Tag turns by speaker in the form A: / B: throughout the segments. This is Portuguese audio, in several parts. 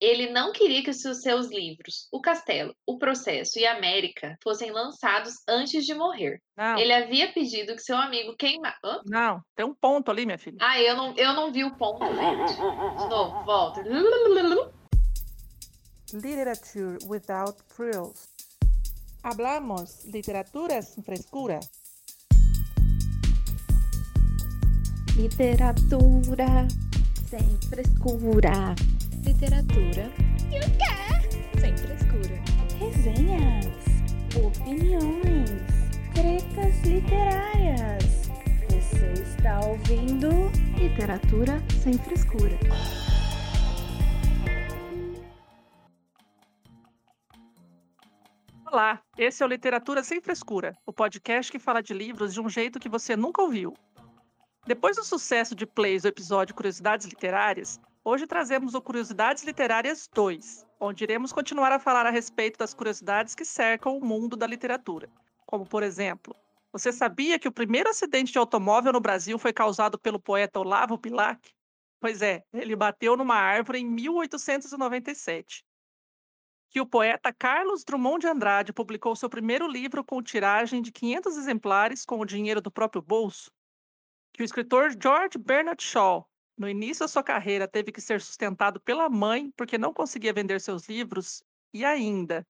A: Ele não queria que os seus livros, O Castelo, O Processo e América, fossem lançados antes de morrer.
B: Não.
A: Ele havia pedido que seu amigo queimasse.
B: Não, tem um ponto ali, minha filha.
A: Ah, eu não, eu não vi o ponto, gente. De novo, volta.
C: Literature without frills. Hablamos literatura sin frescura.
D: Literatura sem frescura. Literatura e o quê? Sem frescura. Resenhas, opiniões, tretas literárias. Você está ouvindo Literatura sem frescura.
B: Olá, esse é o Literatura Sem Frescura, o podcast que fala de livros de um jeito que você nunca ouviu. Depois do sucesso de plays do episódio Curiosidades Literárias, hoje trazemos o Curiosidades Literárias 2, onde iremos continuar a falar a respeito das curiosidades que cercam o mundo da literatura. Como, por exemplo, você sabia que o primeiro acidente de automóvel no Brasil foi causado pelo poeta Olavo Bilac? Pois é, ele bateu numa árvore em 1897 que o poeta Carlos Drummond de Andrade publicou seu primeiro livro com tiragem de 500 exemplares com o dinheiro do próprio bolso, que o escritor George Bernard Shaw, no início da sua carreira, teve que ser sustentado pela mãe porque não conseguia vender seus livros, e ainda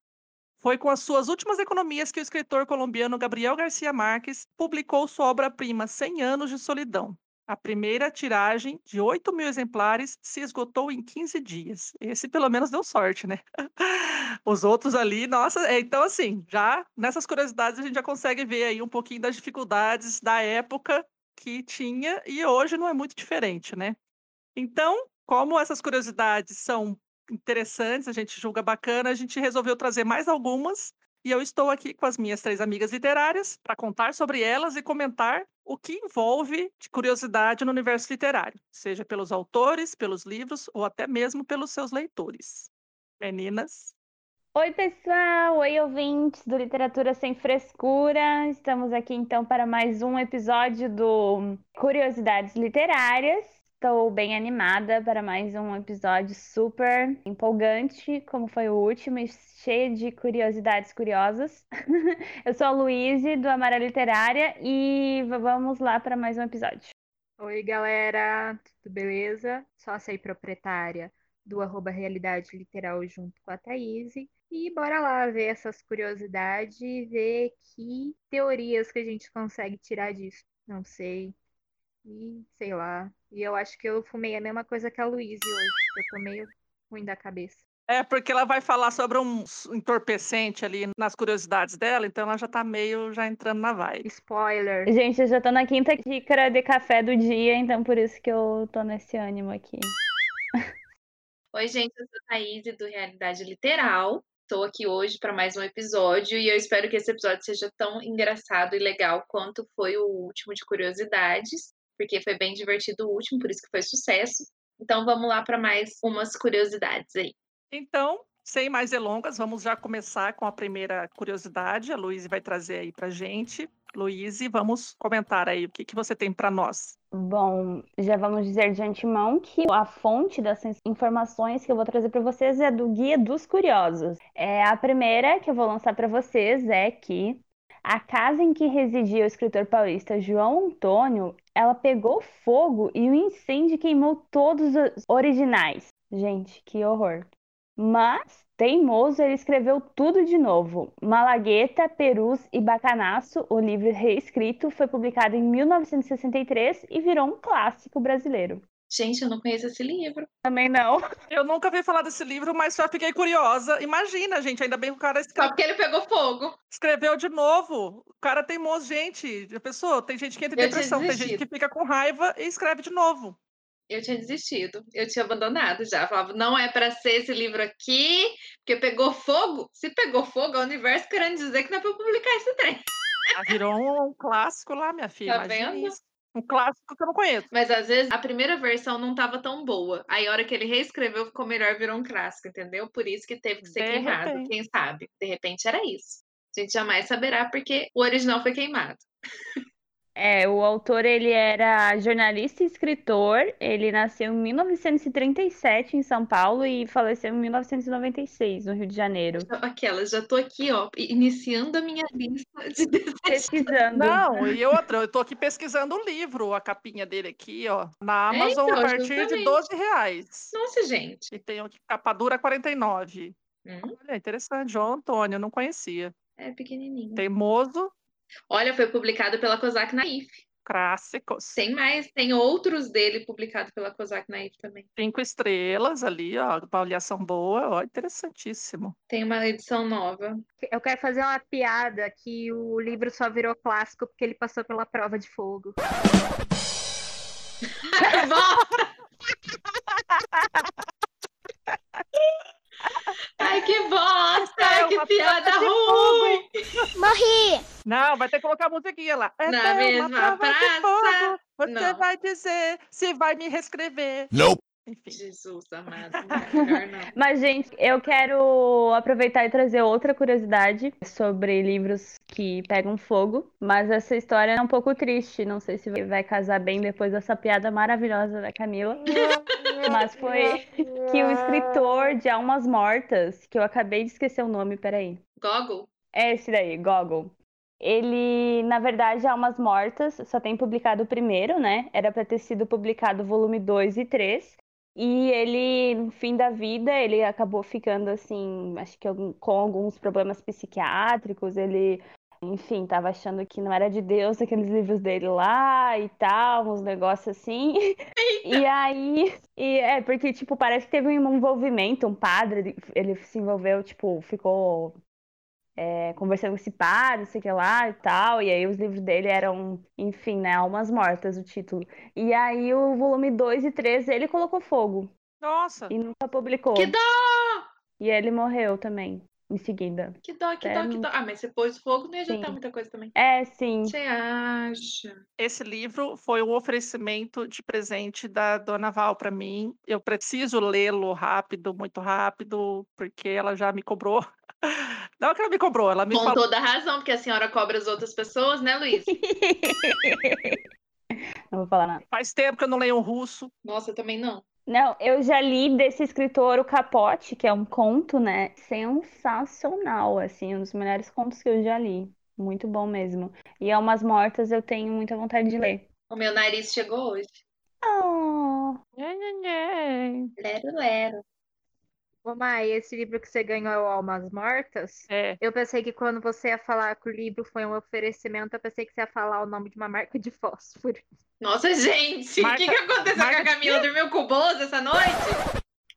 B: foi com as suas últimas economias que o escritor colombiano Gabriel Garcia Marques publicou sua obra-prima Cem Anos de Solidão, a primeira tiragem, de 8 mil exemplares, se esgotou em 15 dias. Esse, pelo menos, deu sorte, né? Os outros ali, nossa, é, então, assim, já nessas curiosidades a gente já consegue ver aí um pouquinho das dificuldades da época que tinha e hoje não é muito diferente, né? Então, como essas curiosidades são interessantes, a gente julga bacana, a gente resolveu trazer mais algumas e eu estou aqui com as minhas três amigas literárias para contar sobre elas e comentar o que envolve de curiosidade no universo literário, seja pelos autores, pelos livros ou até mesmo pelos seus leitores. Meninas.
E: Oi, pessoal! Oi, ouvintes do Literatura Sem Frescura. Estamos aqui então para mais um episódio do Curiosidades Literárias. Estou bem animada para mais um episódio super empolgante, como foi o último, e cheio de curiosidades curiosas. Eu sou a Luíse, do Amara Literária, e vamos lá para mais um episódio.
F: Oi, galera, tudo beleza? Sócia e proprietária do arroba Realidade Literal junto com a Thaís. E bora lá ver essas curiosidades e ver que teorias que a gente consegue tirar disso. Não sei, e sei lá. E eu acho que eu fumei a mesma coisa que a Luísa hoje. Eu tô meio ruim da cabeça.
B: É, porque ela vai falar sobre um entorpecente ali nas curiosidades dela, então ela já tá meio já entrando na vibe.
F: Spoiler.
E: Gente, eu já tô na quinta xícara de café do dia, então por isso que eu tô nesse ânimo aqui.
A: Oi, gente, eu sou a Thaís do Realidade Literal. Estou aqui hoje para mais um episódio e eu espero que esse episódio seja tão engraçado e legal quanto foi o último de curiosidades porque foi bem divertido o último, por isso que foi sucesso. Então vamos lá para mais umas curiosidades aí.
B: Então, sem mais delongas, vamos já começar com a primeira curiosidade. A Luíse vai trazer aí para gente. Luíse, vamos comentar aí o que, que você tem para nós.
E: Bom, já vamos dizer de antemão que a fonte dessas informações que eu vou trazer para vocês é do Guia dos Curiosos. É a primeira que eu vou lançar para vocês é que a casa em que residia o escritor paulista João Antônio, ela pegou fogo e o incêndio queimou todos os originais. Gente, que horror. Mas, teimoso, ele escreveu tudo de novo. Malagueta, Perus e Bacanaço, o livro reescrito, foi publicado em 1963 e virou um clássico brasileiro.
A: Gente, eu não conheço esse livro.
E: Também não.
B: Eu nunca vi falar desse livro, mas só fiquei curiosa. Imagina, gente, ainda bem que o cara escreveu.
A: Só porque ele pegou fogo.
B: Escreveu de novo. O cara teimoso, gente. A pessoa, tem gente que entra em
A: Eu
B: depressão, tem gente que fica com raiva e escreve de novo.
A: Eu tinha desistido. Eu tinha abandonado já. Falava, não é para ser esse livro aqui, porque pegou fogo. Se pegou fogo, é o universo querendo dizer que não é para publicar esse trem.
B: Ah, virou um clássico lá, minha filha.
A: Tá vendo?
B: isso. Um clássico que eu não conheço.
A: Mas às vezes a primeira versão não estava tão boa. Aí a hora que ele reescreveu ficou melhor, virou um clássico, entendeu? Por isso que teve que ser
B: De
A: queimado.
B: repente.
A: Quem sabe? De repente era isso. A gente jamais saberá porque o original foi queimado.
E: É, o autor ele era jornalista e escritor. Ele nasceu em 1937 em São Paulo e faleceu em 1996 no Rio de Janeiro.
A: Aquela, já tô aqui, ó, iniciando a minha lista de.
E: Pesquisando.
B: Não, e outra, eu tô aqui pesquisando o livro, a capinha dele aqui, ó, na
A: É,
B: Amazon
A: então,
B: a partir de
A: justamente.
B: 12 reais.
A: Nossa, gente.
B: E tem aqui capa dura 49.
A: Hum,
B: Olha, interessante, João Antônio, não conhecia.
A: é pequenininho.
B: Teimoso,
A: Olha, foi publicado pela Kozak Naif.
B: clássicos.
A: Tem mais, tem outros dele publicados pela Kozak Naif também.
B: Cinco estrelas ali, ó, avaliação boa, ó, interessantíssimo.
A: Tem uma edição nova.
F: Eu quero fazer uma piada que o livro só virou clássico porque ele passou pela prova de fogo.
A: Ai, que bosta!
B: É
A: Ai, que piada ruim!
D: Morri!
B: Não, vai ter que colocar a musiquinha lá. É
A: Na mesma praça.
B: fogo, Você
A: Não.
B: vai dizer se vai me reescrever.
G: Nope.
B: Enfim.
A: Jesus amado, melhor não.
E: Mas, gente, eu quero aproveitar e trazer outra curiosidade sobre livros que pegam fogo. Mas essa história é um pouco triste. Não sei se vai casar bem depois dessa piada maravilhosa da Camila. Mas foi que o escritor de Almas Mortas, que eu acabei de esquecer o nome, peraí.
A: Goggle?
E: É esse daí, Goggle. Ele, na verdade, Almas Mortas só tem publicado o primeiro, né? Era para ter sido publicado o volume 2 e 3. E ele, no fim da vida, ele acabou ficando assim, acho que com alguns problemas psiquiátricos. Ele, enfim, tava achando que não era de Deus aqueles livros dele lá e tal, uns negócios assim. E aí, e é porque, tipo, parece que teve um envolvimento, um padre, ele- se envolveu, tipo, ficou é, conversando com esse padre, sei o que lá e tal, e aí os livros dele eram, enfim, né, Almas Mortas, o título. E aí o volume 2 e 3 ele colocou fogo
B: Nossa,
E: e nunca publicou.
A: Que dó!
E: E ele morreu também, em seguida.
A: Que dó, que
E: É,
A: dó, que
E: não-
A: dó. Ah, mas você pôs fogo, não ia adiantar
E: Sim.
A: muita coisa também.
E: É, sim.
A: Você acha?
B: esse livro foi um oferecimento de presente da Dona Val para mim. Eu preciso lê-lo rápido, muito rápido, porque ela já me cobrou. Não que ela me cobrou, ela me
A: Com
B: falou.
A: toda razão, porque a senhora cobra as outras pessoas, né, Luiz?
E: Não vou falar nada.
B: Faz tempo que eu não leio um russo.
A: Nossa, eu também não.
E: Não, eu já li desse escritor O Capote, que é um conto, né? Sensacional, assim, um dos melhores contos que eu já li. Muito bom mesmo. E Almas Mortas eu tenho muita vontade de ler.
A: O meu nariz chegou hoje.
E: Oh.
A: Lero, lero.
F: Ô, Mai, esse livro que você ganhou é o Almas Mortas?
B: É,
F: Eu pensei que quando você ia falar que o livro foi um oferecimento, eu pensei que você ia falar o nome de uma marca de fósforo.
A: Nossa, gente, o que, que aconteceu
B: marca
A: com a
B: de
A: Camila? Dormiu com o Bozo essa noite?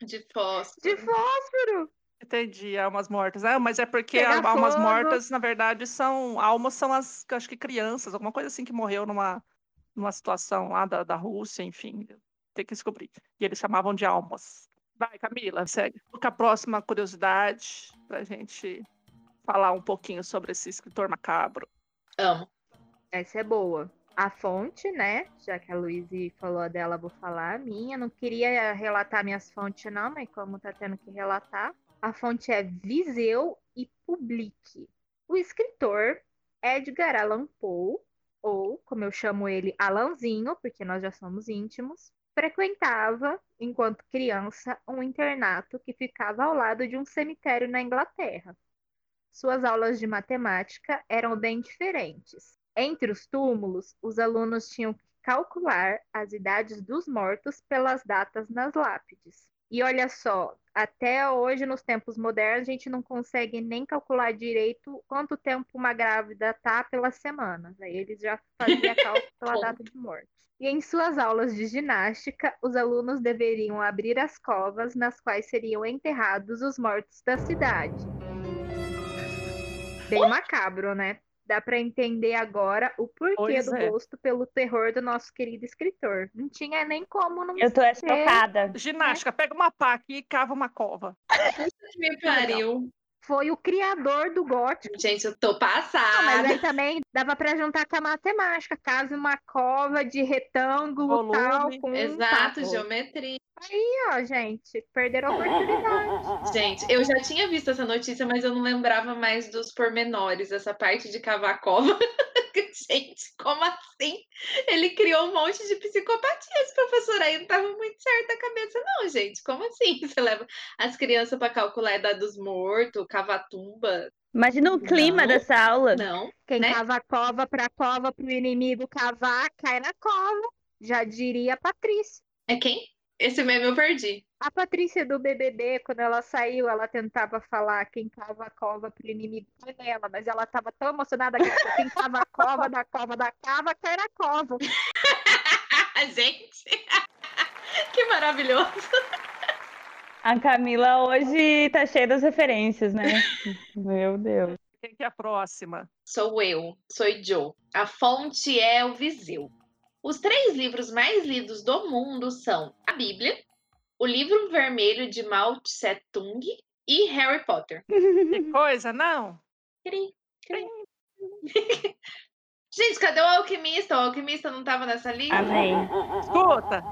A: De fósforo.
F: De fósforo!
B: entendi, almas mortas. Ah, mas é porque
F: Pega
B: almas
F: fogo.
B: mortas, na verdade, são almas são as, acho que crianças, alguma coisa assim que morreu numa, numa situação lá da, da Rússia, enfim. Tem que descobrir. E eles chamavam de almas. Vai, Camila, segue. Com a próxima curiosidade, pra gente falar um pouquinho sobre esse escritor macabro.
A: Amo.
F: Essa é boa. A fonte, né? Já que a Luíse falou a dela, vou falar a minha. Não queria relatar minhas fontes, não, mas como tá tendo que relatar. A fonte é Viseu e Publique. O escritor Edgar Allan Poe, ou como eu chamo ele, Alanzinho, porque nós já somos íntimos, frequentava, enquanto criança, um internato que ficava ao lado de um cemitério na Inglaterra. Suas aulas de matemática eram bem diferentes. Entre os túmulos, os alunos tinham que calcular as idades dos mortos pelas datas nas lápides. E olha só, até hoje, nos tempos modernos, a gente não consegue nem calcular direito quanto tempo uma grávida tá pelas semanas. Aí eles já faziam cálculo pela data de morte. E em suas aulas de ginástica, os alunos deveriam abrir as covas nas quais seriam enterrados os mortos da cidade. Bem macabro, né? Dá pra entender agora o porquê
B: Pois
F: do
B: é.
F: gosto pelo terror do nosso querido escritor. Não tinha nem como não
E: eu tô é
F: ser.
E: chocada.
B: Ginástica, pega uma pá aqui e cava uma cova.
A: Me pariu.
F: Foi o criador do gótico.
A: Gente, eu tô
F: Ah, mas
A: passada.
F: aí também dava pra juntar com a matemática, caso uma cova de retângulo
B: Volume.
F: tal com um
A: Exato,
F: papo.
A: geometria.
F: Aí, ó, gente, perderam a oportunidade.
A: Gente, eu já tinha visto essa notícia, mas eu não lembrava mais dos pormenores, essa parte de cavar cova. Gente, como assim? Ele criou um monte de psicopatia. Esse professor aí não estava muito certo da cabeça, não, gente. Como assim? Você leva as crianças para calcular a idade dos mortos, cavatumba.
E: Imagina o clima
A: Não.
E: dessa aula.
A: Não.
F: Quem
A: né?
F: cava a cova pra cova pro inimigo cavar, cai na cova. Já diria a Patrícia.
A: É quem? Esse meme eu perdi.
F: A Patrícia do BBB, quando ela saiu, ela tentava falar quem cava a cova pro inimigo cai nela, mas ela tava tão emocionada que ela quem cava a cova da cova da cava cai na cova.
A: gente, que maravilhoso.
E: A Camila hoje tá cheia das referências, né? Meu Deus.
B: Quem que é a próxima?
A: Sou eu, sou Joe. A fonte é o Viseu. Os três livros mais lidos do mundo são a Bíblia, o livro vermelho de Mao Tse Tung e Harry Potter.
B: Que coisa, não?
A: Cri, cri. Gente, cadê o alquimista? O alquimista não tava nessa lista?
E: Amei.
B: Escuta,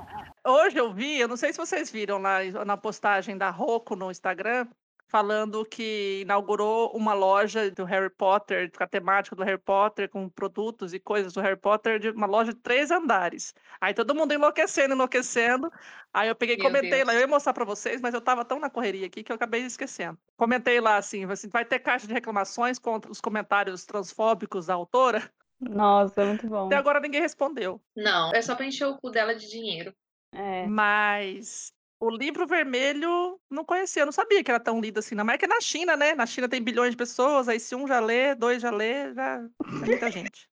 B: hoje eu vi, eu não sei se vocês viram lá na postagem da Roku no Instagram, falando que inaugurou uma loja do Harry Potter, com a temática do Harry Potter, com produtos e coisas do Harry Potter, de uma loja de três andares. Aí todo mundo enlouquecendo, enlouquecendo. Aí eu peguei e
A: Meu
B: comentei
A: Deus.
B: lá, eu ia mostrar pra vocês, mas eu tava tão na correria aqui que eu acabei esquecendo. Comentei lá assim, assim, vai ter caixa de reclamações contra os comentários transfóbicos da autora.
E: Nossa, muito bom.
B: Até agora ninguém respondeu.
A: Não, é só pra encher o cu dela de dinheiro.
E: É.
B: Mas o livro vermelho não conhecia, eu não sabia que era tão lido assim. Não, mas é que na China, né? Na China tem bilhões de pessoas, aí se um já lê, dois já lê, já é muita gente.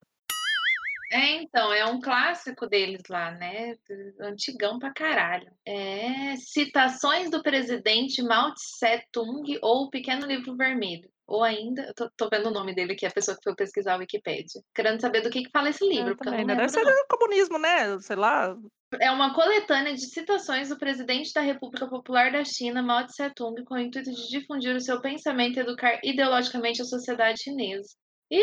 A: É, então, é um clássico deles lá, né? Antigão pra caralho. É Citações do Presidente Mao Tse Tung ou O Pequeno Livro Vermelho. Ou ainda, eu tô, tô vendo o nome dele aqui, a pessoa que foi pesquisar a Wikipédia. Querendo saber do que, que fala esse livro,
B: Eu
A: porque eu
B: também,
A: não
B: né? Deve ser do comunismo, né? Sei lá.
A: É uma coletânea de citações do presidente da República Popular da China, Mao Tse Tung, com o intuito de difundir o seu pensamento e educar ideologicamente a sociedade chinesa. Ih,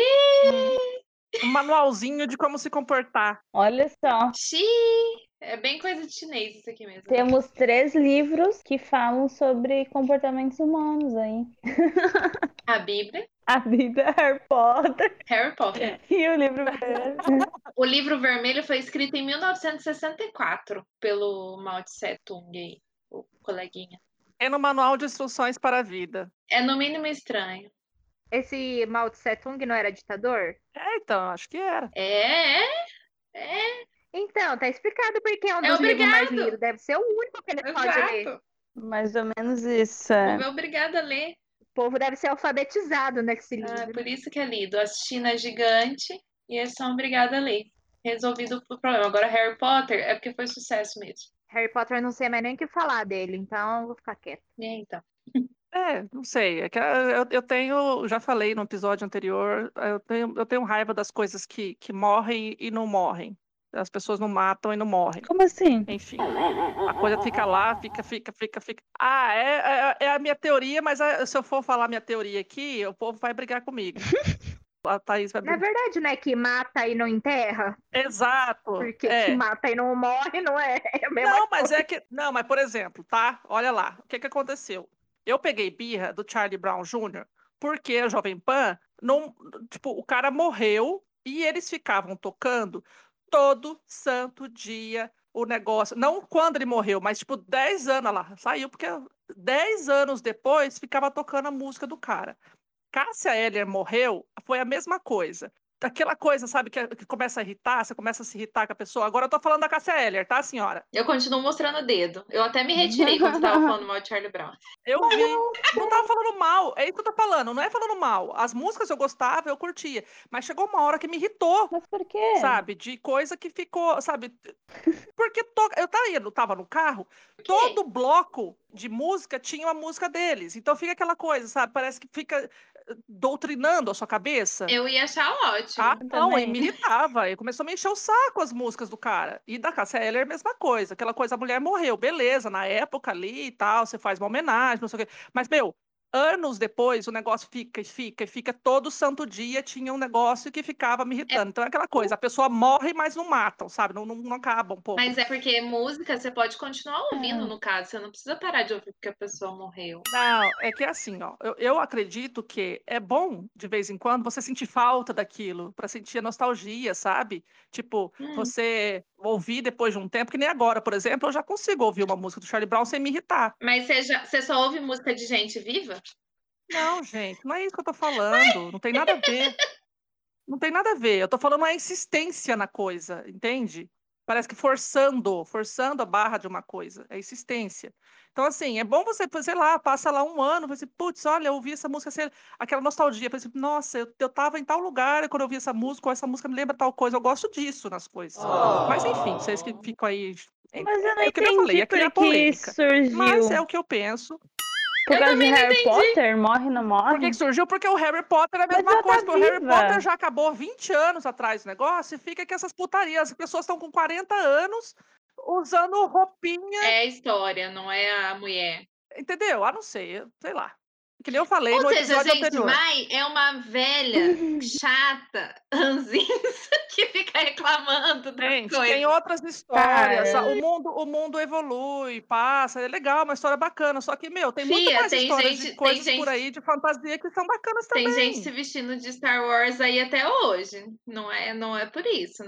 B: Um manualzinho de como se comportar.
E: Olha só.
A: xiii! É bem coisa de chinês isso aqui mesmo.
E: Temos três livros que falam sobre comportamentos humanos aí.
A: A Bíblia,
E: A vida, Harry Potter
A: Harry Potter.
E: e o livro vermelho.
A: O livro vermelho foi escrito em 1964 pelo Mao Tse Tung, aí, o coleguinha.
B: É no manual de instruções para a vida.
A: É no mínimo estranho.
F: Esse Mao Tse Tung não era ditador?
B: É, então, acho que era.
A: É, é,
F: Então, tá explicado porque é um
A: É
F: dos livros mais
A: obrigado.
F: lidos. Deve ser o único que ele pode ler.
A: exato.
E: Mais ou menos isso.
A: O
E: é.
A: povo é obrigado a ler.
F: O povo deve ser alfabetizado nesse
A: Ah,
F: livro.
A: por isso que é lido. A China é gigante e eles são obrigados a ler. Resolvido o problema. Agora, Harry Potter é porque foi sucesso mesmo.
F: Harry Potter eu não sei mais nem o que falar dele, então eu vou ficar quieta.
A: E aí, então?
B: É, não sei. É que eu, eu tenho, já falei no episódio anterior, eu tenho, eu tenho raiva das coisas que, que morrem e não morrem. As pessoas não matam e não morrem.
E: Como assim?
B: Enfim, a coisa fica lá, fica, fica, fica, fica. Ah, é, é, é a minha teoria, mas a- se eu for falar minha teoria aqui, o povo vai brigar comigo. A Thaís vai
F: Na
B: brigar.
F: verdade, não é que mata e não enterra?
B: Exato.
F: Porque
B: é.
F: que mata e não morre, não é? É a mesma
B: Não, mas
F: coisa.
B: é que. Não, mas por exemplo, tá? Olha lá, o que que aconteceu? Eu peguei birra do Charlie Brown Jr. porque a Jovem Pan não. Tipo, o cara morreu e eles ficavam tocando todo santo dia o negócio. Não quando ele morreu, mas tipo 10 anos lá. Saiu, porque 10 anos depois ficava tocando a música do cara. Cássia Eller morreu, foi a mesma coisa. Aquela coisa, sabe, que, que começa a irritar, você começa a se irritar com a pessoa. Agora eu tô falando da Cássia Eller, tá, senhora?
A: Eu continuo mostrando o dedo. Eu até me retirei quando tava falando mal de Charlie Brown.
B: Eu vi. Não tava falando mal. É isso que eu tô falando. Não é falando mal. As músicas eu gostava, eu curtia. Mas chegou uma hora que me irritou,
E: Mas por quê?
B: sabe? De coisa que ficou, sabe? Porque to... eu tava, eu tava no carro, todo bloco de música tinha uma música deles. Então fica aquela coisa, sabe? Parece que fica doutrinando a sua cabeça.
A: Eu ia achar ótimo.
B: Tá? Não,
E: também.
B: e me irritava. E começou a me encher o saco as músicas do cara. E da Cássia Eller, a mesma coisa. Aquela coisa, a mulher morreu, beleza, na época ali e tal, você faz uma homenagem, não sei o quê. Mas, meu, anos depois o negócio fica e fica e fica todo santo dia tinha um negócio que ficava me irritando. Então é aquela coisa, a pessoa morre, mas não matam, sabe? Não, não, não acaba um pouco.
A: Mas é porque música você pode continuar ouvindo,
E: É.
A: no caso, você não precisa parar de ouvir porque a pessoa morreu.
B: Não, é que é assim, ó. Eu, eu acredito que é bom, de vez em quando, você sentir falta daquilo, pra sentir a nostalgia, sabe? Tipo,
A: Hum.
B: você ouvir depois de um tempo, que nem agora, por exemplo, eu já consigo ouvir uma música do Charlie Brown sem me irritar.
A: Mas você, já, você só ouve música de gente viva?
B: Não, gente, não é isso que eu tô falando. Não tem nada a ver. Não tem nada a ver. Eu tô falando a insistência na coisa, entende? Parece que forçando, forçando a barra de uma coisa, é insistência. Então, assim, é bom você, sei lá, passa lá um ano, você, putz, olha, eu ouvi essa música, sei- aquela nostalgia, por exemplo, nossa, eu, eu tava em tal lugar quando eu ouvi essa música, ou essa música me lembra tal coisa, eu gosto disso nas coisas. Mas, enfim, vocês que ficam aí. É,
E: Mas eu não
B: é o que eu
E: entendi
B: falei, é
E: por
B: criar
E: que
B: polêmica.
E: surgiu.
B: Mas é o que eu penso.
E: Por
A: Eu
E: causa de Harry
A: entendi.
E: Potter? Morre, não morre?
B: Por que, que surgiu? Porque o Harry Potter é a mesma
E: tá
B: coisa. porque o Harry. Potter já acabou 20 anos atrás do negócio e fica que essas putarias. As pessoas estão com 40 anos usando roupinha,
A: É a história, não é a mulher.
B: entendeu? Ah, não sei, eu- sei lá. Que nem eu falei
A: Ou
B: no
A: seja,
B: episódio
A: gente,
B: anterior.
A: Mai é uma velha, chata, ranzinza, que fica reclamando das
B: Gente,
A: coisas.
B: tem outras histórias.
E: Cara.
B: O mundo, o mundo evolui, passa, é legal, uma história bacana. Só que, meu, tem muito
A: Fia,
B: mais
A: tem
B: histórias
A: gente-
B: de coisas
A: gente-
B: por aí de fantasia que são bacanas também.
A: Tem gente se vestindo de Star Wars aí até hoje. Não é, não é por isso.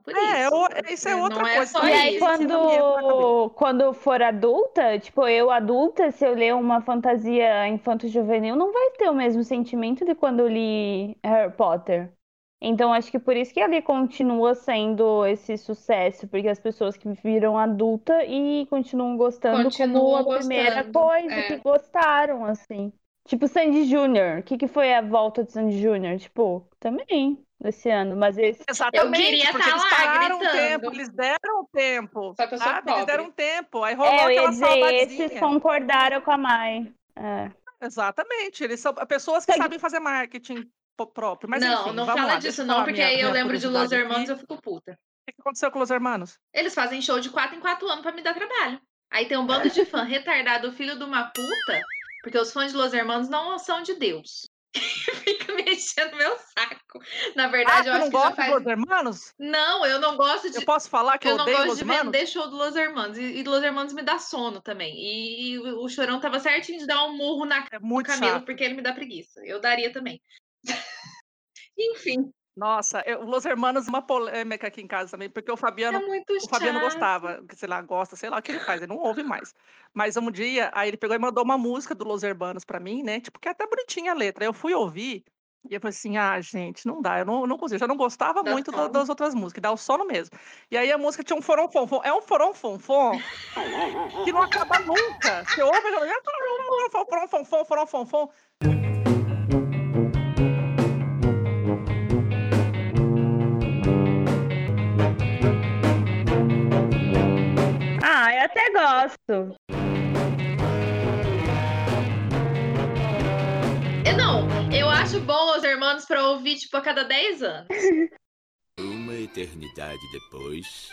A: Por
B: É,
A: isso.
B: o- isso é outra
A: não é
B: coisa
A: só
B: também.
E: E aí, quando, quando for adulta, tipo, eu adulta, se eu ler uma fantasia infanto-juvenil, não vai ter o mesmo sentimento de quando eu li Harry Potter. Então, acho que por isso que ali continua sendo esse sucesso, porque as pessoas que viram adulta e continuam gostando
A: Continuam
E: como a primeira
A: gostando,
E: coisa
A: é.
E: que gostaram, assim. Tipo, Sandy Júnior. O que que foi a volta de Sandy Júnior? Tipo, também, esse ano. Mas esse
B: Exatamente,
A: queria
B: porque
A: tá
B: eles
A: lá
B: pararam um
A: gritando.
B: tempo, eles deram tempo,
A: Só que eu sou
B: sabe? Eles
A: pobre.
B: deram um tempo, aí rolou
E: É, eu ia
B: aquela
E: dizer,
B: saudadezinha.
E: esses concordaram com a Mai. É.
B: Exatamente, eles são pessoas que sabem fazer marketing próprio. Mas
A: não,
B: enfim,
A: não
B: vamos
A: fala
B: lá,
A: disso
B: eu
A: não, porque
B: minha-
A: aí eu lembro de Los Hermanos e eu fico puta.
B: O que que aconteceu com Los Hermanos?
A: Eles fazem show de 4 em 4 anos pra me dar trabalho. Aí tem um bando de fã retardado, filho de uma puta, porque os fãs de Los Hermanos não são de Deus. Fica me enchendo meu saco. Na
B: Ah,
A: verdade,
B: você
A: eu acho
B: não
A: que já
B: gosta
A: faz.
B: de Los Hermanos?
A: Não, eu não gosto de.
B: Eu posso falar que eu,
A: Eu não
B: odeio
A: gosto de
B: Hermanos?
A: vender show do Los Hermanos. E, e Los Hermanos me dá sono também. E, e o Chorão tava certinho de dar um murro na cara
B: É
A: do Camilo,
B: chato.
A: porque ele me dá preguiça. Eu daria também. Enfim,
B: Nossa, eu, Los Hermanos é uma polêmica aqui em casa também, porque o
A: é
B: Fabiano
A: muito
B: O Fabiano gostava, sei lá, gosta, sei lá o que ele faz, ele não ouve mais. Mas um dia, aí ele pegou e mandou uma música do Los Hermanos pra mim, né? Tipo, que é até bonitinha a letra. Eu fui ouvir e eu falei assim: ah, gente, não dá, eu não, não consigo. Eu já não gostava
A: Dá
B: muito
A: sono.
B: das outras músicas, dá o sono mesmo. E aí a música tinha um foronfonfon. É um foronfonfon que não acaba nunca. Você ouve, eu foronfonfon, foronfonfon.
E: Ah, eu até gosto.
A: Eu não, eu acho bom Los Hermanos pra ouvir, tipo, a cada 10 anos.
G: Uma eternidade depois.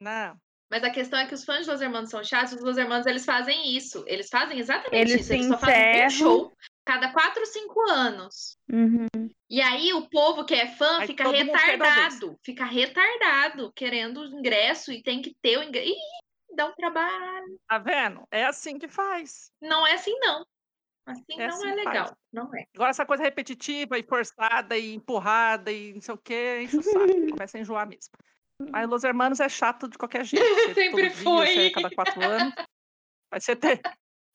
B: Não.
A: Mas a questão é que os fãs de Los Hermanos são chatos, os Los Hermanos eles fazem isso. Eles fazem exatamente
E: Eles
A: isso.
E: se
A: Eles só fazem um show cada 4 ou 5 anos.
E: Uhum.
A: E aí o povo que é fã
B: Aí
A: fica retardado. Fica retardado, querendo ingresso e tem que ter o ingresso. Ih, dá um trabalho.
B: Tá vendo? É assim que faz.
A: Não é assim, não. Assim
B: É
A: não
B: assim
A: é legal.
B: faz.
A: Não é.
B: Agora essa coisa repetitiva e forçada e empurrada e não sei o que, enche o saco. Começa a enjoar mesmo. Mas Los Hermanos é chato de qualquer jeito.
A: Sempre
B: dia,
A: foi.
B: ser a cada quatro anos. Vai ser ter-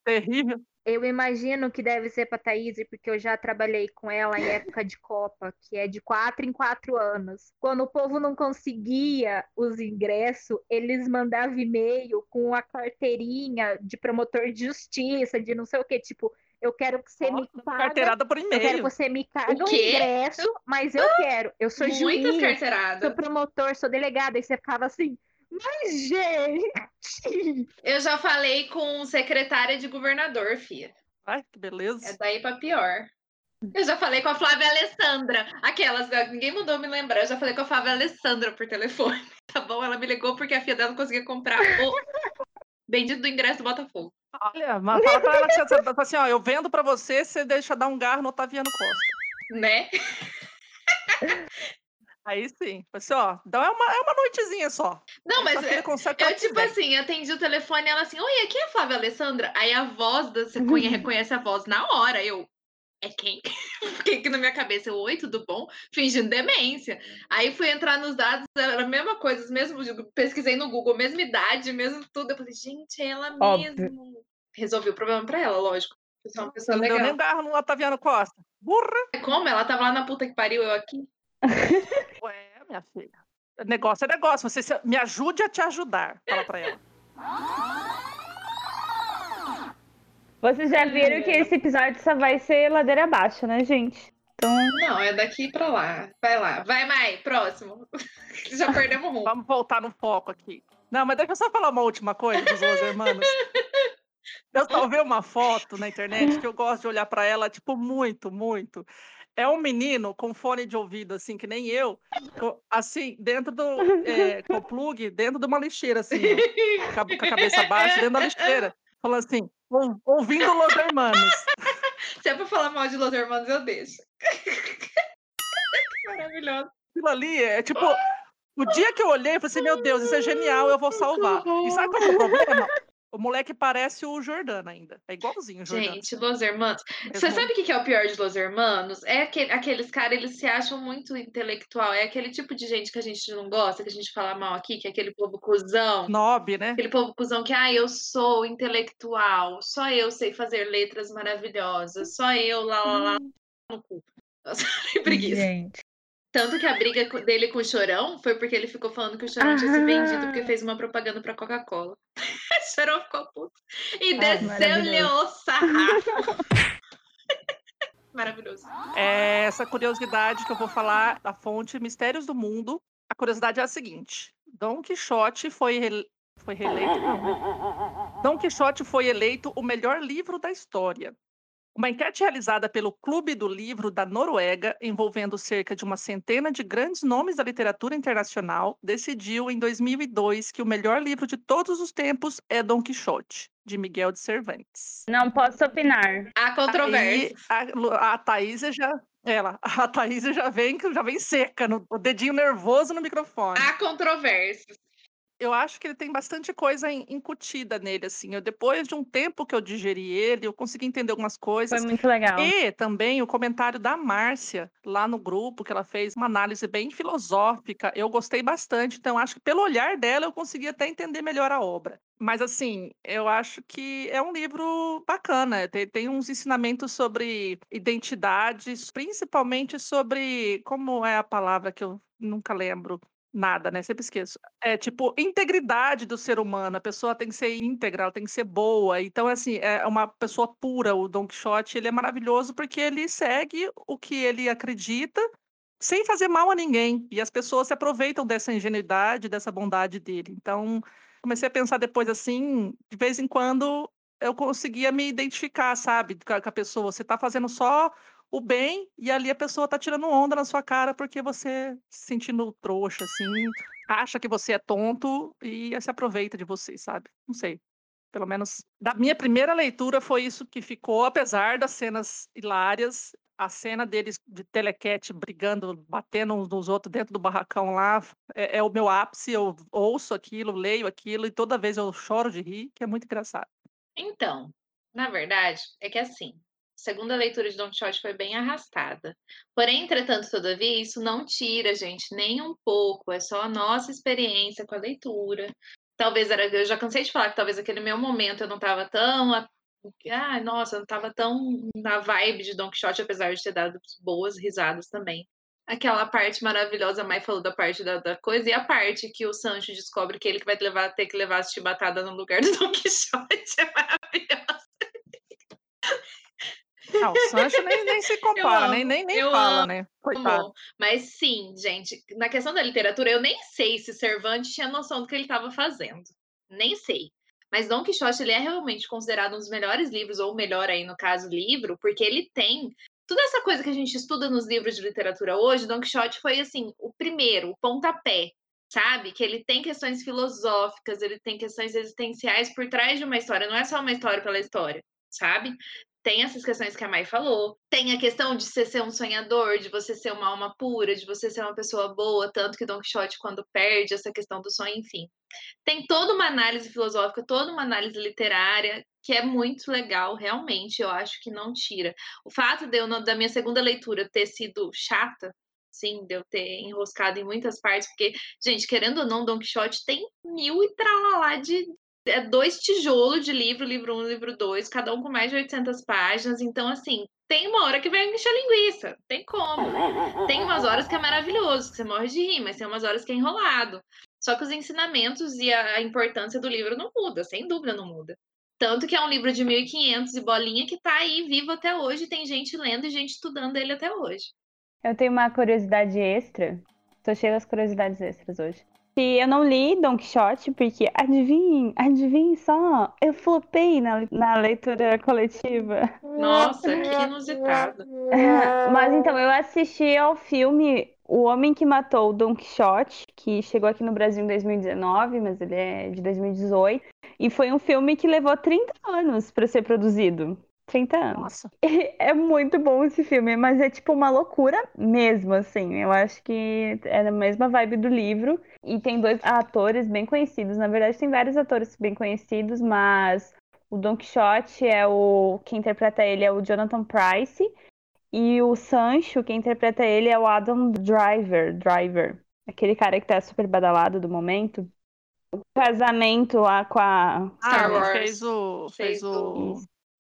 B: terrível.
F: Eu imagino que deve ser pra Thaís, porque eu já trabalhei com ela em época de Copa, que é de quatro em quatro anos. Quando o povo não conseguia os ingressos, eles mandavam e-mail com a carteirinha de promotor de justiça, de não sei o quê, tipo, eu quero que você me
B: Nossa,
F: paga,
B: Carteirada por
F: eu quero que
B: e-mail.
F: você me caga o ingresso, mas eu quero, eu sou
A: Muitas
F: juiz, sou
A: carteiradas.
F: promotor, sou delegada, e você ficava assim, mas gente,
A: Eu já falei com secretária de governador, fia.
B: Ai, que beleza.
A: É daí pra pior. Eu já falei com a Flávia Alessandra. Aquelas, né, ninguém mandou me lembrar. Eu já falei com a Flávia Alessandra por telefone. Tá bom? Ela me ligou porque a filha dela não conseguia comprar o bendito do ingresso do Botafogo.
B: Olha, mas fala pra ela que você, você, assim, ó, eu vendo pra você, você deixa dar um garro no Otaviano Costa.
A: Né?
B: Aí sim. Assim, ó, então é uma, é uma noitezinha só.
A: Não, mas
B: Só que ele
A: é,
B: consegue
A: eu, tipo
B: quiser.
A: assim, atendi o telefone e ela assim, oi, aqui é a Flávia Alessandra. Aí a voz, da, você conhe- reconhece a voz na hora. Eu, é quem? Fiquei aqui na minha cabeça, eu, oi, tudo bom? Fingindo demência. Aí fui entrar nos dados, era a mesma coisa, mesmo, pesquisei no Google, mesma idade, mesmo tudo. Eu falei, gente, é ela
E: Óbvio.
A: mesmo. Resolvi o problema pra ela, lógico. Você é uma pessoa
B: Não deu nem
A: legal.
B: um garro no Otaviano Costa. Burra!
A: Como? Ela tava lá na puta que pariu, eu aqui.
B: Ué, minha filha. Negócio é negócio. Você se- me ajude a te ajudar. Fala pra ela.
E: Vocês já viram que esse episódio só vai ser ladeira abaixo, né, gente? Então,
A: Não, é daqui pra lá. Vai lá. Vai, Mai, próximo. Já perdemos rumo.
B: Vamos voltar no foco aqui. Não, mas deixa eu só falar uma última coisa dos Los Hermanos. Eu só vi uma foto na internet que eu gosto de olhar pra ela, tipo, muito, muito. É um menino com fone de ouvido, assim, que nem eu, assim, dentro do. É, com o plug, dentro de uma lixeira, assim, ó, com a cabeça baixa, dentro da lixeira. Falando assim, ou- ouvindo Los Hermanos.
A: Se é pra falar mal de Los Hermanos, eu deixo. Maravilhoso.
B: Aquilo ali é tipo. O dia que eu olhei, eu falei assim: meu Deus, isso é genial, eu vou salvar. E sabe qual é o problema? O moleque parece o Jordana ainda. É igualzinho o Jordana.
A: Gente, Los Hermanos. Você sabe o que que é o pior de Los Hermanos? É aquele- aqueles caras, eles se acham muito intelectual. É aquele tipo de gente que a gente não gosta, que a gente fala mal aqui, que é aquele povo cuzão.
B: Nob, né?
A: Aquele povo cuzão que, ah, eu sou intelectual, só eu sei fazer letras maravilhosas, só eu, lá, lá, lá, no cu. Nossa, que preguiça.
F: Gente.
A: Tanto que a briga dele com o Chorão foi porque ele ficou falando que o Chorão tinha se
E: Ah.
A: vendido porque fez uma propaganda pra Coca-Cola. O Chorão ficou puto. E
E: Ai,
A: desceu-lhe o sarrafo. Maravilhoso.
B: É essa curiosidade que eu vou falar da fonte Mistérios do Mundo. A curiosidade é a seguinte: Dom Quixote foi, foi reeleito. Não, né? Dom Quixote foi eleito o melhor livro da história. Uma enquete realizada pelo Clube do Livro da Noruega, envolvendo cerca de uma centena de grandes nomes da literatura internacional, decidiu em 2002 que o melhor livro de todos os tempos é Dom Quixote, de Miguel de Cervantes.
E: não posso opinar.
A: Há controvérsia.
B: A, a Thaísa já. Ela, a Thaísa já vem, já vem seca, no, o dedinho nervoso no microfone.
A: Há controvérsias.
B: Eu acho que ele tem bastante coisa in- incutida nele, assim. Eu, depois de um tempo que eu digeri ele, eu consegui entender algumas coisas.
E: Foi muito legal.
B: E também o comentário da Márcia lá no grupo, que ela fez uma análise bem filosófica. Eu gostei bastante, então acho que pelo olhar dela eu consegui até entender melhor a obra. Mas assim, eu acho que é um livro bacana. Tem, tem uns ensinamentos sobre identidades, principalmente sobre como é a palavra que eu nunca lembro. Nada, né? Sempre esqueço. É tipo integridade do ser humano. A pessoa tem que ser íntegra, ela tem que ser boa. Então, assim, é uma pessoa pura. O Don Quixote, ele é maravilhoso porque ele segue o que ele acredita sem fazer mal a ninguém. E as pessoas se aproveitam dessa ingenuidade, dessa bondade dele. Então, comecei a pensar depois assim, de vez em quando eu conseguia me identificar, sabe, com a, pessoa. Você está fazendo só o bem e ali a pessoa está tirando onda na sua cara porque você se sentindo trouxa, assim, acha que você é tonto e se aproveita de você, sabe? Não sei. Pelo menos da minha primeira leitura foi isso que ficou, apesar das cenas hilárias. A cena deles de telequete brigando, batendo uns nos outros dentro do barracão lá, é, é o meu ápice. Eu ouço aquilo, leio aquilo e toda vez eu choro de rir, que é muito engraçado.
A: Então, na verdade, é que assim, segunda leitura de Don Quixote foi bem arrastada. Porém, entretanto, todavia, isso não tira, gente, nem um pouco. É só a nossa experiência com a leitura. Talvez era. Eu já cansei de falar que talvez aquele meu momento eu não estava tão. Ah, nossa, eu não estava tão na vibe de Don Quixote, apesar de ter dado boas risadas também. Aquela parte maravilhosa, a Mai falou da parte da, da coisa, e a parte que o Sancho descobre que ele que vai levar, ter que levar a chibatada no lugar do Don Quixote é maravilhosa.
B: Ah, o Sancho nem, nem se compara, nem, nem, nem
A: eu
B: fala,
A: amo.
B: né? Coitado.
A: Mas sim, gente, na questão da literatura, eu nem sei se Cervantes tinha noção do que ele estava fazendo. Nem sei. Mas Dom Quixote, ele é realmente considerado um dos melhores livros, ou melhor aí, no caso, livro, porque ele tem toda essa coisa que a gente estuda nos livros de literatura hoje, Don Quixote foi assim, o primeiro, o pontapé, sabe? Que ele tem questões filosóficas, ele tem questões existenciais por trás de uma história, não é só uma história pela história, sabe? Tem essas questões que a Mai falou. Tem a questão de você ser um sonhador, de você ser uma alma pura, de você ser uma pessoa boa, tanto que Don Quixote, quando perde essa questão do sonho, enfim. Tem toda uma análise filosófica, toda uma análise literária, que é muito legal, realmente, eu acho que não tira. O fato de eu, da minha segunda leitura, ter sido chata, sim, de eu ter enroscado em muitas partes, porque, gente, querendo ou não, Don Quixote tem mil e tralalá de é dois tijolos de livro, livro 1 um, livro 2, cada um com mais de 800 páginas. Então, assim, tem uma hora que vai encher linguiça, tem como. Tem umas horas que é maravilhoso, que você morre de rir, mas tem umas horas que é enrolado. Só que os ensinamentos e a importância do livro não muda, sem dúvida não muda. Tanto que é um livro de 1500 e bolinha que tá aí vivo até hoje, tem gente lendo e gente estudando ele até hoje.
E: Eu tenho uma curiosidade extra. Tô cheia das curiosidades extras hoje que eu não li Don Quixote, porque adivinhem, adivinhem só, eu flopei na, na leitura coletiva.
A: Nossa, que inusitado.
E: Mas então, eu assisti ao filme O Homem que Matou Don Quixote, que chegou aqui no Brasil em 2019, mas ele é de 2018. E foi um filme que levou 30 anos para ser produzido. 30 anos. Nossa. É muito bom esse filme, mas é tipo uma loucura mesmo, assim. Eu acho que é na mesma vibe do livro. E tem dois atores bem conhecidos. Na verdade, tem vários atores bem conhecidos, mas o Don Quixote é o. Quem interpreta ele é o Jonathan Price. E o Sancho, quem interpreta ele é o Adam Driver. Driver. Aquele cara que tá super badalado do momento. O casamento lá com a.
B: Ah, Star Wars. fez o. Fez, fez o.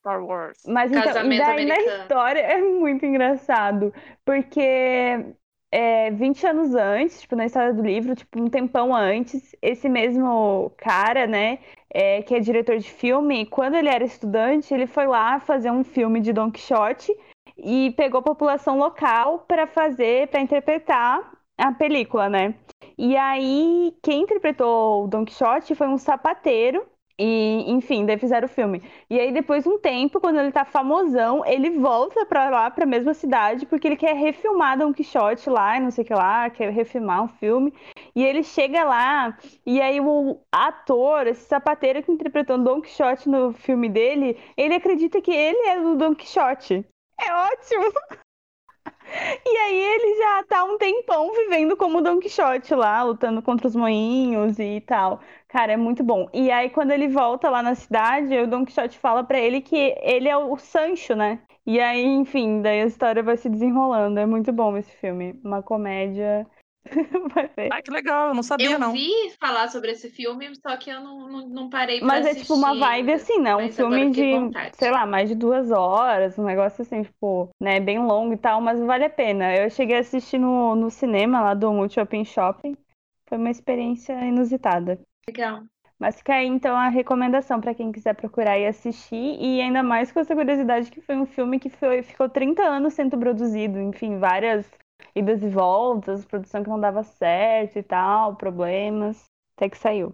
B: Star Wars.
E: Mas então, e daí americano. na história é muito engraçado, porque é, 20 anos antes, tipo, na história do livro, tipo, um tempão antes, esse mesmo cara, né, é, que é diretor de filme, quando ele era estudante, ele foi lá fazer um filme de Don Quixote e pegou a população local para fazer, para interpretar a película, né? E aí, quem interpretou o Don Quixote foi um sapateiro e, enfim, daí fizeram o filme. E aí, depois de um tempo, quando ele tá famosão, ele volta pra lá, pra mesma cidade, porque ele quer refilmar Don Quixote lá, não sei o que lá, quer refilmar um filme. E ele chega lá, e aí o ator, esse sapateiro que interpretou Don Quixote no filme dele, ele acredita que ele é o Don Quixote. É ótimo! E aí ele já tá um tempão vivendo como Don Quixote lá, lutando contra os moinhos e tal. Cara, é muito bom. E aí quando ele volta lá na cidade, o Don Quixote fala para ele que ele é o Sancho, né? E aí, enfim, daí a história vai se desenrolando. É muito bom esse filme. Uma comédia
B: Vai ver. Ah, que legal, eu não sabia,
A: eu
B: não.
A: Eu vi falar sobre esse filme, só que eu não, não, não parei pra
E: Mas
A: assistir.
E: é tipo uma vibe assim, né? Um filme de, sei lá, mais de duas horas, um negócio assim, tipo, né, bem longo e tal, mas vale a pena. Eu cheguei a assistir no, no cinema lá do Multi Open Shopping. Foi uma experiência inusitada.
A: Legal.
E: Mas fica aí então a recomendação para quem quiser procurar e assistir, e ainda mais com essa curiosidade que foi um filme que foi, ficou 30 anos sendo produzido, enfim, várias idas e voltas, produção que não dava certo e tal, problemas, até que saiu.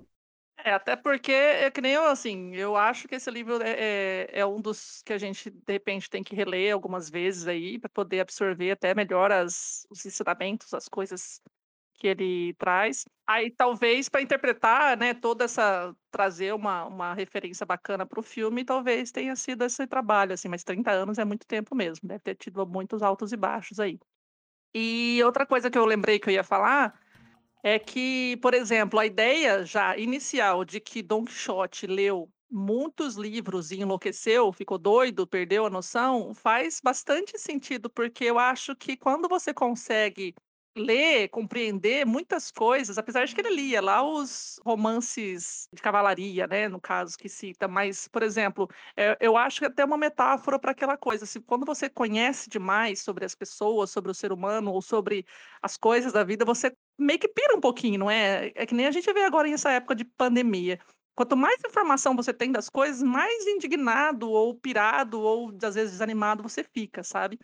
B: É, até porque, é que nem eu, assim, eu acho que esse livro é, é, é um dos que a gente, de repente, tem que reler algumas vezes aí, para poder absorver até melhor as, os ensinamentos, as coisas que ele traz. Aí, talvez, para interpretar, né, toda essa, trazer uma, uma referência bacana para o filme, talvez tenha sido esse trabalho, assim, mas 30 anos é muito tempo mesmo, deve ter tido muitos altos e baixos aí. E outra coisa que eu lembrei que eu ia falar é que, por exemplo, a ideia já inicial de que Don Quixote leu muitos livros e enlouqueceu, ficou doido, perdeu a noção, faz bastante sentido, porque eu acho que quando você consegue ler, compreender muitas coisas, apesar de que ele lia lá os romances de cavalaria, né, no caso que cita, mas, por exemplo, é, eu acho que é até uma metáfora para aquela coisa, se quando você conhece demais sobre as pessoas, sobre o ser humano ou sobre as coisas da vida, você meio que pira um pouquinho, não é? É que nem a gente vê agora nessa época de pandemia. Quanto mais informação você tem das coisas, mais indignado ou pirado ou às vezes desanimado você fica, sabe?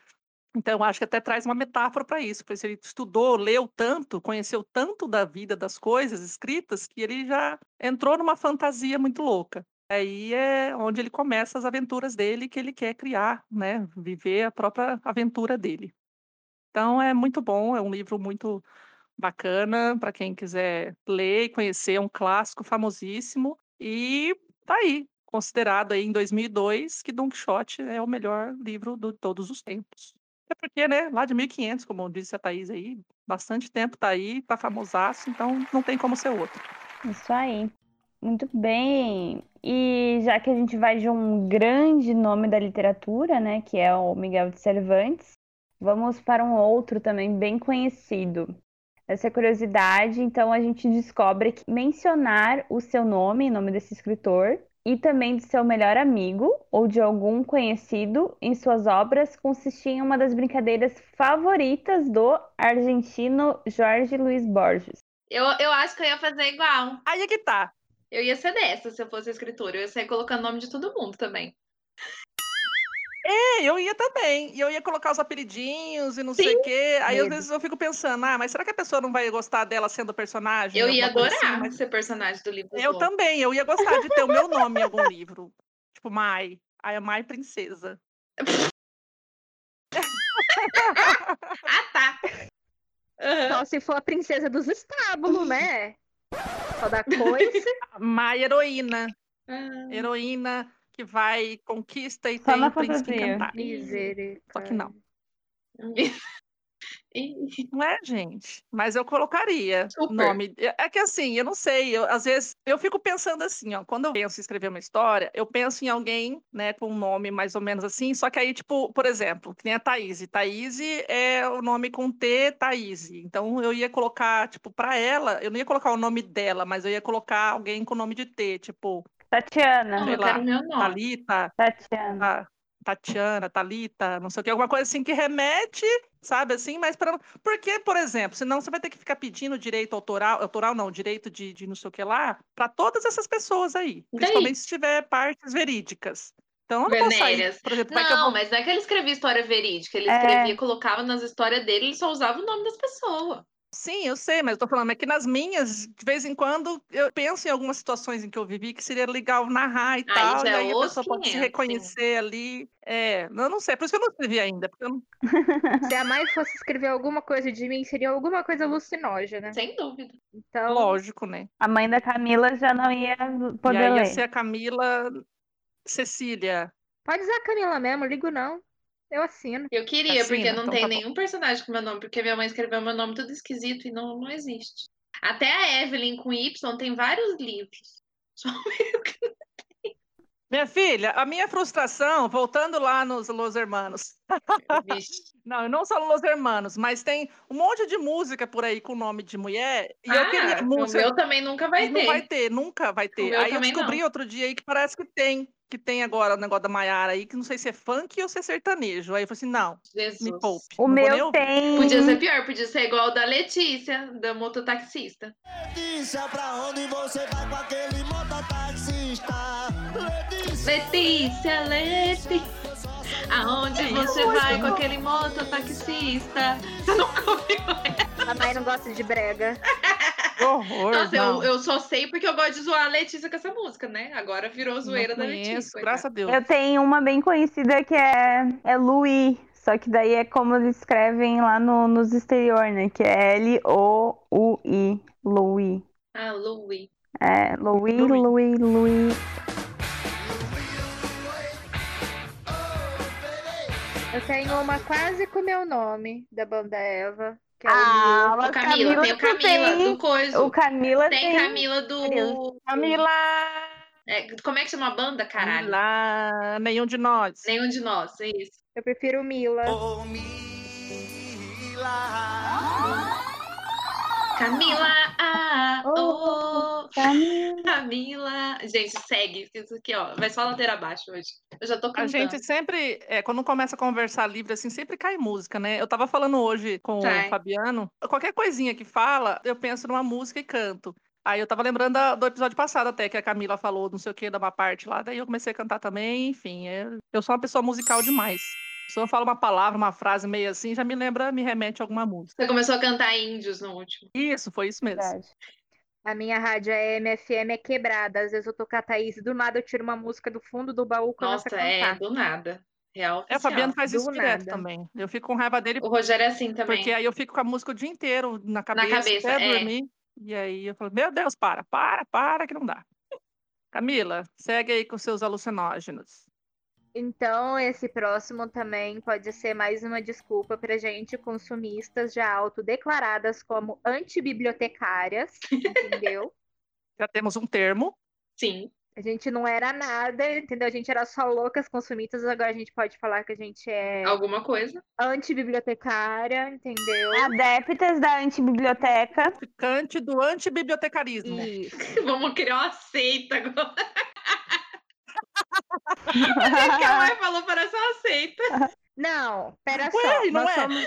B: Então, acho que até traz uma metáfora para isso, porque ele estudou, leu tanto, conheceu tanto da vida, das coisas escritas, que ele já entrou numa fantasia muito louca. Aí é onde ele começa as aventuras dele, que ele quer criar, né? Viver a própria aventura dele. Então é muito bom, é um livro muito bacana para quem quiser ler e conhecer, é um clássico famosíssimo e tá aí, considerado aí em 2002 que Don Quixote é o melhor livro de todos os tempos. É porque, né, lá de 1500, como disse a Thaís aí, bastante tempo tá aí, tá famosaço, então não tem como ser outro.
E: Isso aí. Muito bem. E já que a gente vai de um grande nome da literatura, né, que é o Miguel de Cervantes, vamos para um outro também bem conhecido. Essa curiosidade, então a gente descobre que mencionar o seu nome, o nome desse escritor, e também de seu melhor amigo ou de algum conhecido em suas obras consistia em uma das brincadeiras favoritas do argentino Jorge Luiz Borges.
A: Eu, eu acho que eu ia fazer igual.
B: Aí é que tá.
A: Eu ia ser dessa se eu fosse escritora. Eu ia sair colocando o nome de todo mundo também.
B: É, eu ia também. E eu ia colocar os apelidinhos e não sei o quê. Aí às vezes eu fico pensando, ah, mas será que a pessoa não vai gostar dela sendo personagem?
A: Eu ia adorar
B: assim, mas
A: ser personagem do livro.
B: Eu também, eu ia gostar de ter o meu nome em algum livro. Tipo, Mai. Aí a Mai Princesa.
A: Ah, tá. Aham.
F: Só se for a princesa dos estábulos, né? Só da coisa.
B: Mai Heroína.
A: Ah,
B: Heroína que vai, conquista e
E: Só
B: tem o príncipe encantado. Só que não. Não é, gente? Mas eu colocaria o nome. É que assim, eu não sei, eu, às vezes eu fico pensando assim, ó, quando eu penso em escrever uma história, eu penso em alguém, né, com um nome mais ou menos assim, só que aí, tipo, por exemplo, que nem a Thaís. Thaís é o nome com T, Thaís. Então eu ia colocar, tipo, pra ela, eu não ia colocar o nome dela, mas eu ia colocar alguém com nome de T, tipo,
E: Tatiana.
A: Não,
B: sei
A: eu quero
B: lá,
A: meu nome.
B: Thalita,
E: Tatiana.
B: Ta- Tatiana, Thalita, não sei o que, alguma coisa assim que remete, sabe assim, mas para porque, por exemplo, senão você vai ter que ficar pedindo direito autoral, autoral não, direito de, de não sei o que lá, para todas essas pessoas aí,
A: Daí?
B: principalmente se tiver partes verídicas. Então eu não posso sair, por exemplo, vai que eu
A: Não,
B: vou...
A: mas não é que ele escrevia história verídica. Ele
E: É.
A: escrevia, colocava nas histórias dele, ele só usava o nome das pessoas.
B: Sim, eu sei, mas eu tô falando é que nas minhas, de vez em quando, eu penso em algumas situações em que eu vivi que seria legal narrar e
A: Aí
B: tal, e
A: é
B: aí a pessoa pode se
A: 500,
B: reconhecer ali. É, eu não sei, por isso que eu não escrevi ainda, porque eu não...
F: Se a mãe fosse escrever alguma coisa de mim, seria alguma coisa alucinógena.
A: Sem dúvida.
F: Então,
B: lógico, né?
E: A mãe da Camila já não ia
B: E
E: poder
B: aí ia
E: ler.
B: ser a Camila Cecília.
F: pode usar a Camila mesmo, ligo não. Eu assino.
A: Eu queria,
B: Assina,
A: porque não
B: então
A: tem
B: tá bom.
A: nenhum personagem com meu nome, porque minha mãe escreveu meu nome tudo esquisito e não, não existe. Até a Evelyn com Y tem vários livros. Só meu que
B: Minha filha, a minha frustração, voltando lá nos Los Hermanos. Não, não só Los Hermanos, mas tem um monte de música por aí com nome de mulher. E eu
A: Ah,
B: queria.
A: o
B: Música,
A: meu também nunca vai
B: não
A: ter.
B: vai ter, nunca vai ter. Aí eu descobri
A: não.
B: outro dia aí que parece que tem. Que tem agora o negócio da Maiara aí, que não sei se é funk ou se é sertanejo. Aí eu falei assim: não,
A: Jesus.
B: me poupe.
E: O
B: não
E: meu tem.
A: Podia ser pior, podia ser igual o da Letícia, da mototaxista.
H: Letícia, pra onde você vai com aquele mototaxista? Letícia,
A: Letícia, Letícia. Aonde você vai com aquele mototaxista? Você nunca ouviu
F: A mãe não gosta de brega.
B: Horror.
A: Nossa, eu, eu só sei porque eu gosto de zoar a Letícia com essa música, né? Agora virou
B: Não
A: zoeira da Letícia.
B: graças a Deus.
E: Eu tenho uma bem conhecida que é, é Louis. Só que daí é como eles escrevem lá no, nos exterior, né? Que é L-O-U-I. Louis.
A: Ah, Louis.
E: É, Louis,
B: Louis.
E: Louis, Louis.
F: Eu tenho uma quase com o meu nome da banda Eva, que é o
E: Ah,
A: O Camila, tem o Camila
E: tem.
A: do Coisa.
E: O Camila
A: Tem
E: tem.
A: Camila do.
B: Camila!
A: É, como é que chama a banda, caralho?
B: Camila, nenhum de nós.
A: Nenhum de nós, é isso.
F: Eu prefiro Mila.
H: ô Mila.
A: Camila, ah,
E: Oh,
A: oh,
E: Camila.
A: Camila. Gente, segue. Isso aqui, ó. Vai só ladeira abaixo hoje. Eu já tô
B: A
A: cantando.
B: gente sempre, é, quando começa a conversar livre, assim, sempre cai música, né? Eu tava falando hoje com
A: Sai.
B: o Fabiano, qualquer coisinha que fala, eu penso numa música e canto. Aí eu tava lembrando da- do episódio passado até, que a Camila falou não sei o que, da uma parte lá, daí eu comecei a cantar também, enfim, é- eu sou uma pessoa musical demais. Se eu falo uma palavra, uma frase meio assim, já me lembra, me remete a alguma música.
A: Você começou a cantar índios no último.
B: Isso, foi isso mesmo.
E: Verdade.
F: A minha rádio AM/FM é quebrada. Às vezes eu tô com a Thaís e do nada eu tiro uma música do fundo do baú e começo
A: Nossa,
F: a cantar.
A: é, do nada. Real
B: É, o Fabiano faz isso
F: Do
B: direto
F: nada.
B: também. Eu fico com raiva dele
A: O Rogério é assim também.
B: porque aí eu fico com a música o dia inteiro na cabeça,
A: cabeça,
B: até
A: é.
B: dormir. E aí eu falo, meu Deus, para, para, para, que não dá. Camila, segue aí com seus alucinógenos.
F: Então, esse próximo também pode ser mais uma desculpa pra gente, consumistas já autodeclaradas como antibibliotecárias, entendeu?
B: Já temos um termo.
A: Sim.
F: A gente não era nada, entendeu? A gente era só loucas consumistas, agora a gente pode falar que a gente é
A: Alguma coisa.
F: antibibliotecária, entendeu?
E: Adeptas da antibiblioteca.
B: Ficante do antibibliotecarismo.
F: Isso.
A: Vamos criar uma seita agora. O que a mãe falou parece uma seita.
F: Não, pera
B: Ué,
F: só.
B: não
F: nós,
B: é?
F: somos,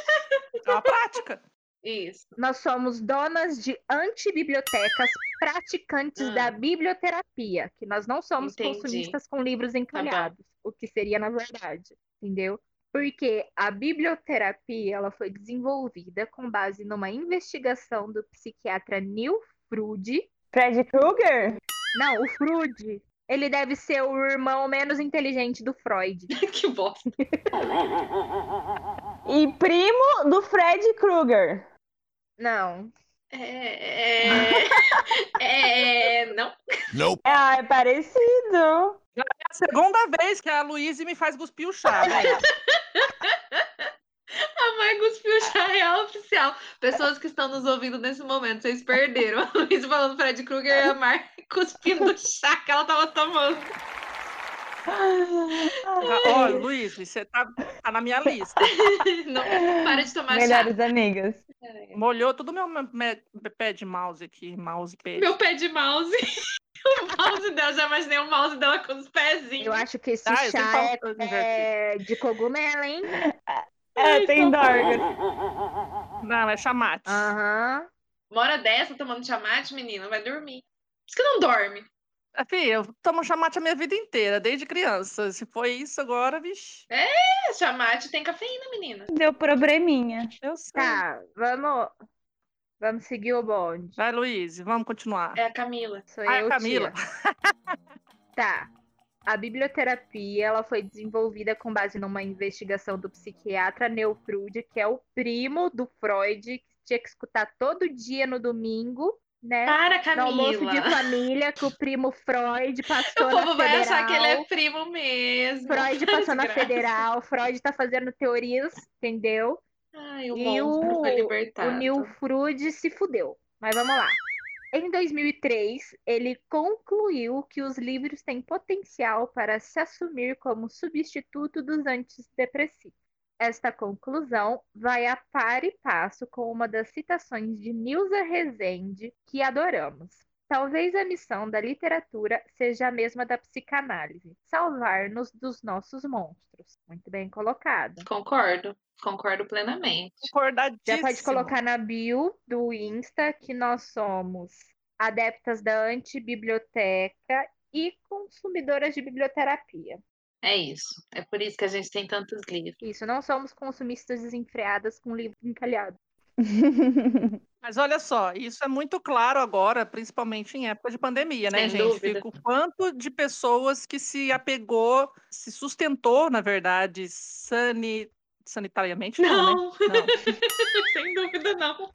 B: É uma prática.
A: Isso.
F: nós somos donas de antibibliotecas praticantes
A: Hum.
F: da biblioterapia, que nós não somos
A: Entendi. Tá
F: consumistas com livros encalhados, o que seria na verdade, entendeu? Porque a biblioterapia ela foi desenvolvida com base numa investigação do psiquiatra Neil Freud.
E: Fred Krueger?
F: Não, o Freud. Ele deve ser o irmão menos inteligente do Freud.
A: que bosta.
E: E primo do Fred Krueger.
F: Não.
A: É, é, é, não.
G: Nope.
E: Ah, é parecido.
B: É a segunda vez que a Luísa me faz cuspir o chá, né?
A: A mãe cuspiu chá real oficial. Pessoas que estão nos ouvindo nesse momento, vocês perderam. A Luísa falando Fred Krueger e a Mar cuspindo chá que ela tava tomando.
B: Ó, Luiz, você tá, tá na minha lista.
A: Não, para de tomar chá.
E: Melhores amigas.
B: Molhou todo o meu me- me- pé de mouse aqui, mouse pé.
A: Meu pé de mouse. O mouse dela, já imaginei o mouse dela com os pezinhos.
F: Eu acho que esse
B: Ah,
F: chá é, é de cogumelo, hein?
E: É, tem dorgas.
B: Não, é chamate.
F: Aham.
A: Uma hora dessa tomando chamate, menina, vai dormir. Por isso que não dorme.
B: Fih, eu tomo chamate a minha vida inteira, desde criança. Se foi isso agora, vixi,
A: É, chamate tem cafeína, menina.
E: Deu probleminha.
B: eu sei.
F: Tá, vamos. Vamos seguir o bonde.
B: Vai, Luiz, vamos continuar.
A: É a Camila.
F: Sou
B: Ah,
F: eu,
B: Camila.
F: tia. Tá. A biblioterapia ela foi desenvolvida com base numa investigação do psiquiatra Neil Freud, que é o primo do Freud, que tinha que escutar todo dia no domingo, né?
A: Para,
F: No almoço de
A: Camila.
F: família, que o primo Freud
A: O
F: passou na
A: povo vai
F: federal.
A: achar que ele é primo mesmo.
F: Freud passou na federal, Freud tá fazendo teorias, entendeu?
A: Ai, o
F: E o- O Freud se fudeu. Mas vamos lá. Em 2003, ele concluiu que os livros têm potencial para se assumir como substituto dos antidepressivos. Esta conclusão vai a par e passo com uma das citações de Nilza Rezende, que adoramos. Talvez a missão da literatura seja a mesma da psicanálise, salvar-nos dos nossos monstros. Muito bem colocado.
A: Concordo. Concordo plenamente.
B: Concordadíssimo.
F: Já pode colocar na bio do Insta que nós somos adeptas da antibiblioteca e consumidoras de biblioterapia.
A: É isso. É por isso que a gente tem tantos livros.
F: Isso, não somos consumistas desenfreadas com livro encalhado.
B: Mas olha só, isso é muito claro agora, principalmente em época de pandemia, né,
A: Sem
B: gente?
A: dúvida.
B: Fica o quanto de pessoas que se apegou, se sustentou, na verdade, sani... sanitariamente, não,
A: Não,
B: né? Não.
A: sem dúvida não.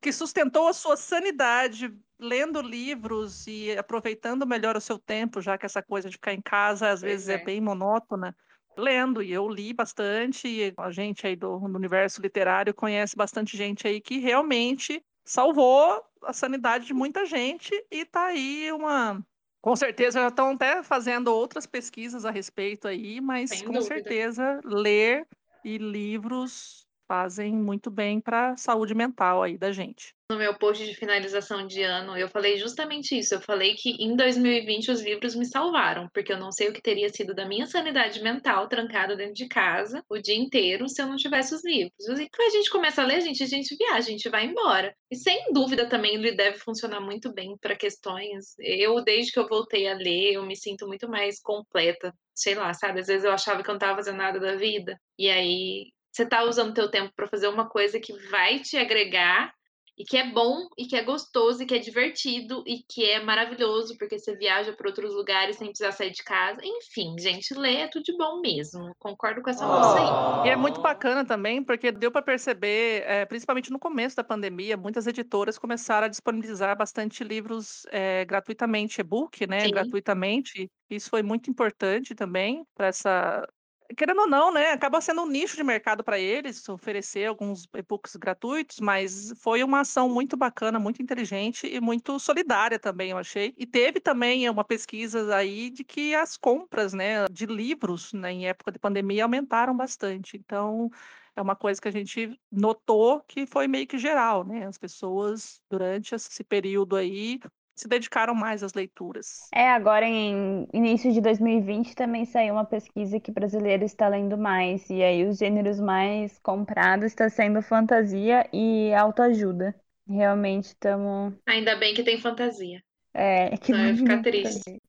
B: que sustentou a sua sanidade lendo livros e aproveitando melhor o seu tempo, já que essa coisa de ficar em casa às
A: Pois
B: vezes é.
A: é.
B: bem monótona. Lendo, e eu li bastante, e a gente aí do, do universo literário conhece bastante gente aí que realmente salvou a sanidade de muita gente e tá aí uma. Com certeza já estão até fazendo outras pesquisas a respeito aí, mas
A: Sem
B: com
A: dúvida.
B: certeza ler e livros fazem muito bem para a saúde mental aí da gente.
A: No meu post de finalização de ano, eu falei justamente isso. Eu falei que em 2020 os livros me salvaram, porque eu não sei o que teria sido da minha sanidade mental trancada dentro de casa o dia inteiro se eu não tivesse os livros. E quando a gente começa a ler, a gente, a gente viaja, a gente vai embora. E sem dúvida também ele deve funcionar muito bem para questões. Eu, desde que eu voltei a ler, eu me sinto muito mais completa. Sei lá, sabe? Às vezes eu achava que eu não estava fazendo nada da vida. E aí você tá usando teu tempo para fazer uma coisa que vai te agregar E que é bom, e que é gostoso, e que é divertido, e que é maravilhoso, porque você viaja para outros lugares sem precisar sair de casa. Enfim, gente, ler é tudo de bom mesmo. Concordo com essa moça aí.
B: E é muito bacana também, porque deu para perceber, eh, principalmente no começo da pandemia, muitas editoras começaram a disponibilizar bastante livros eh, gratuitamente, e-book, né?
A: Sim.
B: Gratuitamente. Isso foi muito importante também para essa. Querendo ou não, né? Acaba sendo um nicho de mercado para eles, oferecer alguns e-books gratuitos, mas foi uma ação muito bacana, muito inteligente e muito solidária também, eu achei. E teve também uma pesquisa aí de que as compras, né, de livros, né, em época de pandemia aumentaram bastante. Então, é uma coisa que a gente notou que foi meio que geral, né? As pessoas, durante esse período aí, se dedicaram mais às leituras.
E: É, agora em início de 2020 também saiu uma pesquisa que brasileiro está lendo mais, e aí os gêneros mais comprados está sendo fantasia e autoajuda. Realmente estamos.
A: Ainda bem que tem fantasia.
E: É, que
A: Não, ia ficar triste.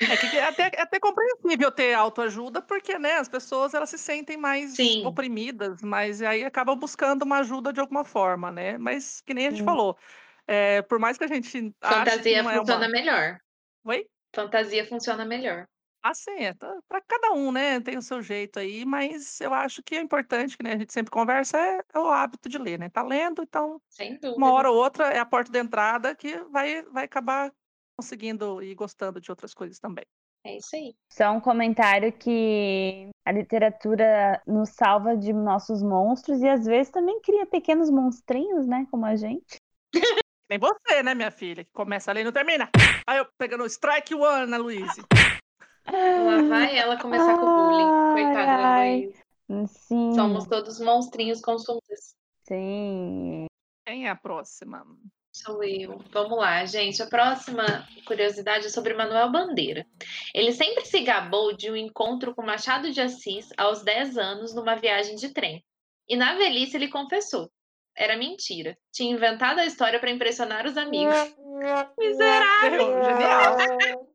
B: É que é até, é até compreensível ter autoajuda, porque, né, as pessoas elas se sentem mais
A: Sim.
B: oprimidas, mas aí acabam buscando uma ajuda de alguma forma, né? Mas que nem a gente
E: Sim.
B: falou, é, por mais que a gente ache que
A: Fantasia
B: é
A: funciona
B: uma...
A: melhor.
B: Oi?
A: Fantasia funciona melhor.
B: Assim, é, tá, para cada um, né? Tem o seu jeito aí, mas eu acho que é importante, que né, a gente sempre conversa, é, é o hábito de ler, né? Tá lendo, então
A: Sem
B: uma hora ou outra é a porta de entrada que vai, vai acabar conseguindo e gostando de outras coisas também.
A: É isso aí.
E: Só um comentário que a literatura nos salva de nossos monstros e às vezes também cria pequenos monstrinhos, né? Como a gente.
B: Nem você, né, minha filha, que começa a ler e não termina. Aí eu pegando o strike one na Luíse.
A: Lá vai ela começar com o bullying. Coitada da
E: Ai,
A: Luísa.
E: Sim,
A: Somos todos monstrinhos consumidos.
E: sim.
B: Quem é a próxima?
A: Sou eu. Vamos lá, gente. A próxima curiosidade é sobre Manuel Bandeira. Ele sempre se gabou de um encontro com Machado de Assis aos 10 anos numa viagem de trem. E na velhice ele confessou. Era mentira. Tinha inventado a história para impressionar os amigos. Miserável!
B: Genial!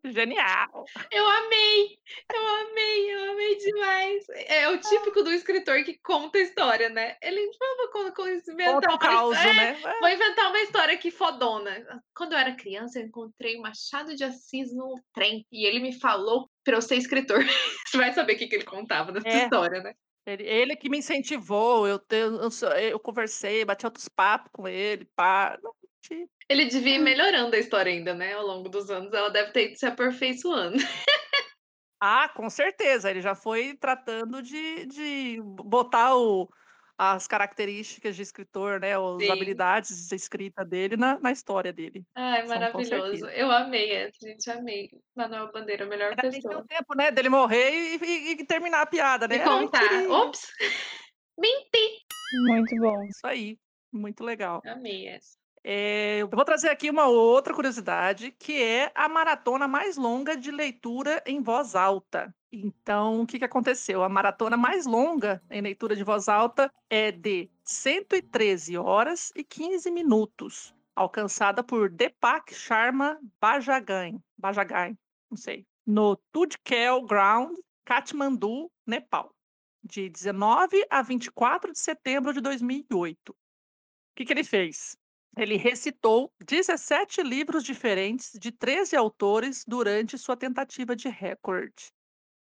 B: Genial!
A: Eu amei! Eu amei, eu amei demais. É o típico do escritor que conta a história, né? Ele con- inventar
B: o
A: uma
B: caos,
A: é,
B: né? É.
A: Vou inventar uma história aqui fodona. Quando eu era criança, eu encontrei Machado de Assis no trem e ele me falou para eu ser escritor. Você vai saber o que, que ele contava nessa
B: É.
A: história, né?
B: Ele, ele que me incentivou, eu, te- eu, eu conversei, bati outros papos com ele, pá. Não.
A: Ele devia ir melhorando a história ainda, né? Ao longo dos anos, ela deve ter ido se aperfeiçoando.
B: Ah, com certeza. Ele já foi tratando de, de botar o, as características de escritor, né? As
A: Sim.
B: habilidades de escrita dele na, na história dele. São, com
A: maravilhoso. Eu amei essa, gente. Amei. Manuel Bandeira, a melhor
B: deu
A: pessoa.
B: tempo, né? Dele morrer e, e- e terminar a piada, né? Era
A: contar. Ops! Menti!
E: Muito bom.
B: Isso aí. Muito legal.
A: Amei essa.
B: É, eu vou trazer aqui uma outra curiosidade, que é a maratona mais longa de leitura em voz alta. Então, o que, que aconteceu? A maratona mais longa em leitura de voz alta é de 113 horas e 15 minutos, alcançada por Deepak Sharma Bajagan, Bajagan, não sei, no Tudkel Ground, Kathmandu, Nepal, de 19 a 24 de setembro de 2008. O que, que ele fez? Ele recitou 17 livros diferentes de 13 autores durante sua tentativa de recorde.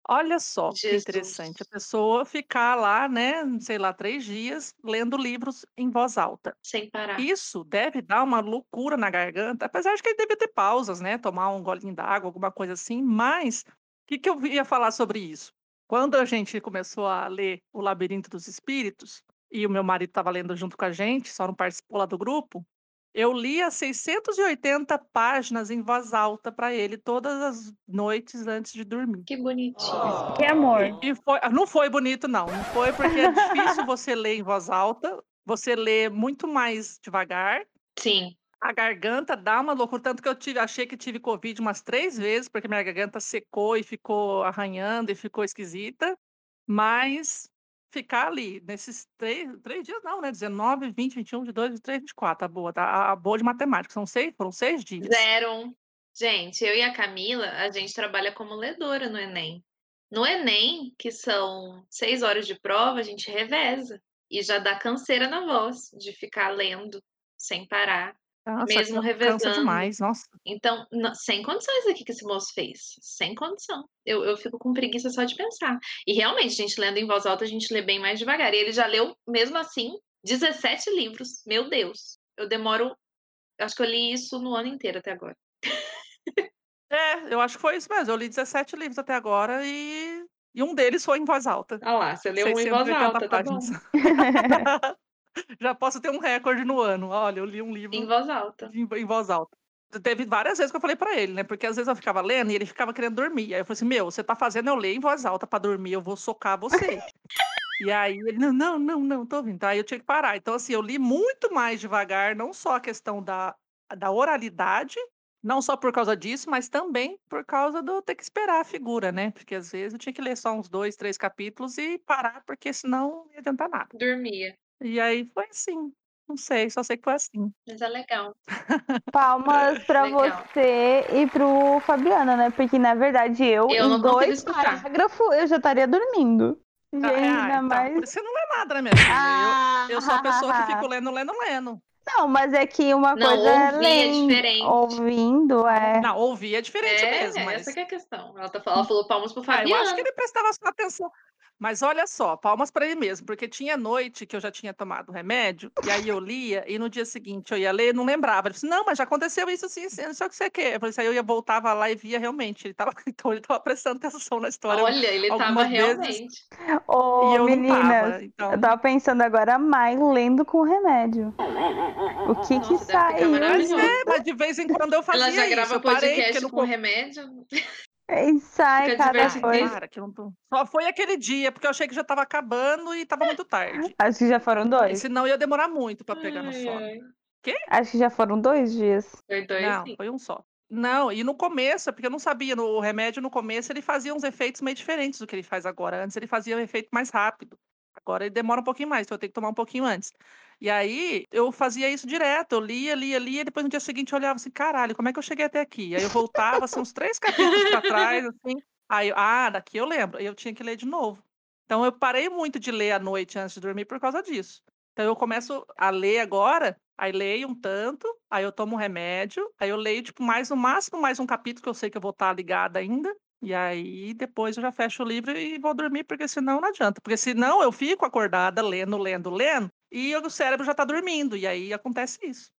B: Olha só que
A: Jesus.
B: interessante. A pessoa ficar lá, né, sei lá, três dias, lendo livros em voz alta.
A: Sem parar.
B: Isso deve dar uma loucura na garganta, apesar de que ele deve ter pausas, né? Tomar um golinho d'água, alguma coisa assim. Mas o que, que eu ia falar sobre isso? Quando a gente começou a ler O Labirinto dos Espíritos, e o meu marido estava lendo junto com a gente, só não participou lá do grupo, eu lia 680 páginas em voz alta para ele todas as noites antes de dormir.
A: Que bonitinho.
E: Que amor.
B: E foi, não foi bonito, não. Não foi porque é difícil você ler em voz alta. Você lê muito mais devagar.
A: Sim.
B: A garganta dá uma loucura. Tanto que eu tive, achei que tive Covid umas três vezes, porque minha garganta secou e ficou arranhando e ficou esquisita. Mas ficar ali nesses três, três dias, não, né? 19, 20, 21, 22, 23, 24. A boa, tá? A, boa de matemática. São seis, foram seis dias.
A: Zero. Gente, eu e a Camila, a gente trabalha como ledora no Enem. No Enem, que são seis horas de prova, a gente reveza. E já dá canseira na voz de ficar lendo sem parar,
B: Nossa,
A: mesmo revezando.
B: demais, nossa.
A: Então, não- sem condições aqui que esse moço fez. Sem condição. Eu, eu fico com preguiça só de pensar. E realmente, gente, lendo em voz alta, a gente lê bem mais devagar. E ele já leu, mesmo assim, 17 livros. Meu Deus. Eu demoro. Acho que eu li isso no ano inteiro até agora.
B: É, eu acho que foi isso mesmo. Eu li 17 livros até agora e, e um deles foi em voz alta.
A: Ah lá, você leu um em
B: 680
A: voz alta, tá bom.
B: Já posso ter um recorde no ano. Olha, eu li um livro
A: Em voz alta.
B: em, em voz alta. Teve várias vezes que eu falei pra ele, né? Porque às vezes eu ficava lendo e ele ficava querendo dormir. Aí eu falei assim: Meu, você tá fazendo eu ler em voz alta pra dormir, eu vou socar você. e aí ele: Não, não, não, não, tô ouvindo. Aí eu tinha que parar. Então, assim, eu li muito mais devagar, não só a questão da, da oralidade, não só por causa disso, mas também por causa do ter que esperar a figura, né? Porque às vezes eu tinha que ler só uns dois, três capítulos e parar, porque senão não ia adiantar nada.
A: Dormia.
B: E aí foi assim. Não sei, só sei que foi assim.
A: Mas é legal.
E: Palmas pra
A: Legal.
E: você e pro Fabiana, né? Porque na verdade eu,
A: Eu
E: em dois parágrafos, eu já estaria dormindo. Gente,
B: Ah,
E: ainda
B: então,
E: mais.
B: por isso você não lê nada, né, minha filha?
E: Ah,
B: eu, eu sou a pessoa que fico lendo, lendo, lendo.
E: Não, mas é que uma
A: Não,
E: coisa é
A: ouvir é
E: lendo,
A: diferente.
E: ouvindo, é.
B: Não, ouvir é diferente
A: É,
B: mesmo, mas...
A: essa que é a questão. Ela, tá, ela falou palmas pro
B: Ah, eu acho que ele prestava atenção. Mas olha só, palmas para ele mesmo, porque tinha noite que eu já tinha tomado remédio, e aí eu lia, e no dia seguinte eu ia ler e não lembrava. Ele disse, não, mas já aconteceu isso assim, assim, não sei o que você quer. Eu falei, assim, aí eu ia, voltava lá e via realmente. Ele tava, então ele estava prestando atenção na história.
A: Olha, ele tava
B: algumas vezes-
A: realmente.
E: Ô,
B: e eu
E: meninas,
B: não tava. Então,
E: eu tava pensando agora mais lendo com remédio. O que que
A: Nossa, ficar
E: saiu?
A: maravilhoso.
B: é, mas de vez em quando eu fazia
A: Ela já
B: isso.
A: grava
B: parei,
A: podcast
B: no
A: com remédio.
E: E sai
A: Fica
E: cada coisa.
B: Para, que eu não tô... Só foi aquele dia, porque eu achei que já estava acabando e estava muito tarde.
E: Acho que já foram
B: E
E: dois.
B: senão ia demorar muito para pegar no
A: Ai,
B: sono.
A: ai.
E: Acho que já foram dois dias.
A: Foi dois,
B: Não,
A: sim.
B: foi um só. Não, e no começo, é porque eu não sabia, no o remédio no começo ele fazia uns efeitos meio diferentes do que ele faz agora. Antes ele fazia um efeito mais rápido. Agora ele demora um pouquinho mais, então eu tenho que tomar um pouquinho antes. E aí eu fazia isso direto, eu lia, lia, lia, e depois no dia seguinte eu olhava assim, caralho, como é que eu cheguei até aqui? Aí eu voltava, assim, uns três capítulos para trás, assim. Aí, ah, daqui eu lembro. Eu tinha que ler de novo. Então eu parei muito de ler à noite antes de dormir por causa disso. Então eu começo a ler agora, aí leio um tanto, aí eu tomo um remédio, aí eu leio, tipo, mais no máximo mais um capítulo que eu sei que eu vou estar ligada ainda. E aí depois eu já fecho o livro e vou dormir, porque senão não adianta. Porque senão eu fico acordada, lendo, lendo, lendo, e o cérebro já tá dormindo. E aí acontece isso.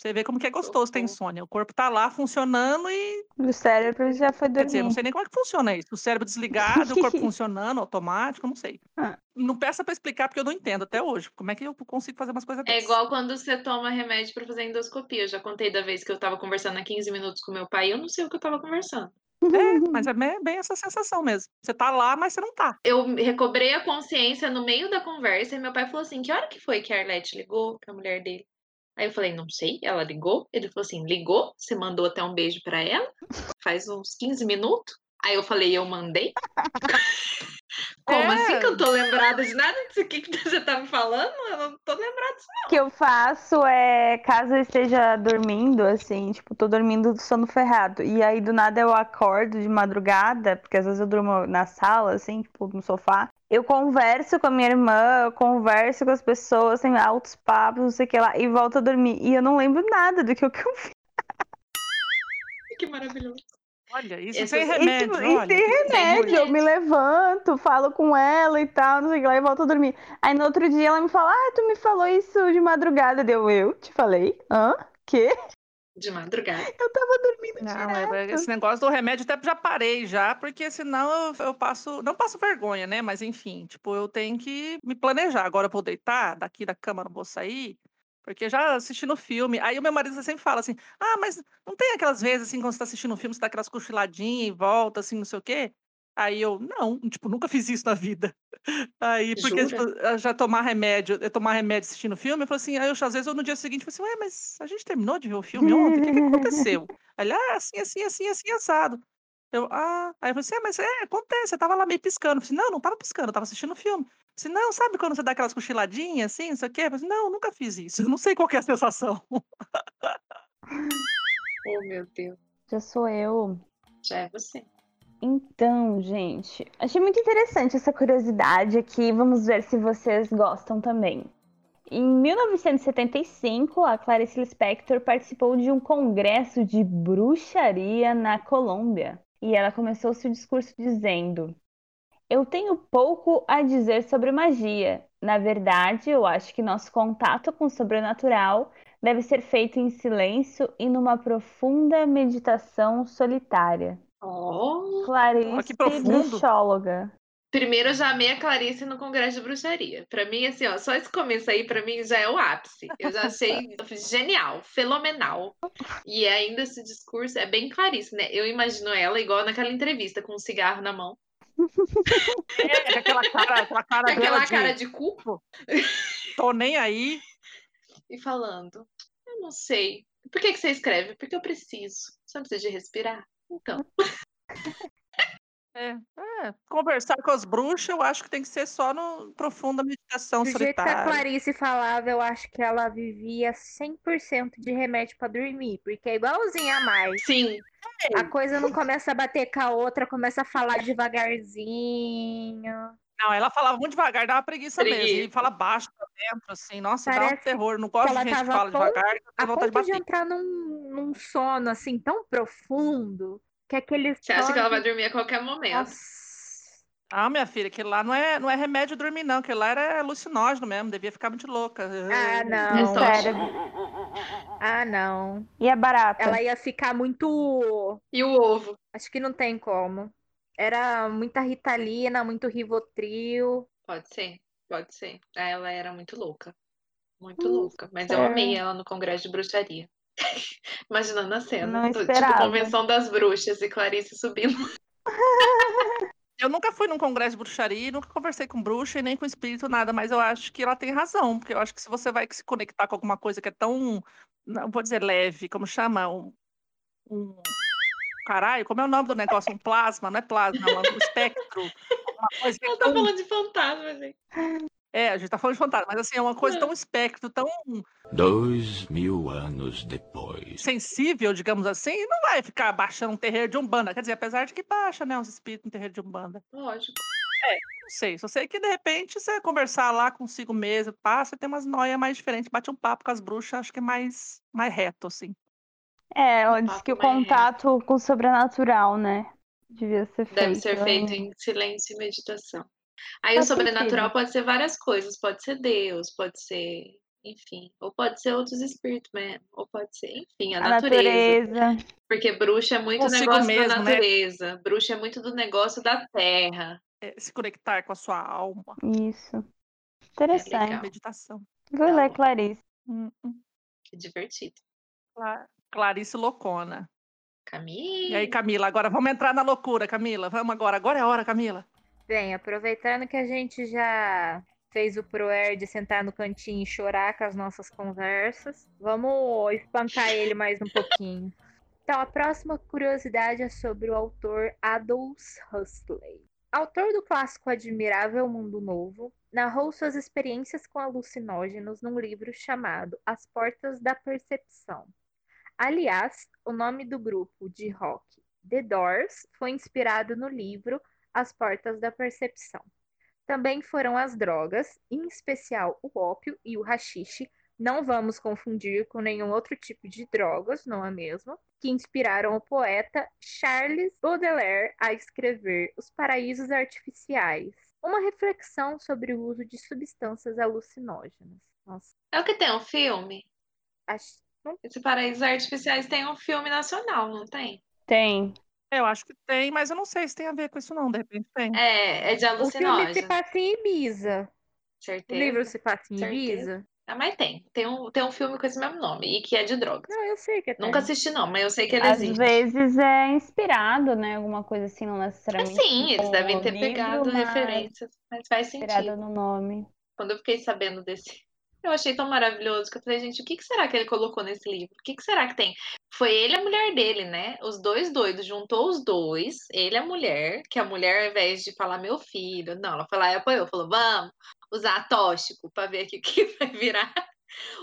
B: Você vê como que é gostoso ter insônia. O corpo tá lá funcionando e.
E: O cérebro já foi
B: Quer dizer, não sei nem como é que funciona isso. O cérebro desligado, o corpo funcionando, automático, eu não sei.
E: Ah.
B: Não peça pra explicar, porque eu não entendo até hoje. Como é que eu consigo fazer umas coisas
A: É
B: dessas?
A: igual quando você toma remédio pra fazer endoscopia. Eu já contei da vez que eu tava conversando há 15 minutos com meu pai e eu não sei o que eu tava conversando.
B: É, mas é bem essa sensação mesmo. Você tá lá, mas você não tá.
A: Eu recobrei a consciência no meio da conversa e meu pai falou assim: Que hora que foi que a Arlete ligou, que é a mulher dele? Aí eu falei: Não sei, ela ligou? Ele falou assim: Ligou? Você mandou até um beijo pra ela? Faz uns 15 minutos? Aí eu falei: Eu mandei? Como
B: É.
A: assim que eu tô lembrada de nada disso aqui que você tá me falando? Eu não tô lembrada disso.
E: O que eu faço é, caso eu esteja dormindo, assim, tipo, tô dormindo do sono ferrado. E aí do nada eu acordo de madrugada, porque às vezes eu durmo na sala, assim, tipo, no sofá. Eu converso com a minha irmã, eu converso com as pessoas, tem altos papos, não sei o que lá, e volto a dormir. E eu não lembro nada do que eu que eu fiz.
A: Que maravilhoso.
B: Olha, isso
A: Esse-
B: sem
A: e,
E: E,
B: remédio,
E: e
B: olha.
E: sem
B: que coisa
E: remédio, eu me levanto, falo com ela e tal, não sei o que lá, e volto a dormir. Aí no outro dia ela me fala, ah, tu me falou isso de madrugada. Deu, eu te falei? Hã? Quê?
A: De madrugada.
E: Eu tava dormindo
B: Não,
E: direto.
B: é, esse negócio do remédio até já parei já, porque senão eu, eu passo, não passo vergonha, né? Mas enfim, tipo, eu tenho que me planejar. Agora eu vou deitar, daqui da cama não vou sair, porque já assistindo filme. Aí o meu marido sempre fala assim: "Ah, mas não tem aquelas vezes assim quando você tá assistindo um filme, você dá aquelas cochiladinhas e volta assim, não sei o quê?" Aí eu, não, tipo, nunca fiz isso na vida. Aí, porque tipo, já tomar remédio, eu tomar remédio assistindo filme, eu falo assim, aí eu, às vezes eu no dia seguinte falo assim, ué, mas a gente terminou de ver o filme ontem? O que, que aconteceu? Aí Ele, ah, assim, assim, assim, assim, assado. Eu, ah, aí eu falei assim, é, mas é, acontece, eu tava lá meio piscando. Eu falei, assim, não, não tava piscando, eu tava assistindo o filme. Falei, assim, não, sabe quando você dá aquelas cochiladinhas assim, não sei o quê? Eu falei, assim, não, nunca fiz isso, eu não sei qual que é a sensação.
A: Oh, meu Deus.
E: Já sou eu.
A: Já é você.
E: Então, gente, achei muito interessante essa curiosidade aqui. Vamos ver se vocês gostam também. Em 1975, a Clarice Lispector participou de um congresso de bruxaria na Colômbia. E ela começou seu discurso dizendo: Eu tenho pouco a dizer sobre magia. Na verdade, eu acho que nosso contato com o sobrenatural deve ser feito em silêncio e numa profunda meditação solitária.
A: Oh.
E: Clarice,
B: que profundo.
E: bruxóloga.
A: Primeiro, eu já amei a Clarice no Congresso de Bruxaria. Pra mim, assim, ó, só esse começo aí, pra mim, já é o ápice. Eu já achei genial, fenomenal. E ainda esse discurso é bem Clarice, né? Eu imagino ela igual naquela entrevista, com um cigarro na mão.
B: É, com aquela cara, aquela cara
A: aquela
B: dela de,
A: cara de cu
B: tô nem aí.
A: e falando. Eu não sei. Por que, que você escreve? Porque eu preciso. Você não precisa de respirar? Então.
B: É, é, conversar com as bruxas, eu acho que tem que ser só no profunda meditação
F: Do jeito que a
B: solitária.
F: Clarice falava, eu acho que ela vivia 100% de remédio pra dormir, porque é igualzinha a mais.
A: Sim.
F: A coisa não começa a bater com a outra, começa a falar devagarzinho.
B: Não, ela falava muito devagar, dá uma preguiça, mesmo. E fala baixo pra dentro, assim. Nossa, dá um
F: Parece
B: terror. Não
F: que
B: gosto de gente que fala
F: tão-
B: devagar,
F: A
B: de
F: ponto de
B: bater.
F: entrar num, num sono assim tão profundo que aquele
A: Você acha que ela vai dormir a qualquer momento?
F: Nossa.
B: Ah, minha filha, aquilo lá não é, não é remédio dormir, não. Aquilo lá era alucinógeno mesmo, devia ficar muito louca.
F: Ah, não.
E: Cérebro.
F: Ah, não.
E: E a barata?
F: Ela ia ficar muito.
A: E o ovo?
F: Acho que não tem como. Era muita Ritalina, muito Rivotril.
A: Pode ser, pode ser. Ela era muito louca. Muito
E: Hum,
A: louca. Mas eu
E: é.
A: amei ela no Congresso de Bruxaria. Imaginando a cena.
E: Não
A: Tô- Tipo. Convenção das Bruxas e Clarice subindo.
B: Eu nunca fui num congresso de bruxaria, nunca conversei com bruxa e nem com espírito, nada, mas eu acho que ela tem razão, porque eu acho que se você vai se conectar com alguma coisa que é tão, não vou dizer leve, como chama? Um, um- caralho, como é o nome do negócio? Um plasma, não é plasma, é um espectro. Uma coisa que é
A: Ela tá
B: tão
A: falando de fantasma, gente.
B: É, a gente tá falando de fantasma, mas assim, é uma coisa tão espectro, tão
G: Dois mil anos depois.
B: sensível, digamos assim, e não vai ficar baixando um terreiro de Umbanda. Quer dizer, apesar de que baixa, né, os espíritos no terreiro de Umbanda.
A: Lógico.
B: Não sei, só sei que de repente você conversar lá consigo mesmo, passa, tem umas noias mais diferentes, bate um papo com as bruxas, acho que é mais, mais reto, assim.
E: É, ela disse que o contato com o sobrenatural, né? Devia ser feito.
A: Deve ser
E: Ela
A: feito em silêncio e meditação. Aí o
E: Faz
A: sobrenatural
E: sentido.
A: pode ser várias coisas. Pode ser Deus, pode ser, enfim. Ou pode ser outros espíritos mesmo. Ou pode ser, enfim, a,
E: A
A: natureza.
E: natureza.
A: Porque bruxa é muito
B: Consigo
A: negócio
B: mesmo,
A: da
B: né?
A: natureza. Bruxa é muito do negócio da terra.
B: É, se conectar com a sua alma,
E: Isso.
A: legal.
E: Interessante.
B: meditação.
E: Vou
A: Tá
E: ler. Clarice.
B: Hum, hum.
A: Que divertido.
B: Cla- Clarice Loucona. E
A: Camila.
B: aí, Camila, agora vamos entrar na loucura, Camila. Vamos agora. Agora é a hora, Camila.
F: Bem, aproveitando que a gente já fez o Proer de sentar no cantinho e chorar com as nossas conversas, vamos espantar ele mais um pouquinho. Então, a próxima curiosidade é sobre o autor Aldous Huxley. Autor do clássico Admirável Mundo Novo, narrou suas experiências com alucinógenos num livro chamado As Portas da Percepção. Aliás, o nome do grupo de rock The Doors foi inspirado no livro As Portas da Percepção. Também foram as drogas, em especial o ópio e o haxixe, não vamos confundir com nenhum outro tipo de drogas, não é mesmo? Que inspiraram o poeta Charles Baudelaire a escrever Os Paraísos Artificiais, uma reflexão sobre o uso de substâncias alucinógenas. Nossa,
A: É o que tem um filme?
F: acho...
A: Esse Paraísos Artificiais tem um filme nacional, não tem?
E: Tem.
B: Eu acho que tem, mas eu não sei se tem a ver com isso, não. De repente tem.
A: É, é de
F: o filme se
A: alucinógeno.
F: passa em Ibiza. O
A: Certeza.
F: livro se passa em
A: Certeza.
F: Ibiza.
A: Ah, mas tem. Tem um, tem um filme com esse mesmo nome e que é de drogas.
F: Não, eu sei que é
A: Nunca assisti, não, mas eu sei que ele
E: Às
A: existe.
E: vezes é inspirado, né? Alguma coisa assim, não necessariamente.
A: sim, eles
E: no
A: devem ter
E: livro,
A: pegado
E: mas
A: referências, mas faz
E: Inspirado
A: sentido.
E: no nome.
A: Quando eu fiquei sabendo desse, eu achei tão maravilhoso que eu falei, gente, o que que será que ele colocou nesse livro? O que que será que tem? Foi ele e a mulher dele, né? Os dois doidos, juntou os dois, ele e a mulher, que a mulher, ao invés de falar meu filho, não, ela foi lá e apoiou, falou, vamos usar tóxico pra ver o que vai virar.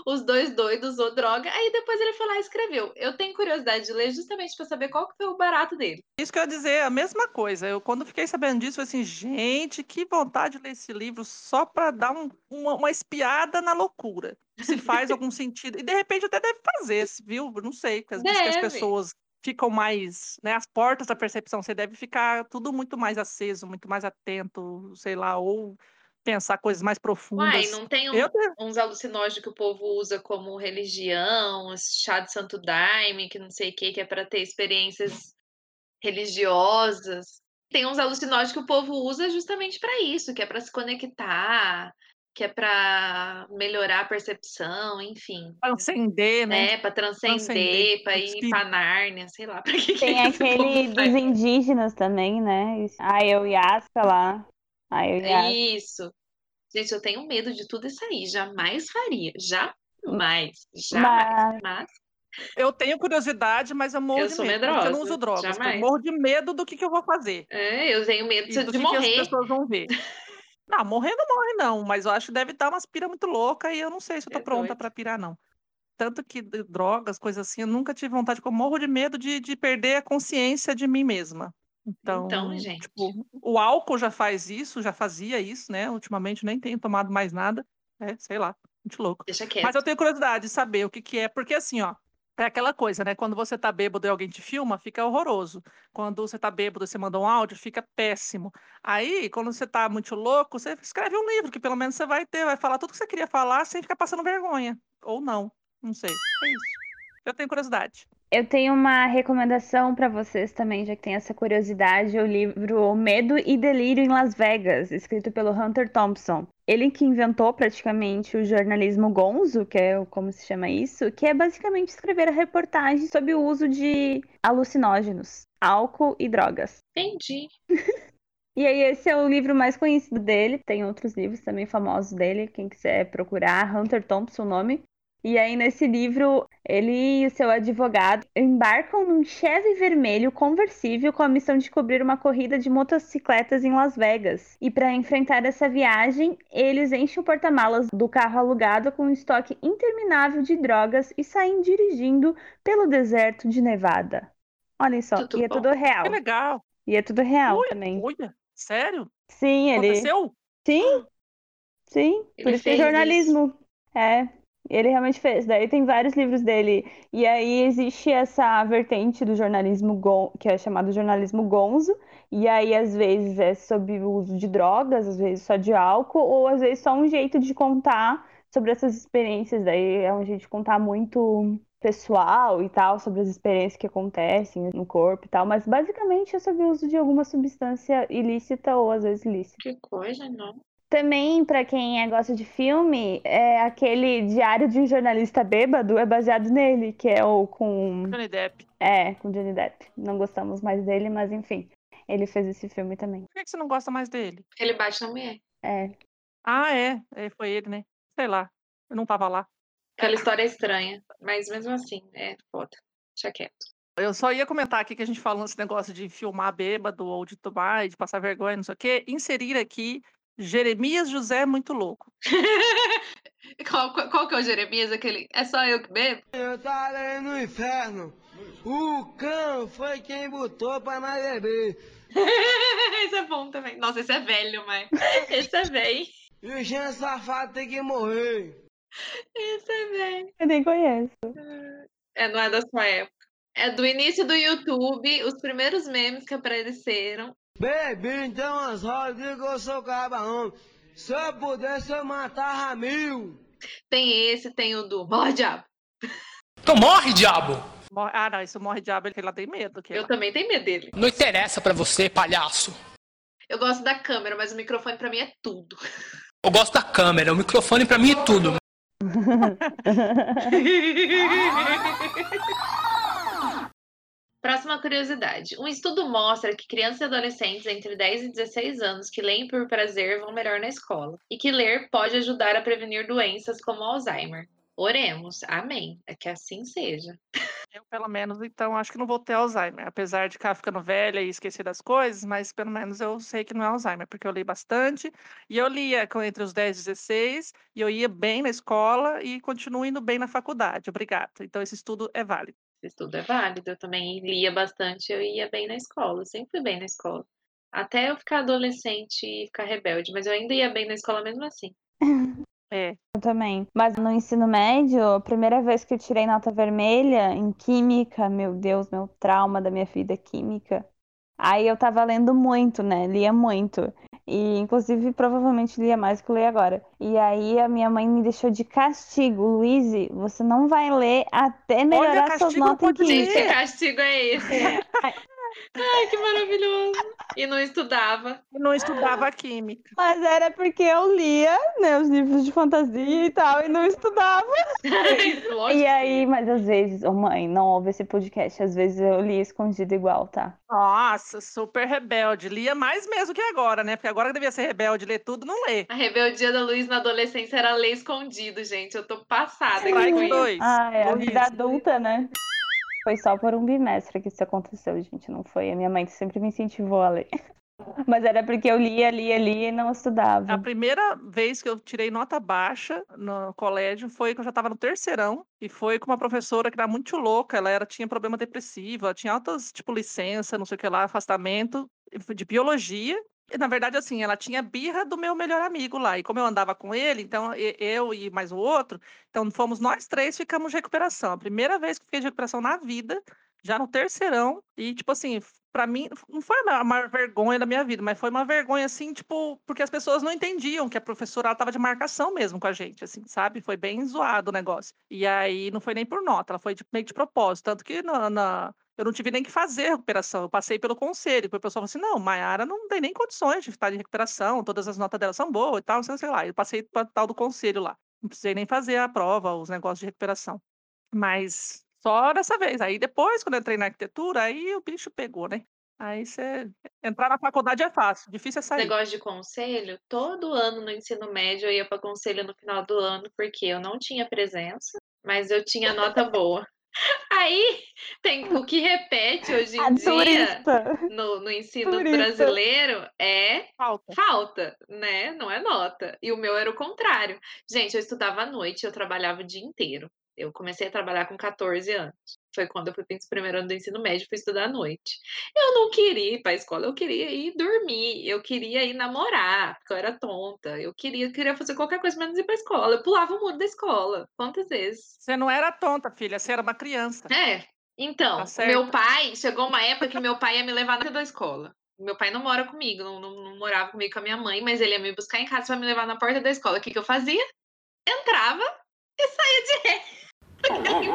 A: Os dois doidos usou droga, aí depois ele foi lá e escreveu. Eu tenho curiosidade de ler justamente para saber qual que foi o barato dele.
B: Isso que eu ia dizer, a mesma coisa. Eu, quando fiquei sabendo disso, falei assim, gente, que vontade de ler esse livro só para dar um, uma, uma espiada na loucura. Se faz algum sentido. E de repente até deve fazer, viu? Não sei, porque às vezes as pessoas ficam mais, né, as portas da percepção, você deve ficar tudo muito mais aceso, muito mais atento, sei lá, ou pensar coisas mais profundas.
A: Uai, não tem um-
B: Eu
A: uns alucinógenos que o povo usa como religião, chá de santo daime, que não sei o que, que é para ter experiências religiosas. Tem uns alucinógenos que o povo usa justamente para isso, que é para se conectar, que é para melhorar a percepção, enfim.
B: Transcender, né?
A: É, para transcender,
B: Transcender,
A: para ir para Nárnia, sei lá, para que que
E: Tem
A: povo
E: aquele dos indígenas também, né? A Ayahuasca lá. A Ayahuasca.
A: Isso. Gente, eu tenho medo de tudo isso aí. Jamais faria. Jamais. Jamais.
E: Mas
A: Mas
B: Eu tenho curiosidade, mas eu morro
A: Eu
B: de
A: sou
B: medo, porque eu não
A: medrosa,
B: uso drogas. Eu morro de medo do que, que eu vou fazer.
A: é, eu tenho medo de, de
B: que, que as
A: morrer.
B: pessoas vão ver. Não, morrer não morre, não, mas eu acho que deve dar umas pira muito louca e eu não sei se eu tô
A: É
B: pronta pra pirar, não. Tanto que drogas, coisas assim, eu nunca tive vontade, eu morro de medo de, de perder a consciência de mim mesma. Então,
A: Então, gente.
B: tipo, o álcool já faz isso, já fazia isso, né? Ultimamente nem tenho tomado mais nada. É, sei lá, muito louco.
A: Deixa quieto.
B: Mas eu tenho curiosidade de saber o que que é, porque assim, ó, é aquela coisa, né? Quando você tá bêbado e alguém te filma, fica horroroso. Quando você tá bêbado e você manda um áudio, fica péssimo. Aí, quando você tá muito louco, você escreve um livro, que pelo menos você vai ter, vai falar tudo que você queria falar sem ficar passando vergonha. Ou não, não sei. É isso. Eu tenho curiosidade.
E: Eu tenho uma recomendação pra vocês também, já que tem essa curiosidade, o livro O Medo e Delírio em Las Vegas, escrito pelo Hunter Thompson. Ele que inventou praticamente o jornalismo gonzo, que é como se chama isso, que é basicamente escrever a reportagem sobre o uso de alucinógenos, álcool e drogas.
A: Entendi.
E: E aí, esse é o livro mais conhecido dele. Tem outros livros também famosos dele, quem quiser procurar, Hunter Thompson o nome. E aí, nesse livro, ele e o seu advogado embarcam num Chevy vermelho conversível com a missão de cobrir uma corrida de motocicletas em Las Vegas. E para enfrentar essa viagem, eles enchem o porta-malas do carro alugado com um estoque interminável de drogas e saem dirigindo pelo deserto de Nevada. Olhem só,
A: Tudo
E: e é
A: bom.
E: tudo real.
B: Que legal.
E: E é tudo real
B: Ui,
E: também.
B: Olha, sério?
E: Sim, ele.
B: Aconteceu?
E: Sim, sim. Por
A: Ele
E: isso que é jornalismo. É, ele realmente fez. Daí tem vários livros dele. E aí existe essa vertente do jornalismo gon... que é chamado jornalismo gonzo. E aí, às vezes, é sobre o uso de drogas, às vezes só de álcool, ou às vezes só um jeito de contar sobre essas experiências. Daí é um jeito de contar muito pessoal e tal, sobre as experiências que acontecem no corpo e tal. Mas basicamente é sobre o uso de alguma substância ilícita ou às vezes ilícita.
A: Que coisa, não.
E: Também, pra quem é- gosta de filme, é aquele Diário de um Jornalista Bêbado é baseado nele, que é o com.
B: Johnny Depp.
E: É, com Johnny Depp. Não gostamos mais dele, mas enfim. Ele fez esse filme também.
B: Por que você não gosta mais dele?
A: Ele bate na mulher.
E: É.
B: Ah, é. é foi ele, né? Sei lá. Eu não tava lá.
A: Aquela história é estranha. Mas mesmo assim, é foda. Deixa quieto.
B: Eu só ia comentar aqui que a gente falando esse negócio de filmar bêbado ou de tomar e de passar vergonha, não sei o quê. Inserir aqui Jeremias José Muito Louco.
A: qual, qual, qual que é o Jeremias? Aquele. É só eu que bebo?
H: Eu tava no inferno. O cão foi quem botou pra nós beber.
A: esse é bom também. Nossa, esse é velho, mas. Esse é velho.
H: E o Jean Safado tem que morrer.
A: Esse é velho.
E: Eu nem conheço.
A: É, não é da sua época. É do início do YouTube, os primeiros memes que apareceram.
H: Bebi então as rodas, eu sou cabarão. Se eu pudesse, eu matava mil.
A: Tem esse, tem o do Morre Diabo.
I: Então morre, diabo!
B: Morre- Ah, não, isso morre diabo, ele lá tem medo. Que
A: Eu também tenho medo dele.
I: Não interessa pra você, palhaço.
A: Eu gosto da câmera, mas o microfone pra mim é tudo.
I: Eu gosto da câmera, o microfone pra mim é tudo.
A: Próxima curiosidade. Um estudo mostra que crianças e adolescentes entre 10 e 16 anos que leem por prazer vão melhor na escola. E que ler pode ajudar a prevenir doenças como Alzheimer. Oremos, amém. É que assim seja.
B: Eu, pelo menos, então, acho que não vou ter Alzheimer. Apesar de ficar ficando velha e esquecer das coisas, mas pelo menos eu sei que não é Alzheimer, porque eu li bastante. E eu lia entre os 10 e 16, e eu ia bem na escola e continuo indo bem na faculdade. Obrigada. Então, esse estudo é válido.
A: Esse estudo é válido. Eu também lia bastante, eu ia bem na escola. Eu sempre fui bem na escola. Até eu ficar adolescente e ficar rebelde, mas eu ainda ia bem na escola mesmo assim.
B: É.
E: Eu também. Mas no ensino médio, a primeira vez que eu tirei nota vermelha em química, meu Deus, meu trauma da minha vida, química. Aí eu tava lendo muito, né? Lia muito. E inclusive provavelmente lia mais do que eu leio agora. E aí a minha mãe me deixou de castigo. Luíse, você não vai ler até melhorar suas
B: castigo não
E: notas em
A: que castigo é esse? Ai, que maravilhoso. E não estudava.
B: E não estudava química.
E: Mas era porque eu lia, né, os livros de fantasia e tal, e não estudava. E aí, mas às vezes, ô mãe, não ouve esse podcast, às vezes eu lia escondido igual, tá?
B: Nossa, super rebelde. Lia mais mesmo que agora, né? Porque agora que devia ser rebelde, ler tudo, não lê.
A: A rebeldia da Luiz na adolescência era ler escondido, gente. Eu tô passada aqui
B: Strike
A: com isso.
B: dois.
E: Ai, a
B: Por
E: vida adulta, né? Foi só por um bimestre que isso aconteceu, gente. Não foi. A minha mãe que sempre me incentivou a ler. Mas era porque eu lia, lia, lia e não
B: A
E: estudava.
B: primeira vez que eu tirei nota baixa no colégio foi quando eu já estava no terceirão e foi com uma professora que era muito louca, ela era, tinha problema depressivo, tinha altas, tipo, licença, não sei o que lá, afastamento de biologia. Na verdade, assim, ela tinha birra do meu melhor amigo lá. E como eu andava com ele, então eu e mais o outro, então fomos nós três, ficamos de recuperação. A primeira vez que fiquei de recuperação na vida, já no terceirão. E, tipo assim, pra mim, não foi a maior- vergonha da minha vida, mas foi uma vergonha, assim, tipo, porque as pessoas não entendiam que a professora ela tava de marcação mesmo com a gente, assim, sabe? Foi bem zoado o negócio. E aí não foi nem por nota, ela foi de- meio de propósito. Tanto que na, na- eu não tive nem que fazer a recuperação, eu passei pelo conselho. Depois o pessoal falou assim: não, Maiara não tem nem condições de estar de recuperação, todas as notas dela são boas e tal, sei lá. Eu passei para tal do conselho lá. Não precisei nem fazer a prova, os negócios de recuperação. Mas só dessa vez. Aí depois, quando eu entrei na arquitetura, aí o bicho pegou, né? Aí você. Entrar na faculdade é fácil, difícil é sair.
A: Negócio de conselho, todo ano no ensino médio eu ia para conselho no final do ano, porque eu não tinha presença, mas eu tinha nota boa. Aí tem o que repete hoje
E: A
A: em dia
E: turista.
A: no, no ensino
E: Turista.
A: brasileiro é
B: Falta.
A: falta, né? Não é nota. E o meu era o contrário. Gente, eu estudava à noite, eu trabalhava o dia inteiro. Eu comecei a trabalhar com 14 anos. Foi quando eu fui para o primeiro ano do ensino médio, fui estudar à noite. Eu não queria ir para a escola, eu queria ir dormir, eu queria ir namorar, porque eu era tonta. Eu queria, queria fazer qualquer coisa menos ir para a escola. Eu pulava o muro da escola. Quantas vezes?
B: Você não era tonta, filha, você era uma criança.
A: É. Então,
B: Tá
A: meu pai, chegou uma época que meu pai ia me levar na da escola. Meu pai não mora comigo, não, não- não morava comigo com a minha mãe, mas ele ia me buscar em casa para me levar na porta da escola. O que, que eu fazia? Entrava e saía de ré. Óbvio.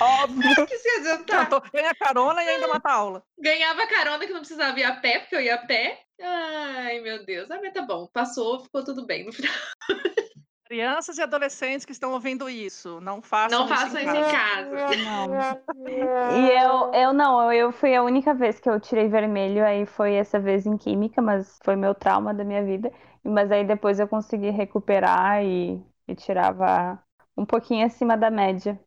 E: Óbvio.
A: que se adiantar.
B: Cantou, ganha carona e ainda mata aula.
A: Ganhava carona que não precisava ir a pé, porque eu ia a pé. Ai, meu Deus. Ah, mas tá bom. Passou, ficou tudo bem no final.
B: Crianças e adolescentes que estão ouvindo isso, não façam
A: Não
B: isso
A: façam
B: em
A: isso em
B: casa.
A: casa.
E: Não. E eu, eu não, eu fui a única vez que eu tirei vermelho, aí foi essa vez em química, mas foi meu trauma da minha vida. Mas aí depois eu consegui recuperar e, e tirava um pouquinho acima da média.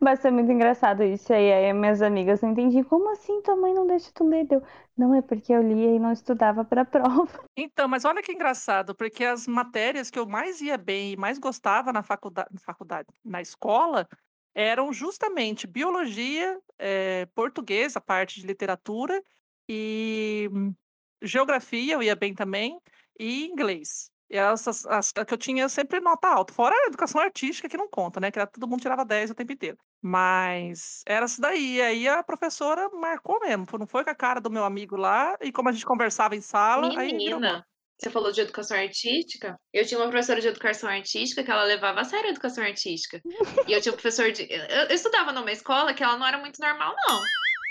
E: Mas foi muito engraçado isso. Aí, aí minhas amigas não entendiam. Como assim tua mãe não deixa tu ler? Deu, não, é porque eu lia e não estudava pra prova.
B: Então, mas olha que engraçado, porque as matérias que eu mais ia bem e mais gostava na faculdade, na faculdade, na escola, eram justamente biologia, eh, português, a parte de literatura, e geografia eu ia bem também, e inglês. E essas, as que eu tinha sempre nota alta, fora a educação artística que não conta, né? Que era, todo mundo tirava 10 o tempo inteiro. Mas era isso daí. Aí a professora marcou mesmo. Não foi com a cara do meu amigo lá, e como a gente conversava em sala, aí
A: Menina, você falou de educação artística. Eu tinha uma professora de educação artística que ela levava a sério a educação artística. E eu tinha um professor de. Eu, eu estudava numa escola que ela não era muito normal, não.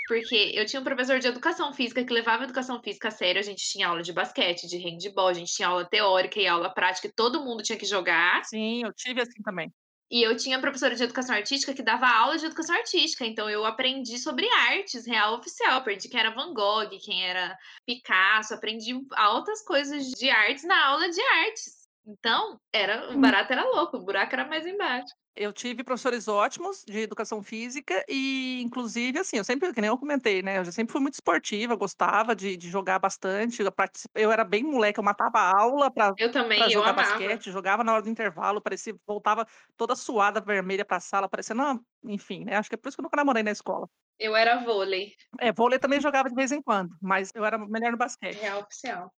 A: Porque eu tinha um professor de educação física que levava a educação física a sério. A gente tinha aula de basquete, de handball, a gente tinha aula teórica e aula prática, e todo mundo tinha que jogar.
B: Sim, eu tive assim também.
A: E eu tinha professora de educação artística que dava aula de educação artística. Então eu aprendi sobre artes real oficial. Aprendi quem era Van Gogh, quem era Picasso. Aprendi altas coisas de artes na aula de artes. Então, era, o
E: Hum.
A: barato era louco, o buraco era mais embaixo.
B: Eu tive professores ótimos de educação física e, inclusive, assim, eu sempre, que nem eu comentei, né? Eu já sempre fui muito esportiva, gostava de, de jogar bastante. Eu, eu era bem moleque, eu matava a aula
A: Eu eu
B: jogar
A: amava.
B: basquete, jogava na hora do intervalo, parecia, voltava toda suada, vermelha pra sala, parecendo, uma- enfim, né? Acho que é por isso que eu nunca namorei na escola.
A: Eu era vôlei,
B: É, vôlei também jogava de vez em quando, mas eu era melhor no basquete.
A: real oficial.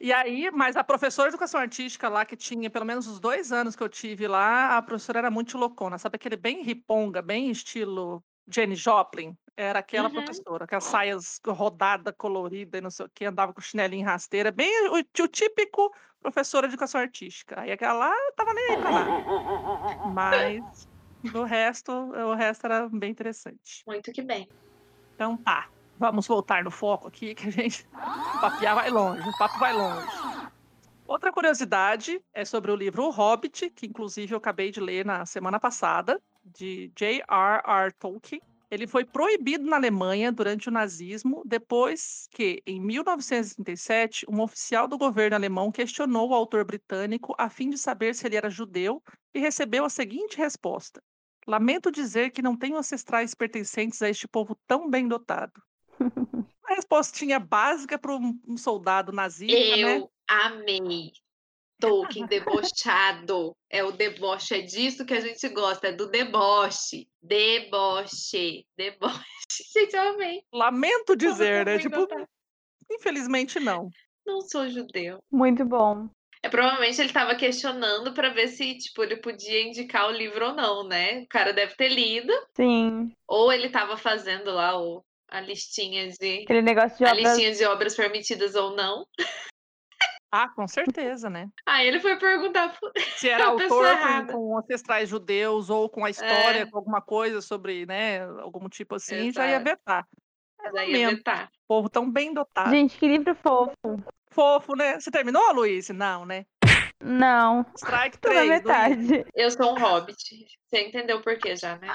B: E aí, mas a professora de educação artística lá, que tinha pelo menos os dois anos que eu tive lá, a professora era muito loucona, sabe aquele bem riponga, bem estilo Jenny Joplin? Era aquela
A: Uhum.
B: professora, aquelas saias rodada, colorida e não sei o que, andava com chinelinho rasteira, bem o, o típico professora de educação artística. Aí aquela lá tava nem aí pra nada. Mas do resto, o resto era bem interessante.
A: Muito que bem.
B: Então tá, vamos voltar no foco aqui, que a gente. O papiar vai longe, o papo vai longe. Outra curiosidade é sobre o livro O Hobbit, que inclusive eu acabei de ler na semana passada, de J.R.R. Tolkien. Ele foi proibido na Alemanha durante o nazismo, depois que, em 1937, um oficial do governo alemão questionou o autor britânico a fim de saber se ele era judeu e recebeu a seguinte resposta: Lamento dizer que não tenho ancestrais pertencentes a este povo tão bem dotado. Uma respostinha básica para um soldado nazista, né?
A: Eu amei. Tolkien debochado. É o deboche, é disso que a gente gosta, é do deboche. Deboche, deboche. Gente, eu amei.
B: Lamento dizer, né? Tipo, infelizmente não.
A: Não sou judeu.
E: Muito bom.
A: É, provavelmente ele estava questionando para ver se, tipo, ele podia indicar o livro ou não, né? O cara deve ter lido,
E: Sim.
A: ou ele estava fazendo lá o, a listinha de
E: Aquele negócio de
A: a
E: obras.
A: listinha de obras permitidas ou não.
B: Ah, com certeza, né?
A: Aí ele foi perguntar
B: Se era autor com, com ancestrais judeus ou com a história,
A: É.
B: com alguma coisa sobre, né, algum tipo assim, já ia
A: Exato.
B: vetar.
A: Aí ia vetar.
B: Povo tão bem dotado.
E: Gente, que livro fofo.
B: Fofo, né? Você terminou, Luiz? Não, né?
E: Não,
B: Strike
E: tô na
B: 3, Luiz.
E: metade.
A: Eu sou um hobbit. Você entendeu por quê já, né?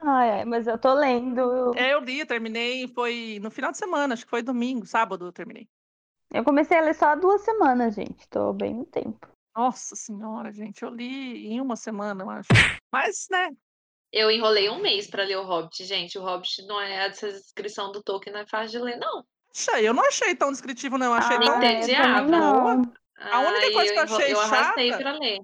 E: Ai, ai, mas eu tô lendo.
B: É, eu li, terminei, foi no final de semana, acho que foi domingo, sábado eu terminei.
E: Eu comecei a ler só há duas semanas, gente. Tô bem no tempo.
B: Nossa senhora, gente, eu li em uma semana, eu acho. Mas, né,
A: Eu enrolei um mês pra ler o Hobbit, gente. O Hobbit não é essa descrição do Tolkien, não é fácil de ler, não.
B: achei, eu não achei tão descritivo, não, eu achei
E: Ah,
B: tão
E: eu também não.
B: A única
A: Ai,
B: coisa que eu achei
A: eu arrastei
B: chata-
A: pra ler.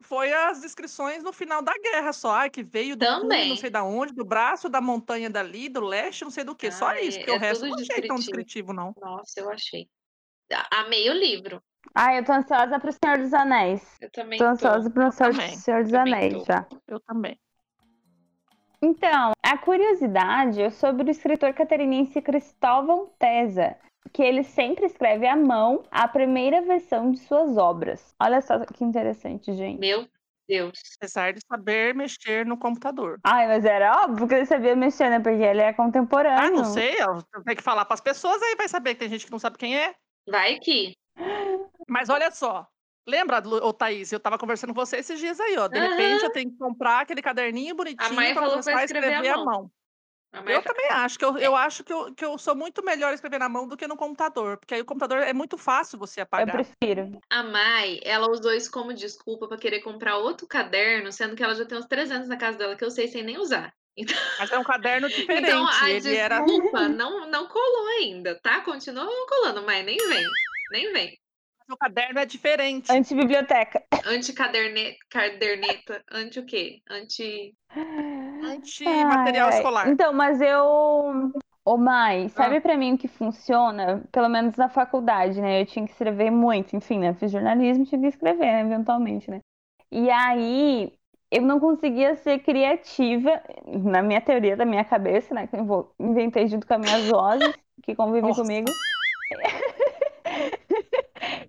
B: Foi as descrições no final da guerra só, ai, que veio do cume,
A: Também.
B: não sei da onde, do braço da montanha dali, do leste, não sei do que, só isso, porque
A: é
B: o resto não achei tão
A: descritivo.
B: não.
A: Nossa, eu achei. A- Amei o livro.
E: Ai, eu tô ansiosa pro Senhor dos Anéis.
A: Eu também
E: Tô
A: tô.
E: ansiosa pro Senhor,
B: também,
E: Senhor dos
A: também
E: Anéis
A: tô.
E: já.
B: Eu também.
E: Então, a curiosidade é sobre o escritor catarinense Cristóvão Tesa, que ele sempre escreve à mão a primeira versão de suas obras. Olha só que interessante, gente.
A: Meu Deus.
B: Apesar de saber mexer no computador.
E: Ai, mas era óbvio que ele sabia mexer, né? Porque ele é contemporâneo.
B: Ah, não sei, eu tenho que falar pras pessoas, aí vai saber que tem gente que não sabe quem é.
A: Vai que.
B: Mas olha só, lembra, ô Thaís, eu tava conversando com você esses dias aí, ó. De
A: Aham.
B: repente eu tenho que comprar aquele caderninho bonitinho pra
A: falou
B: começar
A: pra
B: a
A: escrever
B: escrever
A: à
B: à
A: mão.
B: mão.
A: A Maia
B: Eu
A: fa-
B: também acho que eu, eu acho que eu, que eu sou muito melhor escrever na mão do que no computador, porque aí o computador é muito fácil você
E: Eu
B: apagar.
E: prefiro.
A: A Mai, ela usou isso como desculpa pra querer comprar outro caderno, sendo que ela já tem uns 300 na casa dela que eu sei sem nem usar.
B: Mas é um caderno diferente.
A: Então a
B: ele era
A: desculpa não, não colou ainda, tá? Continua colando, mas nem vem. Nem vem.
B: O caderno é diferente.
E: Antibiblioteca.
A: Anti-caderneta, caderneta, anti o quê? Anti.
B: Anti-material
E: Ai, ai.
B: escolar.
E: Então, mas eu. Ô, Mai, sabe
B: Ah.
E: pra mim o que funciona? Pelo menos na faculdade, né? Eu tinha que escrever muito, enfim, né? Fiz jornalismo, tinha que escrever, né? Eventualmente, né? E aí, eu não conseguia ser criativa, na minha teoria da minha cabeça, né? Que eu inventei junto com as minhas vozes, que convivem
B: Nossa.
E: comigo.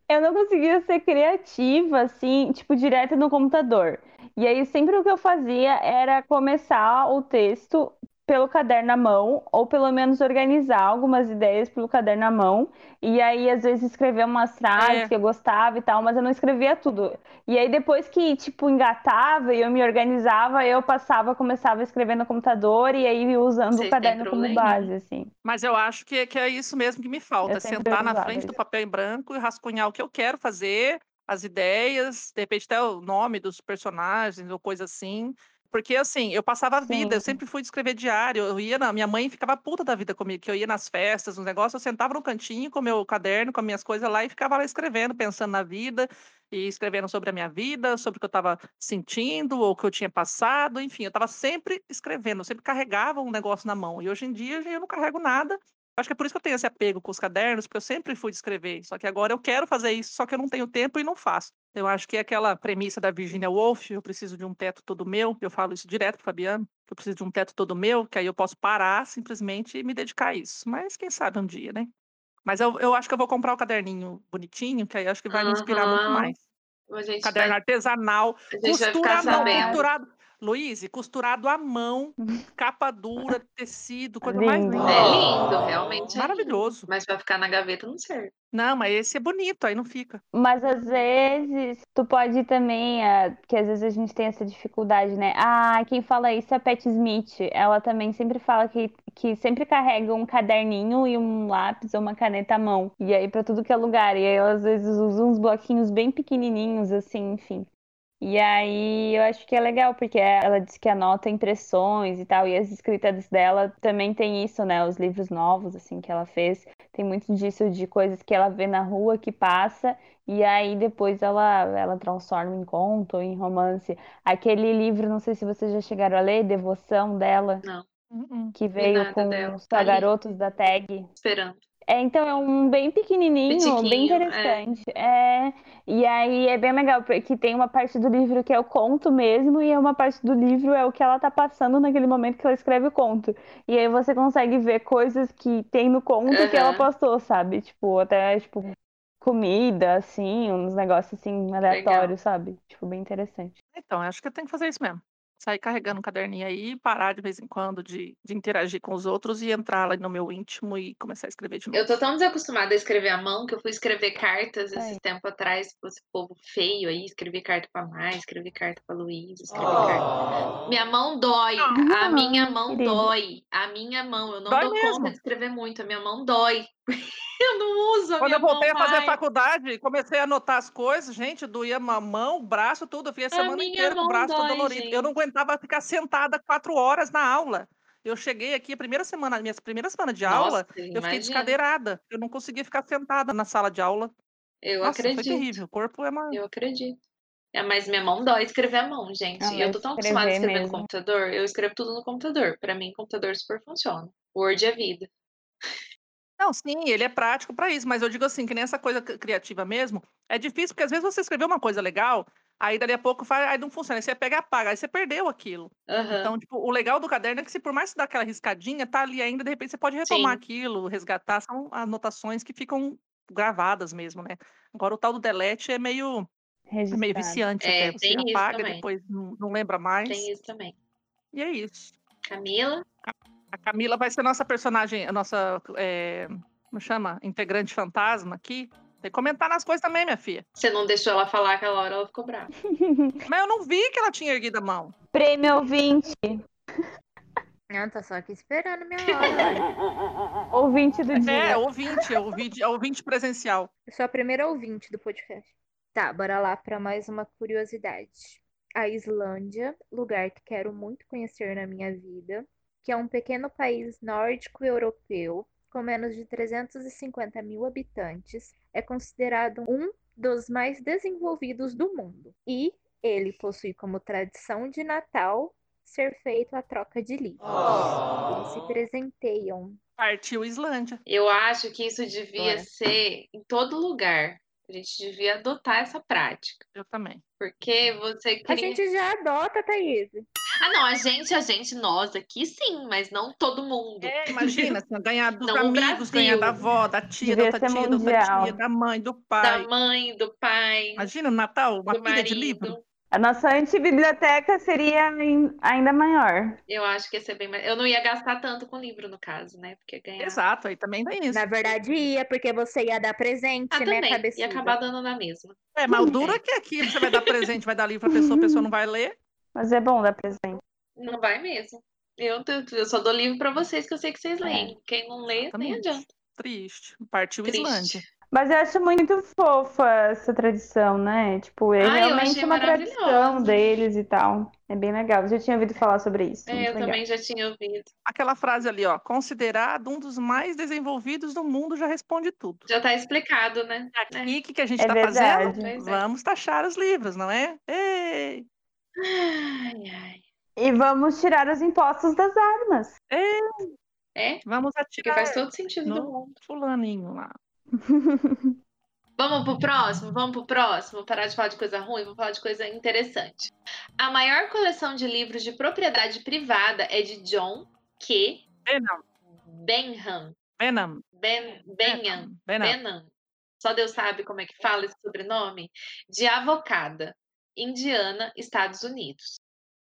E: Eu não conseguia ser criativa, assim, tipo, direto no computador. E aí, sempre o que eu fazia era começar o texto pelo caderno à mão, ou pelo menos organizar algumas ideias pelo caderno à mão. E aí, às vezes, escrever umas frases
B: É.
E: que eu gostava e tal, mas eu não escrevia tudo. E aí, depois que, tipo, engatava e eu me organizava, eu passava, começava a escrever no computador e aí usando
A: Sem
E: o caderno como base, assim.
B: Mas eu acho que, que é isso mesmo que me falta.
E: Eu
B: sentar na frente do papel em branco e rascunhar o que eu quero fazer, as ideias, de repente até o nome dos personagens ou coisa assim. Porque, assim, eu passava a vida, eu
E: Sim.
B: sempre fui escrever diário. Eu ia na. Minha mãe ficava puta da vida comigo, que eu ia nas festas, nos negócios, eu sentava no cantinho com meu caderno, com as minhas coisas lá e ficava lá escrevendo, pensando na vida e escrevendo sobre a minha vida, sobre o que eu estava sentindo ou o que eu tinha passado, enfim, eu estava sempre escrevendo, eu sempre carregava um negócio na mão. E hoje em dia eu não carrego nada. Acho que é por isso que eu tenho esse apego com os cadernos, porque eu sempre fui escrever. Só que agora eu quero fazer isso, só que eu não tenho tempo e não faço. Eu acho que é aquela premissa da Virginia Woolf, eu preciso de um teto todo meu. Eu falo isso direto pro Fabiano, que eu preciso de um teto todo meu, que aí eu posso parar simplesmente e me dedicar a isso. Mas quem sabe um dia, né? Mas eu, eu acho que eu vou comprar o caderninho bonitinho, que aí eu acho que vai me inspirar muito mais. Caderno
A: vai,
B: artesanal, costura à mão, costurado. Luiz, costurado à mão, capa dura, tecido, coisa mais
E: Lindo.
B: linda.
A: É lindo, realmente é lindo.
B: Maravilhoso.
A: Mas pra ficar na gaveta não serve.
B: Não, mas esse é bonito, aí não fica.
E: Mas às vezes tu pode também, ah, que às vezes a gente tem essa dificuldade, né? Ah, quem fala isso é a Pat Smith. Ela também sempre fala que, que sempre carrega um caderninho e um lápis ou uma caneta à mão. E aí pra tudo que é lugar. E aí ela às vezes usa uns bloquinhos bem pequenininhos, assim, enfim. E aí eu acho que é legal, porque ela diz que anota impressões e tal, e as escritas dela também tem isso, né? Os livros novos, assim, que ela fez, tem muito disso de coisas que ela vê na rua, que passa, e aí depois ela, ela transforma em conto ou em romance. Aquele livro, não sei se vocês já chegaram a ler, Devoção dela,
A: Não,
B: Uhum.
E: que veio com
A: dela.
E: os
A: Tá
E: garotos da tag.
A: esperando.
E: É, então é um bem pequenininho, bem
A: é.
E: interessante. É, e aí é bem legal, porque tem uma parte do livro que é o conto mesmo, e é uma parte do livro é o que ela tá passando naquele momento que ela escreve o conto. E aí você consegue ver coisas que tem no conto que ela passou, sabe? Tipo, até tipo comida, assim, uns negócios assim aleatórios, sabe? Tipo, bem interessante.
B: Então, acho que eu tenho que fazer isso mesmo. Sair carregando um caderninho aí, parar de vez em quando de, de interagir com os outros e entrar lá no meu íntimo e começar a escrever de novo.
A: Eu tô tão desacostumada a escrever à mão que eu fui escrever cartas
E: Ai.
A: esse tempo atrás pra esse povo feio aí. Escrevi carta pra Mai, escrevi carta pra Luísa, escrevi carta. Minha mão dói. A minha mão
E: querida.
A: dói. A minha mão. Eu não
B: Dói
A: dou
B: mesmo.
A: conta de escrever muito. A minha mão dói. Eu não uso a
B: Quando eu voltei a fazer
A: mais.
B: faculdade e comecei a anotar as coisas, gente, doía a mão, o braço, tudo. Eu fiquei a
A: A
B: semana inteira com o braço todo
A: dói,
B: dolorido. Eu não aguentava ficar sentada quatro horas na aula. Eu cheguei aqui, a primeira semana, minha primeira semana de aula,
A: Nossa,
B: eu fiquei descadeirada. Eu não conseguia ficar sentada na sala de aula.
A: Eu
B: Nossa, foi
A: acredito.
B: terrível. O corpo é uma.
A: Eu acredito. É, mas minha mão dói escrever à mão, gente.
E: Ah,
A: E eu tô tão acostumada a
E: escrever
A: escrever no
E: mesmo.
A: computador, eu escrevo tudo no computador. Pra mim, computador super funciona. Word é vida.
B: Não, sim, ele é prático para isso, mas eu digo assim, que nessa coisa cri- criativa mesmo, é difícil, porque às vezes você escreveu uma coisa legal, aí dali a pouco faz, aí não funciona, aí você pega e apaga, aí você perdeu aquilo.
A: Aham.
B: Então, tipo, o legal do caderno é que se por mais que você dá aquela riscadinha, tá ali ainda, de repente você pode retomar
A: Sim.
B: aquilo, resgatar, são anotações que ficam gravadas mesmo, né? Agora o tal do delete é meio, é meio viciante
A: É,
B: até, você apaga, depois não, não lembra mais,
A: Tem isso também.
B: e é isso.
A: Camila?
B: A Camila vai ser nossa personagem, a nossa, é, como chama? Integrante fantasma aqui. Tem que comentar nas coisas também, minha filha.
A: Você não deixou ela falar aquela hora, ela ficou brava.
B: Mas eu não vi que ela tinha erguido a mão.
E: Prêmio ouvinte.
F: Não, tô só aqui esperando minha hora.
E: Ouvinte do
B: É,
E: dia.
B: ouvinte, é ouvinte, é ouvinte presencial.
F: Eu sou a primeira ouvinte do podcast. Tá, bora lá para mais uma curiosidade. A Islândia, lugar que quero muito conhecer na minha vida, que é um pequeno país nórdico europeu com menos de 350 mil habitantes, é considerado um dos mais desenvolvidos do mundo. E ele possui como tradição de Natal ser feito a troca de livros. Eles se presenteiam
B: Partiu Islândia.
A: Eu acho que isso devia
F: Bora.
A: ser em todo lugar. A gente devia adotar essa prática.
B: Eu também.
A: Porque você
F: A
A: cria.
F: gente já adota, Thaís.
A: Ah, não, a gente, a gente, nós aqui sim, mas não todo mundo.
B: É, imagina, assim, ganhar dos
A: Não, o
B: amigos, ganhar da avó, da tia,
E: Devia
B: da tia, da tia, da mãe, do
A: Da
B: pai.
A: mãe, do pai,
B: Imagina, no Natal, uma pilha de livro.
E: A nossa antibiblioteca seria ain- ainda maior.
A: Eu acho que ia ser bem mais. Eu não ia gastar tanto com livro, no caso, né? Porque ganhar.
B: Exato, aí também tem isso.
F: Na verdade, ia, porque você ia dar presente,
A: Ah,
F: né,
A: também. Ia
F: cabeçuda?
A: acabar dando na mesma.
B: É, mas o duro é que aqui você vai dar presente, vai dar livro pra pessoa, a pessoa não vai ler.
E: Mas é bom dar presente.
A: Não vai mesmo. Eu, eu só dou livro pra vocês, que eu sei que vocês leem. Quem não lê, nem
B: Exatamente.
A: adianta.
B: Triste. Partiu
A: Triste.
B: Islândia.
E: Mas eu acho muito fofa essa tradição, né? Tipo, é
A: Ah, eu
E: realmente uma tradição deles e tal. É bem legal. Eu já tinha ouvido falar sobre isso.
A: É, eu
E: legal.
A: também já tinha ouvido.
B: Aquela frase ali, ó, considerado um dos mais desenvolvidos do mundo, já responde tudo.
A: Já tá explicado, né?
B: E o que, que a gente
E: É
B: tá
E: verdade.
B: fazendo?
A: Pois é.
B: Vamos taxar os livros, não é? Ei!
A: Ai, ai.
E: E vamos tirar os impostos das armas.
A: É?
B: Vamos
A: Porque
B: atirar
A: faz todo sentido do
B: no
A: mundo.
B: fulaninho lá.
A: Vamos pro próximo? Vamos pro próximo? Parar de falar de coisa ruim, vamos falar de coisa interessante. A maior coleção de livros de propriedade privada é de John Q.
B: Benham,
A: Benham.
B: Benham,
A: Ben, Benham.
B: Benham.
A: Benham. Só Deus sabe como é que fala esse sobrenome. De Avocada, Indiana, Estados Unidos.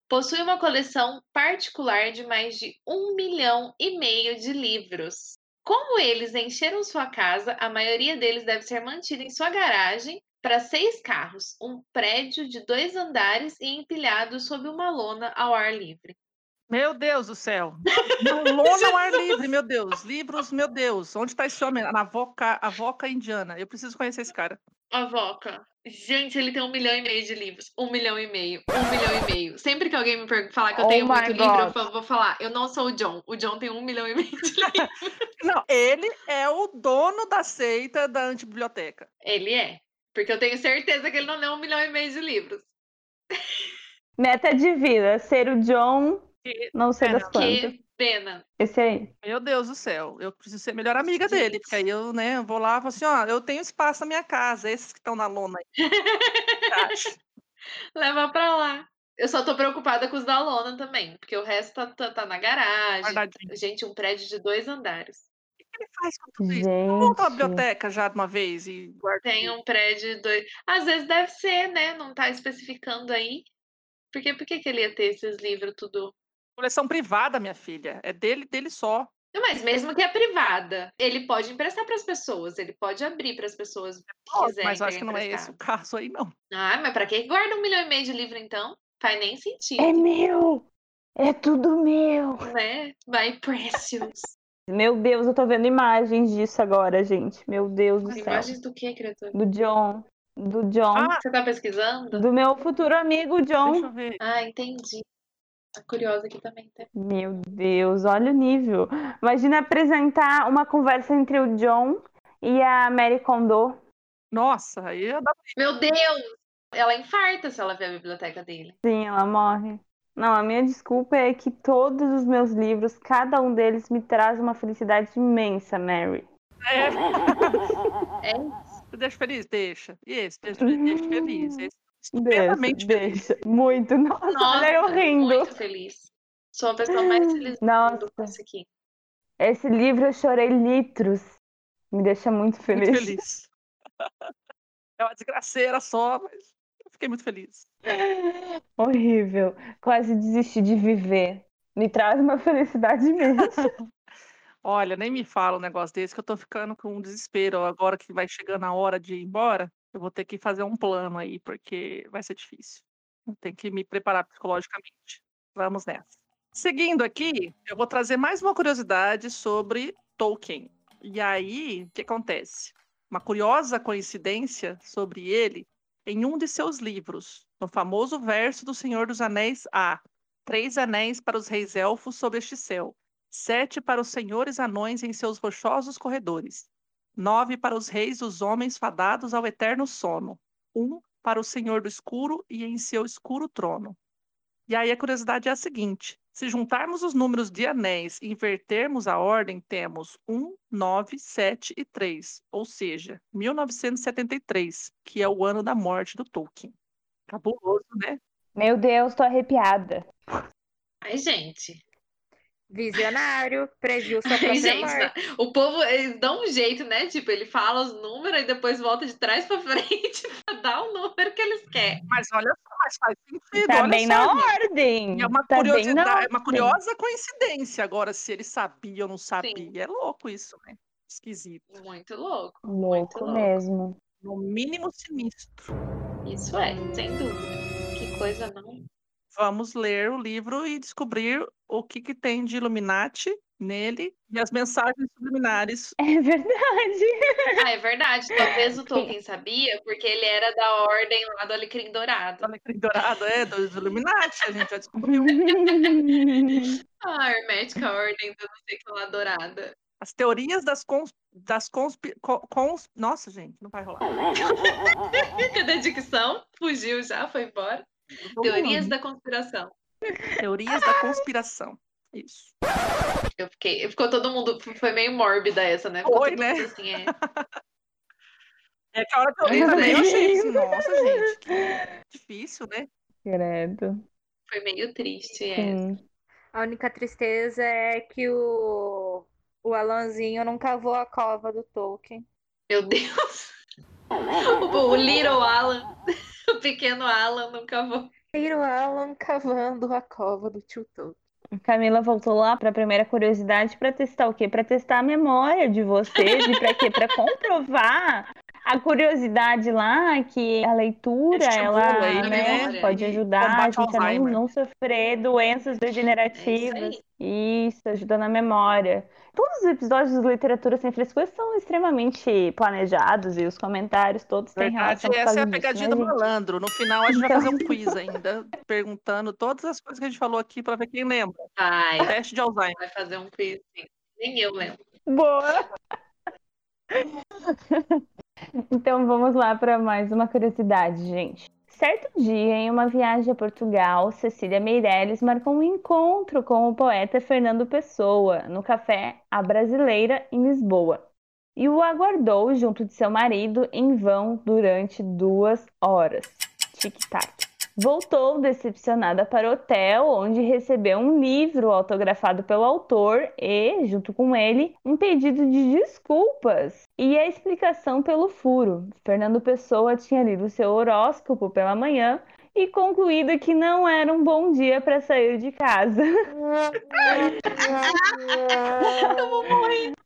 A: Possui uma coleção particular de mais de um milhão e meio de livros. Como eles encheram sua casa, a maioria deles deve ser mantida em sua garagem para seis carros, um prédio de dois andares e empilhado sob uma lona ao ar livre.
B: Meu Deus do céu. Lona ao ar livre, meu Deus. Livros, meu Deus. Onde tá esse homem? Na Voca, a Voca Indiana. Eu preciso conhecer esse cara.
A: Avoca. Gente, ele tem um milhão e meio de livros. Um milhão e meio. Um milhão e meio. Sempre que alguém me falar que eu
E: Oh
A: tenho muito livro, eu
E: God.
A: vou falar, eu não sou o John. O John tem um milhão e meio de livros.
B: Não, ele é o dono da seita da antibiblioteca.
A: Ele é. Porque eu tenho certeza que ele não leu um milhão e meio de livros.
E: Meta de vida, ser o John,
B: Que-
E: não sei das quantas.
A: Que pena.
E: Esse aí.
B: Meu Deus do céu. Eu preciso ser melhor amiga dele. Porque aí eu, né, eu vou lá e falo assim, ó, eu tenho espaço na minha casa. Esses que estão na lona aí.
A: Leva pra lá. Eu só tô preocupada com os da lona também. Porque o resto tá, tá, tá na garagem.
B: Guardadinho.
A: Gente, um prédio de dois andares.
B: O que ele faz com tudo isso? Monta uma
E: Gente.
B: biblioteca já de uma vez e guarda.
A: Tem um prédio de dois. Às vezes deve ser, né? Não tá especificando aí. Porque por que, que ele ia ter esses livros tudo?
B: Coleção privada, minha filha. É dele, dele só.
A: Não, Mas mesmo que é privada, ele pode emprestar para as pessoas, ele pode abrir para as pessoas que quiserem.
B: Mas eu acho que não é esse o caso aí, não.
A: Ah, mas para que guarda um milhão e meio de livro então? Faz nem sentido,
E: É meu! É tudo meu!
A: né? My precious.
E: Meu Deus, eu tô vendo imagens disso agora, gente. Meu Deus do céu.
A: Imagens do que, criatura?
E: Do John. Do John.
B: Ah,
A: Você tá pesquisando?
E: Do meu futuro amigo
B: deixa
E: John.
B: eu ver.
A: Ah, entendi. Tá curiosa aqui também. Tá?
E: Meu Deus, olha o nível. Imagina apresentar uma conversa entre o John e a Mary Kondo.
B: Nossa, aí eu
A: Meu Deus! Ela infarta se ela ver a biblioteca dele.
E: Sim, ela morre. Não, a minha desculpa é que todos os meus livros, cada um deles me traz uma felicidade imensa, Mary.
B: É.
A: É
B: deixa feliz? Deixa. E esse? Deixa, deixa feliz. Esse,
E: Deixa,
B: estupendamente feliz.
E: deixa. Muito. Nossa, olha eu rindo.
A: muito feliz. Sou a pessoa mais feliz do
E: Nossa.
A: mundo com isso aqui.
E: Esse livro eu chorei litros. Me deixa muito feliz.
B: Muito feliz. É uma desgraceira só, mas eu fiquei muito feliz.
E: Horrível. Quase desisti de viver. Me traz uma felicidade imensa.
B: Olha, nem me fala um negócio desse que eu tô ficando com um desespero. Agora que vai chegando a hora de ir embora, eu vou ter que fazer um plano aí, porque vai ser difícil. Eu tenho que me preparar psicologicamente. Vamos nessa. Seguindo aqui, eu vou trazer mais uma curiosidade sobre Tolkien. E aí, o que acontece? Uma curiosa coincidência sobre ele em um de seus livros, no famoso verso do Senhor dos Anéis A. Três anéis para os reis elfos sob este céu, sete para os senhores anões em seus rochosos corredores, nove para os reis dos homens fadados ao eterno sono, um para o Senhor do escuro e em seu escuro trono. E aí a curiosidade é a seguinte: se juntarmos os números de anéis e invertermos a ordem, temos 1, 9, 7 e 3, ou seja, 1973, que é o ano da morte do Tolkien. Cabuloso, né?
E: Meu Deus, tô arrepiada.
A: Ai, gente.
F: Visionário, previu sua própria
A: gente,
F: morte.
A: o povo, eles dão um jeito, né? Tipo, ele fala os números e depois volta de trás pra frente pra dar o número que eles querem.
B: Mas olha só, mas faz sentido.
E: Tá bem
B: só,
E: na
B: gente.
E: ordem.
B: É uma
E: Tá
B: curiosidade, é uma curiosa coincidência. Agora, se ele sabia ou não sabia, é louco isso, né? Esquisito.
A: Muito louco.
E: Louco
A: louco.
E: mesmo.
B: No mínimo sinistro.
A: Isso é, sem dúvida. Que coisa não.
B: Vamos ler o livro e descobrir o que, que tem de Illuminati nele e as mensagens subliminares.
E: É verdade.
A: Ah, é verdade. Talvez o Tolkien sabia, porque ele era da ordem lá do Alecrim Dourado.
B: Alecrim Dourado, é, dos Illuminati, a gente já descobriu.
A: A hermética ordem do não sei que lá dourada.
B: As teorias das cons... das conspi... co- cons... Nossa, gente, não vai rolar.
A: Cadê a dicção? Fugiu já, foi embora. Teorias da conspiração.
B: Teorias da conspiração. Isso.
A: Eu fiquei, ficou todo mundo, foi meio mórbida essa, né?
B: Foi,
A: todo
B: né?
A: assim, é.
B: É que a hora que eu li também, eu achei assim, nossa, gente, que difícil, né?
E: Credo.
A: Foi meio triste.
E: Sim.
F: A única tristeza é que o, o Alanzinho não cavou a cova do Tolkien.
A: Meu Deus. O, o Little Alan, o pequeno Alan nunca vou.
F: Little Alan cavando a cova do tio Tolkien.
E: Camila voltou lá para a primeira curiosidade para testar o quê? Para testar a memória de vocês e para quê? Para comprovar a curiosidade lá que a leitura
B: Estimula
E: ela
B: ele,
E: né,
A: né?
E: pode ajudar a gente a não, não sofrer doenças
A: É
E: degenerativas.
A: isso aí.
E: Isso, ajuda na memória. Todos os episódios de Literatura Sem Frescura são extremamente planejados e os comentários todos têm
B: Verdade,
E: relação
B: essa é a
E: disso,
B: pegadinha
E: né,
B: do
E: gente?
B: malandro. No final, a gente vai
E: Então-
B: fazer um quiz ainda, perguntando todas as coisas que a gente falou aqui para ver quem lembra.
A: Vai,
B: Teste de Alzheimer.
A: vai fazer um quiz, sim. Nem eu lembro.
E: Boa! Então vamos lá para mais uma curiosidade, gente. Certo dia, em uma viagem a Portugal, Cecília Meirelles marcou um encontro com o poeta Fernando Pessoa no café A Brasileira, em Lisboa, e o aguardou junto de seu marido em vão durante duas horas. Tic-tac. Voltou decepcionada para o hotel, onde recebeu um livro autografado pelo autor e, junto com ele, um pedido de desculpas e a explicação pelo furo. Fernando Pessoa tinha lido seu horóscopo pela manhã e concluído que não era um bom dia para sair de casa.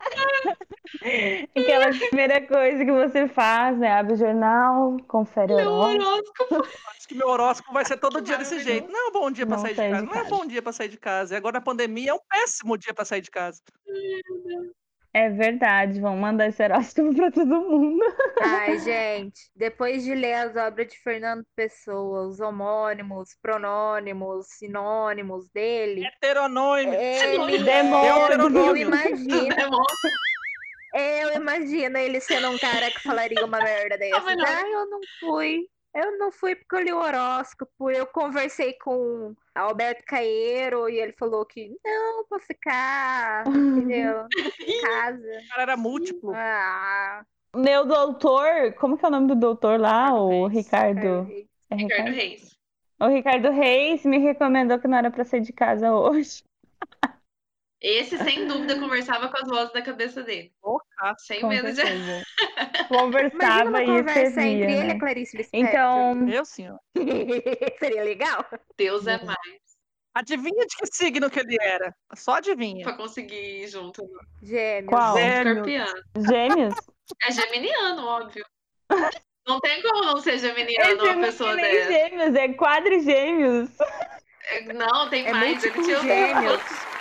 E: Aquela primeira coisa que você faz, né? Abre o jornal, confere o
A: Meu
E: horóscopo.
B: Acho que meu horóscopo vai ser todo dia desse jeito. Não é um bom dia para
E: Não
B: sair de casa. Não é um bom dia para sair de casa. E agora na pandemia é um péssimo dia para sair de casa.
E: É verdade, vão mandar esse horóscopo para todo mundo.
F: Ai, gente, depois de ler as obras de Fernando Pessoa, os homônimos, pronônimos, sinônimos dele,
B: Heteronômio.
F: ele,
E: Demônio.
F: eu imagino,
A: Demônio.
F: eu imagino ele sendo um cara que falaria uma merda dessa.
A: mas não.
F: Ah, eu não fui. Eu não fui porque eu li o horóscopo. Eu conversei com Alberto Caeiro e ele falou que não, pra ficar, entendeu? Em casa.
B: O cara era múltiplo.
F: Ah,
E: Meu doutor, como que é o nome do doutor lá? O Ricardo.
F: Reis.
E: É
A: Ricardo
E: Ricardo?
A: Reis.
E: O Ricardo Reis me recomendou que não era pra sair de casa hoje.
A: Esse, sem dúvida, conversava com as vozes da cabeça dele.
B: Porra.
A: Sem
E: Com
A: medo de.
F: Imagina
E: Conversava
F: uma
E: e
F: conversa
E: escrevia,
F: entre ele e
E: né?
F: a Clarice Lispector.
E: Então,
B: Eu, senhor.
F: Seria legal?
A: Deus é mais
B: Adivinha de que signo que ele era? Só adivinha.
A: pra conseguir ir junto.
F: Gêmeos.
E: Qual?
B: Gêmeos.
E: Gêmeos?
A: É geminiano, óbvio. Não tem como não ser geminiano
E: Esse
A: uma pessoa
E: é
A: dessa.
E: gêmeos, é quadrigêmeos.
A: É, Não, tem
F: É
A: mais. Ele tinha
F: gêmeos.
A: quantos?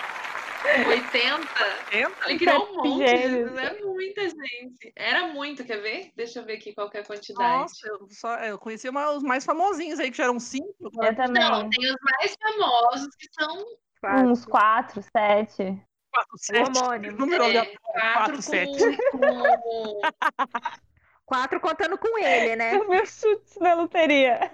A: 80.
B: Entra.
A: Ele criou um monte.
E: Gêmeos.
A: É muita gente. Era muito, quer ver? Deixa eu ver aqui qual que é a quantidade.
B: Nossa, eu, só, eu conheci uma- os mais famosinhos aí, que já eram cinco.
E: Eu também.
A: Não, tem os mais famosos que são
F: Quatro.
E: Uns quatro, sete.
B: quatro, sete.
F: homônimo.
B: Número
A: é,
B: aleatório,
A: quatro
B: quatro,
A: com,
B: sete.
A: com-
F: Quatro contando com ele, né?
E: Os meus chutes na loteria.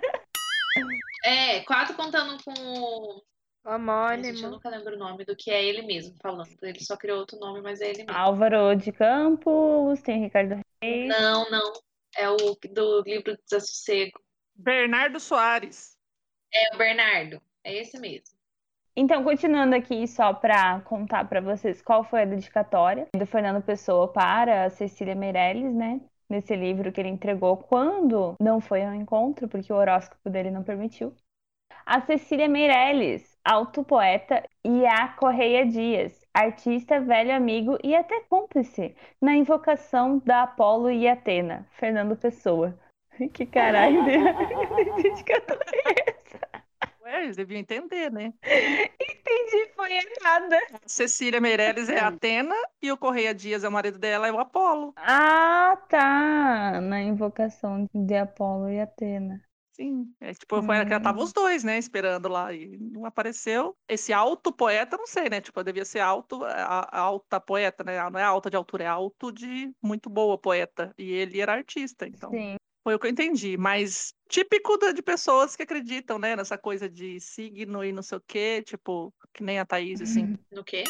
A: É, quatro contando com. O- Ai, gente, eu
F: Homônimo.
A: nunca lembro o nome do que é ele mesmo falando. Ele só criou outro nome, mas é ele mesmo.
E: Álvaro de Campos, tem Ricardo Reis.
A: Não, não. É o do livro do Desassossego.
B: Bernardo Soares.
A: É o Bernardo. É esse mesmo.
E: Então, continuando aqui, só para contar para vocês qual foi a dedicatória do Fernando Pessoa para a Cecília Meirelles, né? Nesse livro que ele entregou quando não foi ao encontro, porque o horóscopo dele não permitiu. A Cecília Meirelles, autopoeta, e a Correia Dias, artista, velho amigo e até cúmplice na invocação da Apolo e Atena, Fernando Pessoa. Que caralho de dedicatória é essa?
B: É, eles deviam entender, né?
E: Entendi, foi errada.
B: Cecília Meirelles é a Atena e o Correia Dias é o marido dela, é o Apolo.
E: Ah, tá. Na invocação de Apolo e Atena.
B: Sim, é tipo, foi, hum. tava os dois, né, esperando lá e não apareceu. Esse alto poeta, não sei, né, tipo, devia ser alto, a, a alta poeta, né, não é alta de altura, é alto de muito boa poeta. E ele era artista, então.
E: Sim.
B: Foi o que eu entendi, mas típico de pessoas que acreditam, né, nessa coisa de signo e não sei o quê, tipo, que nem a Thaís, assim.
A: No quê?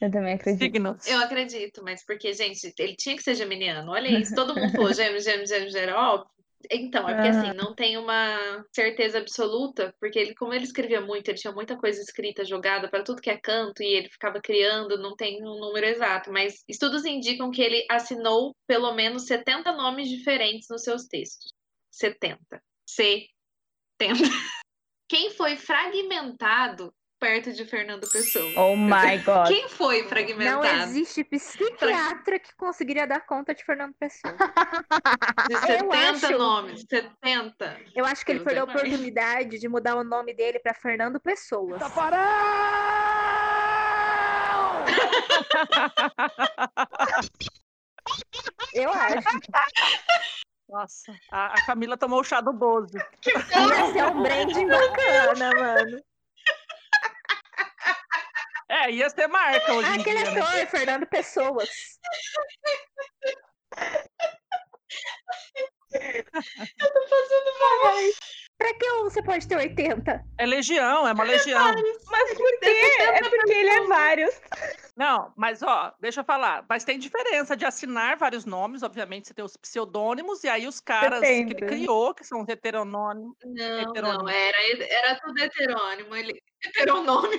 E: Eu também acredito.
B: Signos.
A: Eu acredito, mas porque, gente, ele tinha que ser geminiano. Olha isso, todo mundo falou gêmeos, gêmeos, gêmeos, gêmeos, óbvio. Então, é porque assim, não tem uma certeza absoluta, porque ele, como ele escrevia muito, ele tinha muita coisa escrita, jogada para tudo que é canto, e ele ficava criando, não tem um número exato, mas estudos indicam que ele assinou pelo menos 70 nomes diferentes nos seus textos. 70. 70. Quem foi fragmentado perto de Fernando Pessoa.
E: Oh my God.
A: Quem foi fragmentado?
F: Não existe psiquiatra que conseguiria dar conta de Fernando Pessoa.
A: De 70 acho... nomes, 70.
F: Eu acho que ele perdeu a oportunidade de mudar o nome dele para Fernando Pessoa.
H: Taparão!
F: Eu acho.
B: Nossa, a, Camila tomou o chá do Bozo.
F: Ia ser um branding bacana, mano.
B: É, ia ser marca hoje em
F: Aquele
B: dia,
F: ator,
B: né?
F: Fernando Pessoas.
A: Eu tô fazendo mal.
F: Pra que você pode ter 80?
B: É legião, é uma legião.
E: Mas por quê? É porque ele é vários.
B: Não, mas ó, deixa eu falar. Mas tem diferença de assinar vários nomes, obviamente, você tem os pseudônimos, e aí os caras que ele criou, que são os heteronônimos.
A: Não, não, era, era tudo heterônimo. Ele, heteronômio.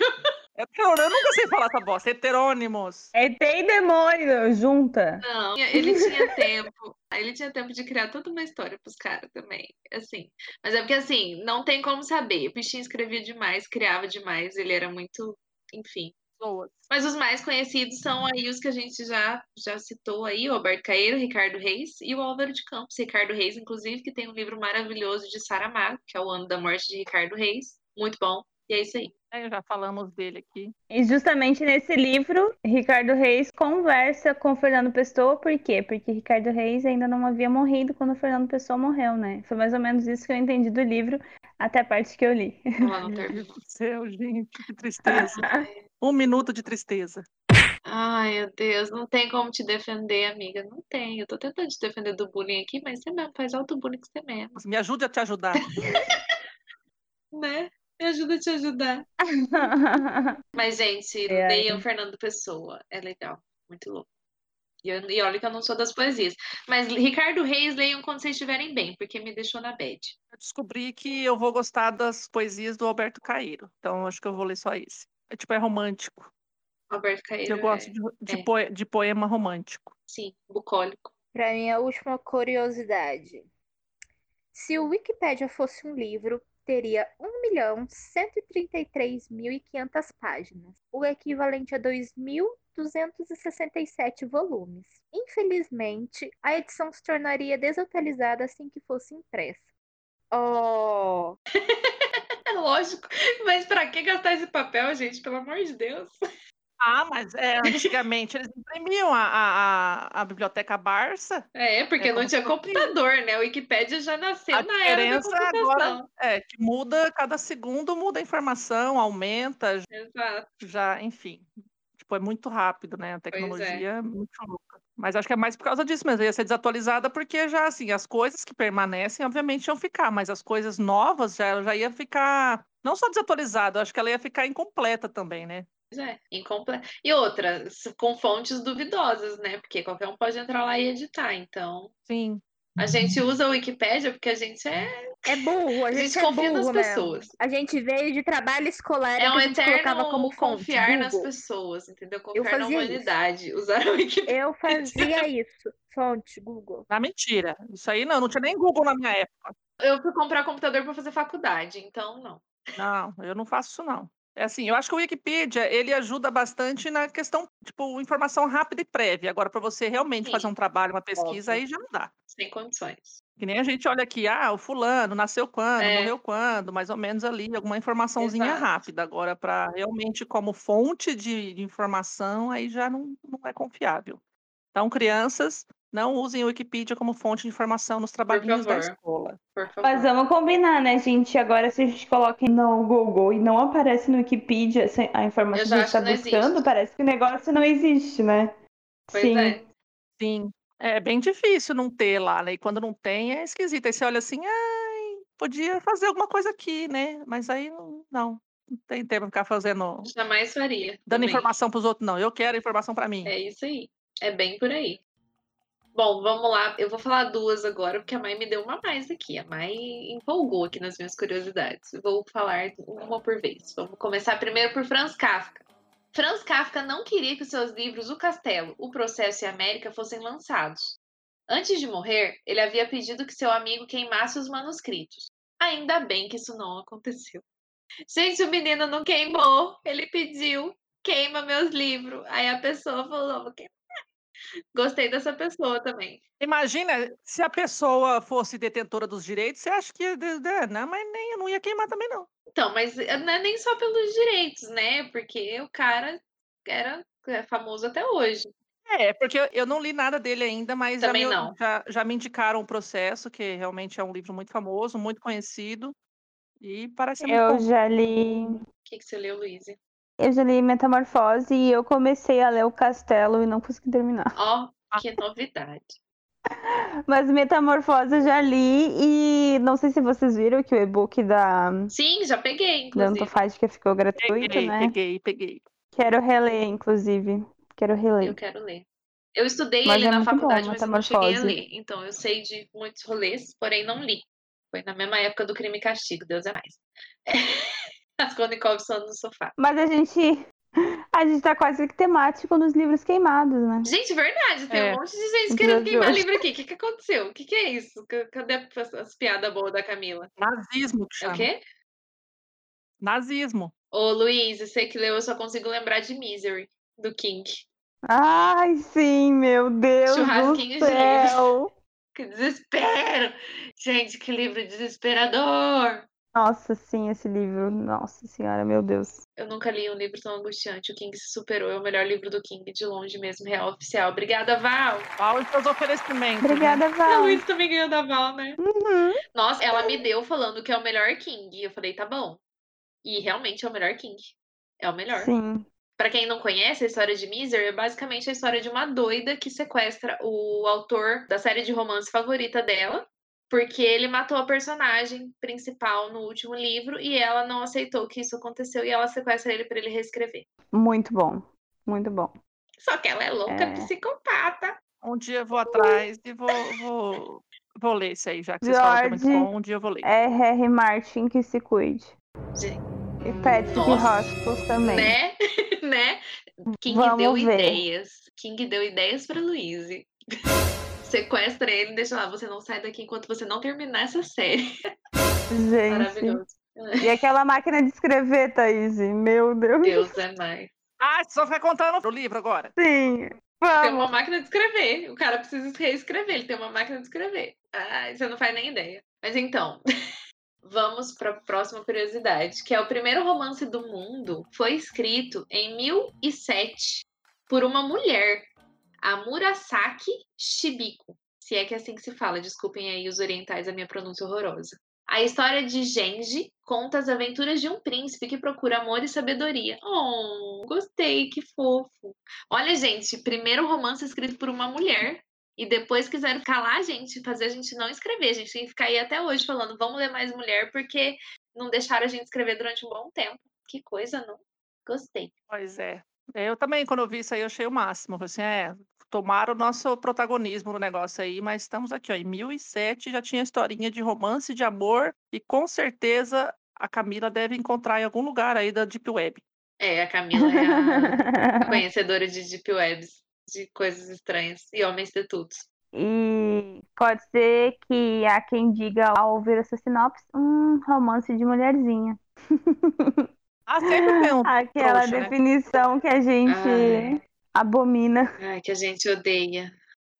B: Heterônimo, eu nunca sei falar essa bosta. Heterônimos.
E: É tem demônio, junta.
A: Não, ele tinha tempo. Ele tinha tempo de criar toda uma história pros caras também. Assim. Mas é porque assim, não tem como saber. O bichinho escrevia demais, criava demais, ele era muito. Enfim.
B: Pessoas.
A: Mas os mais conhecidos são aí os que a gente já, já citou aí, o Alberto Caeiro, Ricardo Reis e o Álvaro de Campos. Ricardo Reis, inclusive, que tem um livro maravilhoso de Saramago, que é o ano da morte de Ricardo Reis. Muito bom. E é isso aí.
B: É, já falamos dele aqui.
E: E justamente nesse livro, Ricardo Reis conversa com Fernando Pessoa, por quê? Porque Ricardo Reis ainda não havia morrido quando Fernando Pessoa morreu, né? Foi mais ou menos isso que eu entendi do livro, até a parte que eu li.
A: Lá no
B: Meu. Deus do céu, gente, que tristeza. um minuto de tristeza.
A: Ai, meu Deus, não tem como te defender, amiga. Não tem. Eu tô tentando te defender do bullying aqui, mas você mesmo faz auto-bullying que você mesmo,
B: Me ajude a te ajudar.
A: né? Me ajuda a te ajudar. Mas, gente,
E: É,
A: leiam Fernando Pessoa. É legal. Muito louco. E, eu- e olha que eu não sou das poesias. Mas Ricardo Reis, leiam quando vocês estiverem bem, porque me deixou na bad.
B: Eu descobri que eu vou gostar das poesias do Alberto Caeiro. Então, acho que eu vou ler só esse. É tipo, é romântico.
A: Alberto Caeiro.
B: Eu gosto
A: é-
B: de, de,
A: é.
B: poe- de poema romântico.
A: Sim, bucólico.
F: Pra minha última curiosidade. Se o Wikipédia fosse um livro, teria 1.133.500 páginas, o equivalente a 2.267 volumes. Infelizmente, a edição se tornaria desatualizada assim que fosse impressa. Oh,
A: É lógico. Mas pra que gastar esse papel, gente? Pelo amor de Deus.
B: Ah, mas é, antigamente eles imprimiam a, a, a, biblioteca Barça.
A: É, porque
B: É
A: não tinha computador, né? O Wikipédia já nasceu
B: A
A: na era da computação.
B: agora é que muda, cada segundo muda a informação, aumenta,
A: Exato.
B: já, enfim. Tipo, é muito rápido, né? A
A: é.
B: tecnologia é muito louca. Mas acho que é mais por causa disso mesmo. Ia ser desatualizada porque já, assim, as coisas que permanecem, obviamente, iam ficar, mas as coisas novas já, já ia ficar. Não só desatualizada, acho que ela ia ficar incompleta também, né?
A: Pois é, incomple... E outra, com fontes duvidosas, né? Porque qualquer um pode entrar lá e editar. Então,
B: Sim.
A: a gente usa a Wikipédia porque a gente é.
F: é burro, a
A: A
F: gente,
A: gente
F: é
A: confia nas
F: burro mesmo.
A: pessoas.
F: A gente veio de trabalho escolar
A: É
F: que
A: um
F: a gente colocava
A: eterno
F: como fonte,
A: confiar nas
F: Google.
A: pessoas, entendeu? Confiar na
F: fazia isso.
A: humanidade. Usar a Wikipédia.
F: Eu fazia isso. Fonte, Google.
B: Ah, mentira. Isso aí não, não tinha nem Google na minha época.
A: Eu fui comprar computador para fazer faculdade, então não.
B: Não, eu não faço isso, não. É assim, eu acho que o Wikipedia, ele ajuda bastante na questão tipo, informação rápida e prévia. Agora, para você realmente
A: Sim.
B: fazer um trabalho, uma pesquisa,
A: Óbvio.
B: aí já não dá.
A: Sem condições.
B: Que nem a gente olha aqui, ah, o fulano nasceu quando,
A: É.
B: morreu quando, mais ou menos ali, alguma informaçãozinha
A: Exato.
B: rápida. Agora, para realmente como fonte de, informação, aí já não, não é confiável. Então, crianças, não usem o Wikipedia como fonte de informação nos trabalhinhos da escola.
E: Mas vamos combinar, né, gente? Agora, se a gente coloca no Google e não aparece no Wikipedia a informação que a gente tá
A: não
E: buscando, parece que o negócio não existe, né?
A: Pois
E: Sim.
A: é.
B: Sim, é bem difícil não ter lá, né? E quando não tem, é esquisito. Aí você olha assim, ai, podia fazer alguma coisa aqui, né? Mas aí não, não, não tem tempo de ficar fazendo,
A: Jamais faria.
B: dando
A: também.
B: informação para os outros, não. Eu quero informação para mim.
A: É isso aí. É bem por aí. Bom, vamos lá. Eu vou falar duas agora, porque a Mai me deu uma mais aqui. A Mai empolgou aqui nas minhas curiosidades. Vou falar uma por vez. Vamos começar primeiro por Franz Kafka. Franz Kafka não queria que seus livros O Castelo, O Processo e a América fossem lançados. Antes de morrer, ele havia pedido que seu amigo queimasse os manuscritos. Ainda bem que isso não aconteceu. Gente, o menino não queimou. Ele pediu, queima meus livros. Aí a pessoa falou, vou queimar. Gostei dessa pessoa também.
B: Imagina se a pessoa fosse detentora dos direitos, você acha que Não, mas nem, eu não ia queimar também, não.
A: Então, mas não é nem só pelos direitos, né? Porque o cara era é famoso até hoje.
B: É, porque eu- eu não li nada dele ainda, mas já me,
A: não.
B: já, já me indicaram o processo, que realmente é um livro muito famoso, muito conhecido. E parece ser muito
E: Eu já li.
A: O que, que você leu, Luiz?
E: Eu já li Metamorfose e eu comecei a ler o Castelo e não consegui terminar.
A: Ó, que novidade.
E: Mas Metamorfose eu já li e não sei se vocês viram que o e-book da,
A: Sim, já peguei,
E: da
A: inclusive.
E: Antofágica ficou gratuito,
B: Peguei,
E: né?
B: peguei, peguei.
E: Quero reler, inclusive. Quero reler.
A: Eu quero ler. Eu estudei
E: Mas
A: ele
E: é
A: na
E: muito bom,
A: faculdade, mas eu não cheguei a
E: Metamorfose.
A: ler. Então eu sei de muitos rolês, porém não li. Foi na mesma época do Crime e Castigo, Deus é mais. Raskolnikov só no sofá.
E: Mas a gente. A gente tá quase que temático nos livros queimados, né?
A: Gente, verdade, tem
B: É.
A: um monte de gente querendo
E: dia de
A: queimar
E: hoje.
A: livro aqui. O que, que aconteceu? O que, que é isso? Cadê as, as piadas boas da Camila?
B: Nazismo que
A: É o
B: chama.
A: quê?
B: Nazismo.
A: Ô, Luiz, você que leu, eu só consigo lembrar de Misery, do King.
E: Ai, sim, meu Deus
A: Churrasquinho
E: do
A: de
E: céu!
A: Que desespero! Gente, que livro desesperador!
E: Nossa, sim, esse livro. Nossa senhora, meu Deus.
A: Eu nunca li um livro tão angustiante. O King se superou. É o melhor livro do King, de longe mesmo, real oficial. Obrigada, Val!
B: Qual os seus oferecimentos? né?
E: Obrigada,
A: A
E: Val.
A: Luiz também ganhou da Val, né?
E: Uhum.
A: Nossa, ela me deu falando que é o melhor King. E eu falei, tá bom. E realmente é o melhor King. É o melhor.
E: Sim.
A: Pra quem não conhece a história de Misery, é basicamente a história de uma doida que sequestra o autor da série de romance favorita dela, porque ele matou a personagem principal no último livro e ela não aceitou que isso aconteceu e ela sequestra ele pra ele reescrever.
E: Muito bom. Muito bom.
A: Só que ela é louca,
E: É.
A: psicopata.
B: Um dia eu vou atrás e vou, vou, vou ler isso aí, já que vocês falam que é muito
E: George-
B: bom, um dia eu vou ler.
E: É Harry Martin que se cuide.
A: Gente,
E: E Patrick. Hospitals também.
A: Né? né? King
E: Vamos
A: deu
E: ver.
A: ideias. King deu ideias pra Louise. Sequestra ele e deixa lá. Você não sai daqui enquanto você não terminar essa série.
E: Gente.
A: Maravilhoso.
E: E aquela máquina de escrever, Thaís? Meu Deus.
A: Deus é mais.
B: Ah, você só ficar contando o livro agora.
E: Sim.
A: Tem
E: Vamos.
A: uma máquina de escrever. O cara precisa reescrever. Ele tem uma máquina de escrever. Ah, você não faz nem ideia. Mas então, vamos para a próxima curiosidade, que é o primeiro romance do mundo foi escrito em 1007 por uma mulher, a Murasaki Shibiko. Se é que é assim que se fala, desculpem aí os orientais a minha pronúncia horrorosa. A história de Genji conta as aventuras de um príncipe que procura amor e sabedoria. Oh, gostei, que fofo. Olha, gente, primeiro romance escrito por uma mulher. E depois quiseram calar a gente, fazer a gente não escrever. A gente tem que ficar aí até hoje falando, vamos ler mais mulher, porque não deixaram a gente escrever durante um bom tempo. Que coisa, não? Gostei.
B: Pois é. Eu também, quando eu vi isso aí, eu achei o máximo. Eu falei assim, é, tomaram o nosso protagonismo no negócio aí, mas estamos aqui, ó, em 1007 já tinha historinha de romance, de amor, e com certeza a Camila deve encontrar em algum lugar aí da Deep Web.
A: É, a Camila é a conhecedora de deep webs, de coisas estranhas e homens tetudos.
E: E pode ser que há quem diga ao ouvir essa sinopse, um romance de mulherzinha.
B: Ah, sempre um
E: Aquela
B: trouxa, né?
E: definição que a gente
A: Ai.
E: Abomina.
A: Ai, que a gente odeia.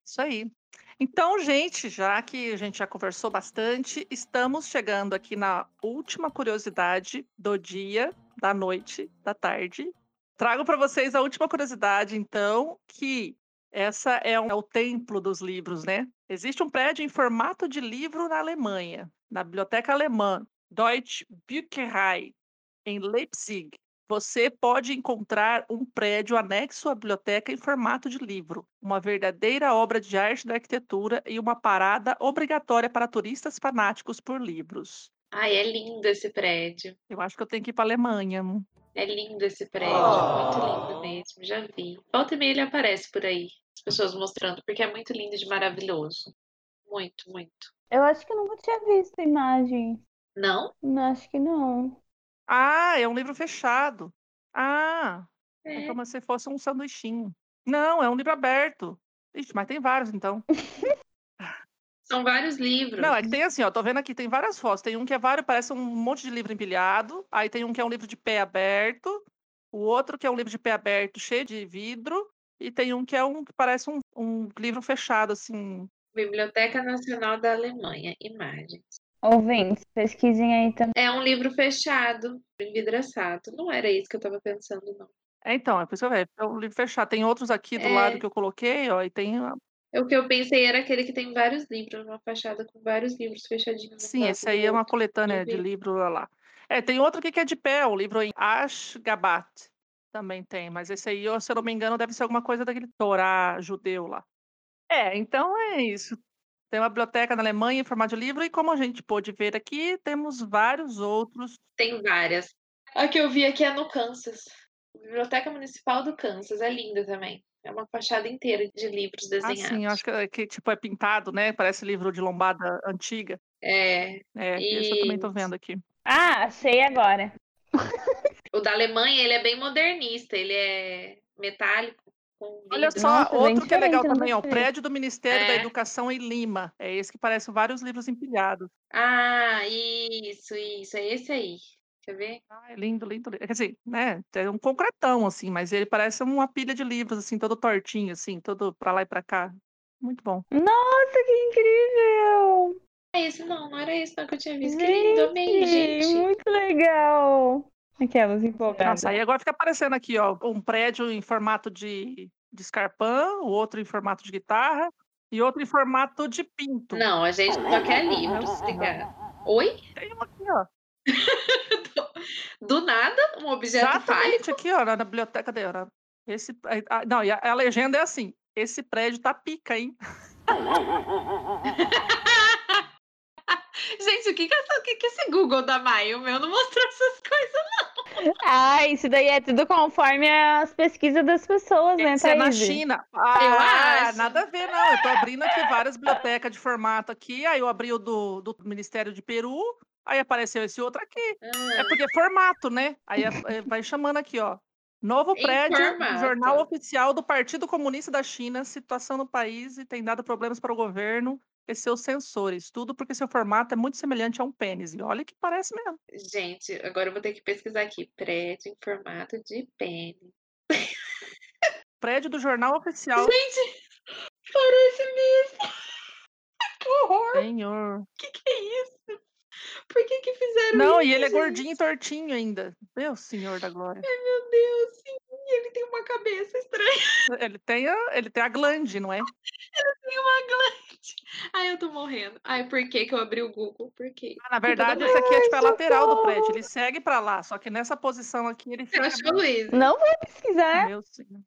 B: Isso aí. Então, gente, já que a gente já conversou bastante, estamos chegando aqui na última curiosidade do dia, da noite, da tarde. Trago para vocês a última curiosidade, então, que essa é, um, é, o templo dos livros, né? Existe um prédio em formato de livro na Alemanha, na biblioteca alemã Deutsche Bücherei, em Leipzig você pode encontrar um prédio anexo à biblioteca em formato de livro, uma verdadeira obra de arte da arquitetura e uma parada obrigatória para turistas fanáticos por livros.
A: Ai, é lindo esse prédio.
B: Eu acho que eu tenho que ir para a Alemanha.
A: É lindo esse prédio, muito lindo mesmo, já vi. Volta e meia ele aparece por aí, as pessoas mostrando, porque é muito lindo e maravilhoso. Muito, muito.
E: Eu acho que eu nunca tinha visto imagem.
A: Não?
E: Acho que não.
B: Ah, é um livro fechado. Ah, é
A: É.
B: como se fosse um sanduichinho. Não, é um livro aberto. Ixi, mas tem vários, então.
A: São vários livros.
B: Não, é que tem assim, ó, tô vendo aqui, tem várias fotos. Tem um que é vários, parece um monte de livro empilhado. Aí tem um que é um livro de pé aberto. O outro que é um livro de pé aberto, cheio de vidro. E tem um que é um que parece um, um livro fechado, assim.
A: Biblioteca Nacional da Alemanha, imagens.
E: Ouvintes, pesquisem aí também.
A: É um livro fechado, envidraçado. Não era isso que eu tava pensando, não.
B: É, então, é por isso que eu vejo. É um livro fechado. Tem outros aqui do
A: É.
B: lado que eu coloquei, ó, e tem.
A: O que eu pensei era aquele que tem vários livros, uma fachada com vários livros fechadinhos.
B: Sim,
A: lado
B: esse aí é uma coletânea de
A: vi.
B: livro lá, lá. É, tem outro aqui que é de pé, o livro em Ashgabat. Também tem, mas esse aí, se eu não me engano, deve ser alguma coisa daquele Torá judeu lá. É, então é isso. Tem uma biblioteca na Alemanha em formato de livro, e como a gente pôde ver aqui, temos vários outros.
A: Tem várias. A que eu vi aqui é no Kansas. Biblioteca Municipal do Kansas. É linda também. É uma fachada inteira de livros
B: Ah,
A: desenhados.
B: sim, eu acho que, é- que tipo é pintado, né? Parece livro de lombada antiga.
A: É.
B: É, esse eu também tô
A: Isso.
B: vendo aqui.
E: Ah, achei agora.
A: O da Alemanha, ele é bem modernista. Ele é metálico,
B: Olha só,
E: Nossa, bem
B: outro que é legal também, ó, o prédio do Ministério da
A: É.
B: Educação em Lima. É esse que parece vários livros empilhados.
A: Ah, isso, isso. É esse aí. Quer ver?
B: Ah, é lindo, lindo, lindo. Quer dizer, né? É um concretão, assim, mas ele parece uma pilha de livros, assim, todo tortinho, assim, todo pra lá e pra cá. Muito bom.
E: Nossa, que incrível!
A: É esse não, não era esse não que eu tinha visto. Que lindo, amei, gente.
E: muito legal! Aquelas empolgadas.
B: Nossa, aí agora fica aparecendo aqui, ó, um prédio em formato de, de escarpã, o outro em formato de guitarra e outro em formato de pinto.
A: Não, a gente só quer livros. Oi?
B: Tem um aqui, ó.
A: Do nada, um objeto fálico.
B: Exatamente, aqui, ó, na biblioteca dela. Esse, a- a- não, e a, a legenda é assim: esse prédio tá pica, hein?
A: Gente, o que que, essa- o que que esse Google da Maia? O meu não mostrou essas coisas.
E: Ah, isso daí é tudo conforme as pesquisas das pessoas, né,
B: Esse é na? China. Ah,
A: acho.
B: nada a ver, não. Eu tô abrindo aqui várias bibliotecas de formato aqui. Aí eu abri o do, do Ministério de Peru. Aí apareceu esse outro aqui. É
A: Ah,
B: porque é formato, né? Aí é- é- vai chamando aqui, ó. Novo
A: Em
B: prédio,
A: formato.
B: jornal oficial do Partido Comunista da China, situação no país e tem dado problemas para o governo seus sensores. Tudo porque seu formato é muito semelhante a um pênis. E olha que parece mesmo.
A: gente, agora eu vou ter que pesquisar aqui. Prédio em formato de pênis.
B: Prédio do jornal oficial.
A: Gente, parece mesmo. Que horror.
B: Senhor.
A: O que, que é isso? Por que que fizeram
B: Não,
A: isso,
B: e ele é gordinho e tortinho ainda. Meu senhor da glória.
A: Ai, meu Deus, sim. Ele tem uma cabeça estranha.
B: Ele tem a, ele tem a glande, não é?
A: Tem uma glande. Ai, eu tô morrendo. Ai, por que que eu abri o Google? Por quê?
B: Ah, na verdade, esse aqui é tipo a lateral do prédio. Ele segue para lá, só que nessa posição aqui ele
A: Você
B: fica.
A: achou, Luiz?
E: Não vai pesquisar.
B: Meu senhor.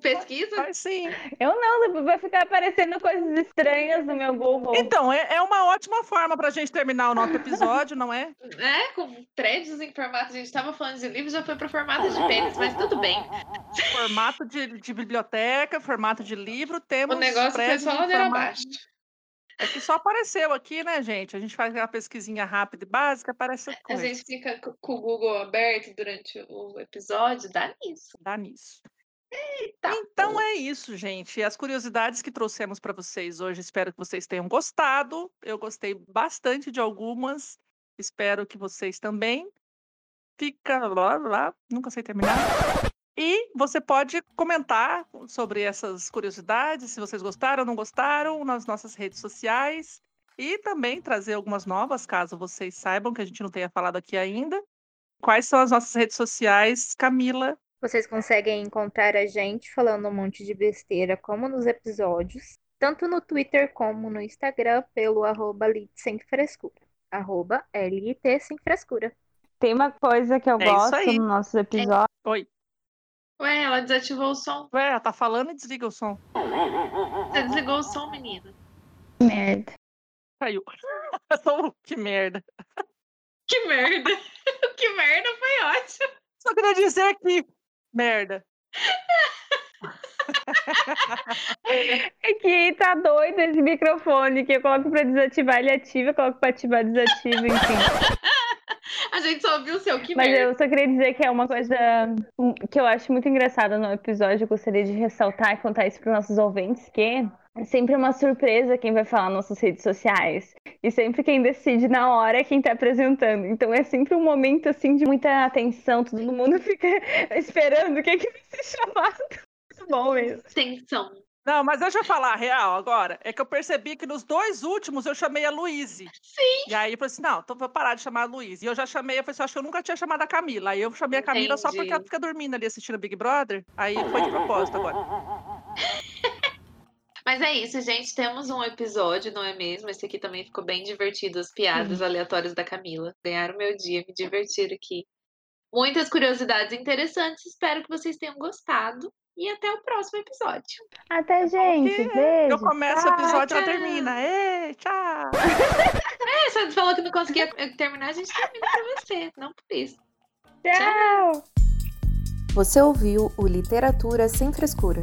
A: Pesquisa?
B: Vai sim.
E: Eu não, vai ficar aparecendo coisas estranhas no meu Google.
B: Então, é, é uma ótima forma para a gente terminar o nosso episódio, não é?
A: É, com prédios em formato. A gente tava falando de livros, já foi pra formato de pênis, mas tudo bem.
B: Formato de, de biblioteca, formato de livro, temos
A: O negócio foi
B: prédios
A: só ladeira abaixo.
B: É que só apareceu aqui, né, gente? A gente faz aquela pesquisinha rápida e básica, aparece
A: A
B: coisa.
A: gente fica co- com o Google aberto durante o episódio, dá nisso.
B: Dá nisso.
A: Eita,
B: Então
A: pô.
B: é isso, gente. As curiosidades que trouxemos para vocês hoje, espero que vocês tenham gostado. Eu gostei bastante de algumas. Espero que vocês também. Fica lá, lá, nunca sei terminar. E você pode comentar sobre essas curiosidades, se vocês gostaram ou não gostaram, nas nossas redes sociais. E também trazer algumas novas, caso vocês saibam que a gente não tenha falado aqui ainda. Quais são as nossas redes sociais, Camila?
F: Vocês conseguem encontrar a gente falando um monte de besteira, como nos episódios, tanto no Twitter como no Instagram, pelo arroba Lit Sem Frescura. Arroba LIT Sem Frescura.
E: Tem uma coisa que eu
B: É
E: gosto
B: aí.
E: no nosso episódio.
B: Oi.
A: Ué, ela desativou o som.
B: Ué, ela tá falando e desliga o som.
A: Você desligou o som, menina.
E: Merda.
B: Caiu. Que merda.
A: Que merda. que merda foi ótimo.
B: Só queria dizer que. Merda.
E: É que tá doido esse microfone, que eu coloco pra desativar, ele ativa, eu coloco pra ativar, desativa, enfim.
A: A gente só ouviu o seu que
E: Mas
A: merda.
E: eu só queria dizer que é uma coisa que eu acho muito engraçada no episódio, eu gostaria de ressaltar e contar isso para nossos ouvintes, que é sempre uma surpresa quem vai falar nas nossas redes sociais. E sempre quem decide na hora é quem tá apresentando. Então é sempre um momento assim de muita atenção, todo mundo fica esperando o que, é que vai ser chamado. Muito bom mesmo.
A: Tensão.
B: Não, mas deixa eu falar a real agora. É que eu percebi que nos dois últimos eu chamei a Luíse.
A: Sim.
B: E aí eu falei assim: não, então vou parar de chamar a Luíse. E eu já chamei, eu falei assim: acho que eu nunca tinha chamado a Camila. Aí eu chamei a Camila só porque
A: Entendi.
B: ela fica dormindo ali assistindo Big Brother. Aí foi de propósito agora.
A: Mas é isso, gente. Temos um episódio, não é mesmo? Esse aqui também ficou bem divertido. As piadas aleatórias da Camila. Ganharam meu dia, me divertiram aqui. Muitas curiosidades interessantes. Espero que vocês tenham gostado. E até o próximo episódio.
E: Até, gente.
B: Porque
E: Beijo.
B: Eu começo o
E: tchau.
B: episódio e ela
A: tchau.
B: termina. Ei, tchau!
A: É, você falou que não conseguia terminar, a gente termina pra você. Não por isso.
E: Tchau.
D: Você ouviu o Literatura Sem Frescura.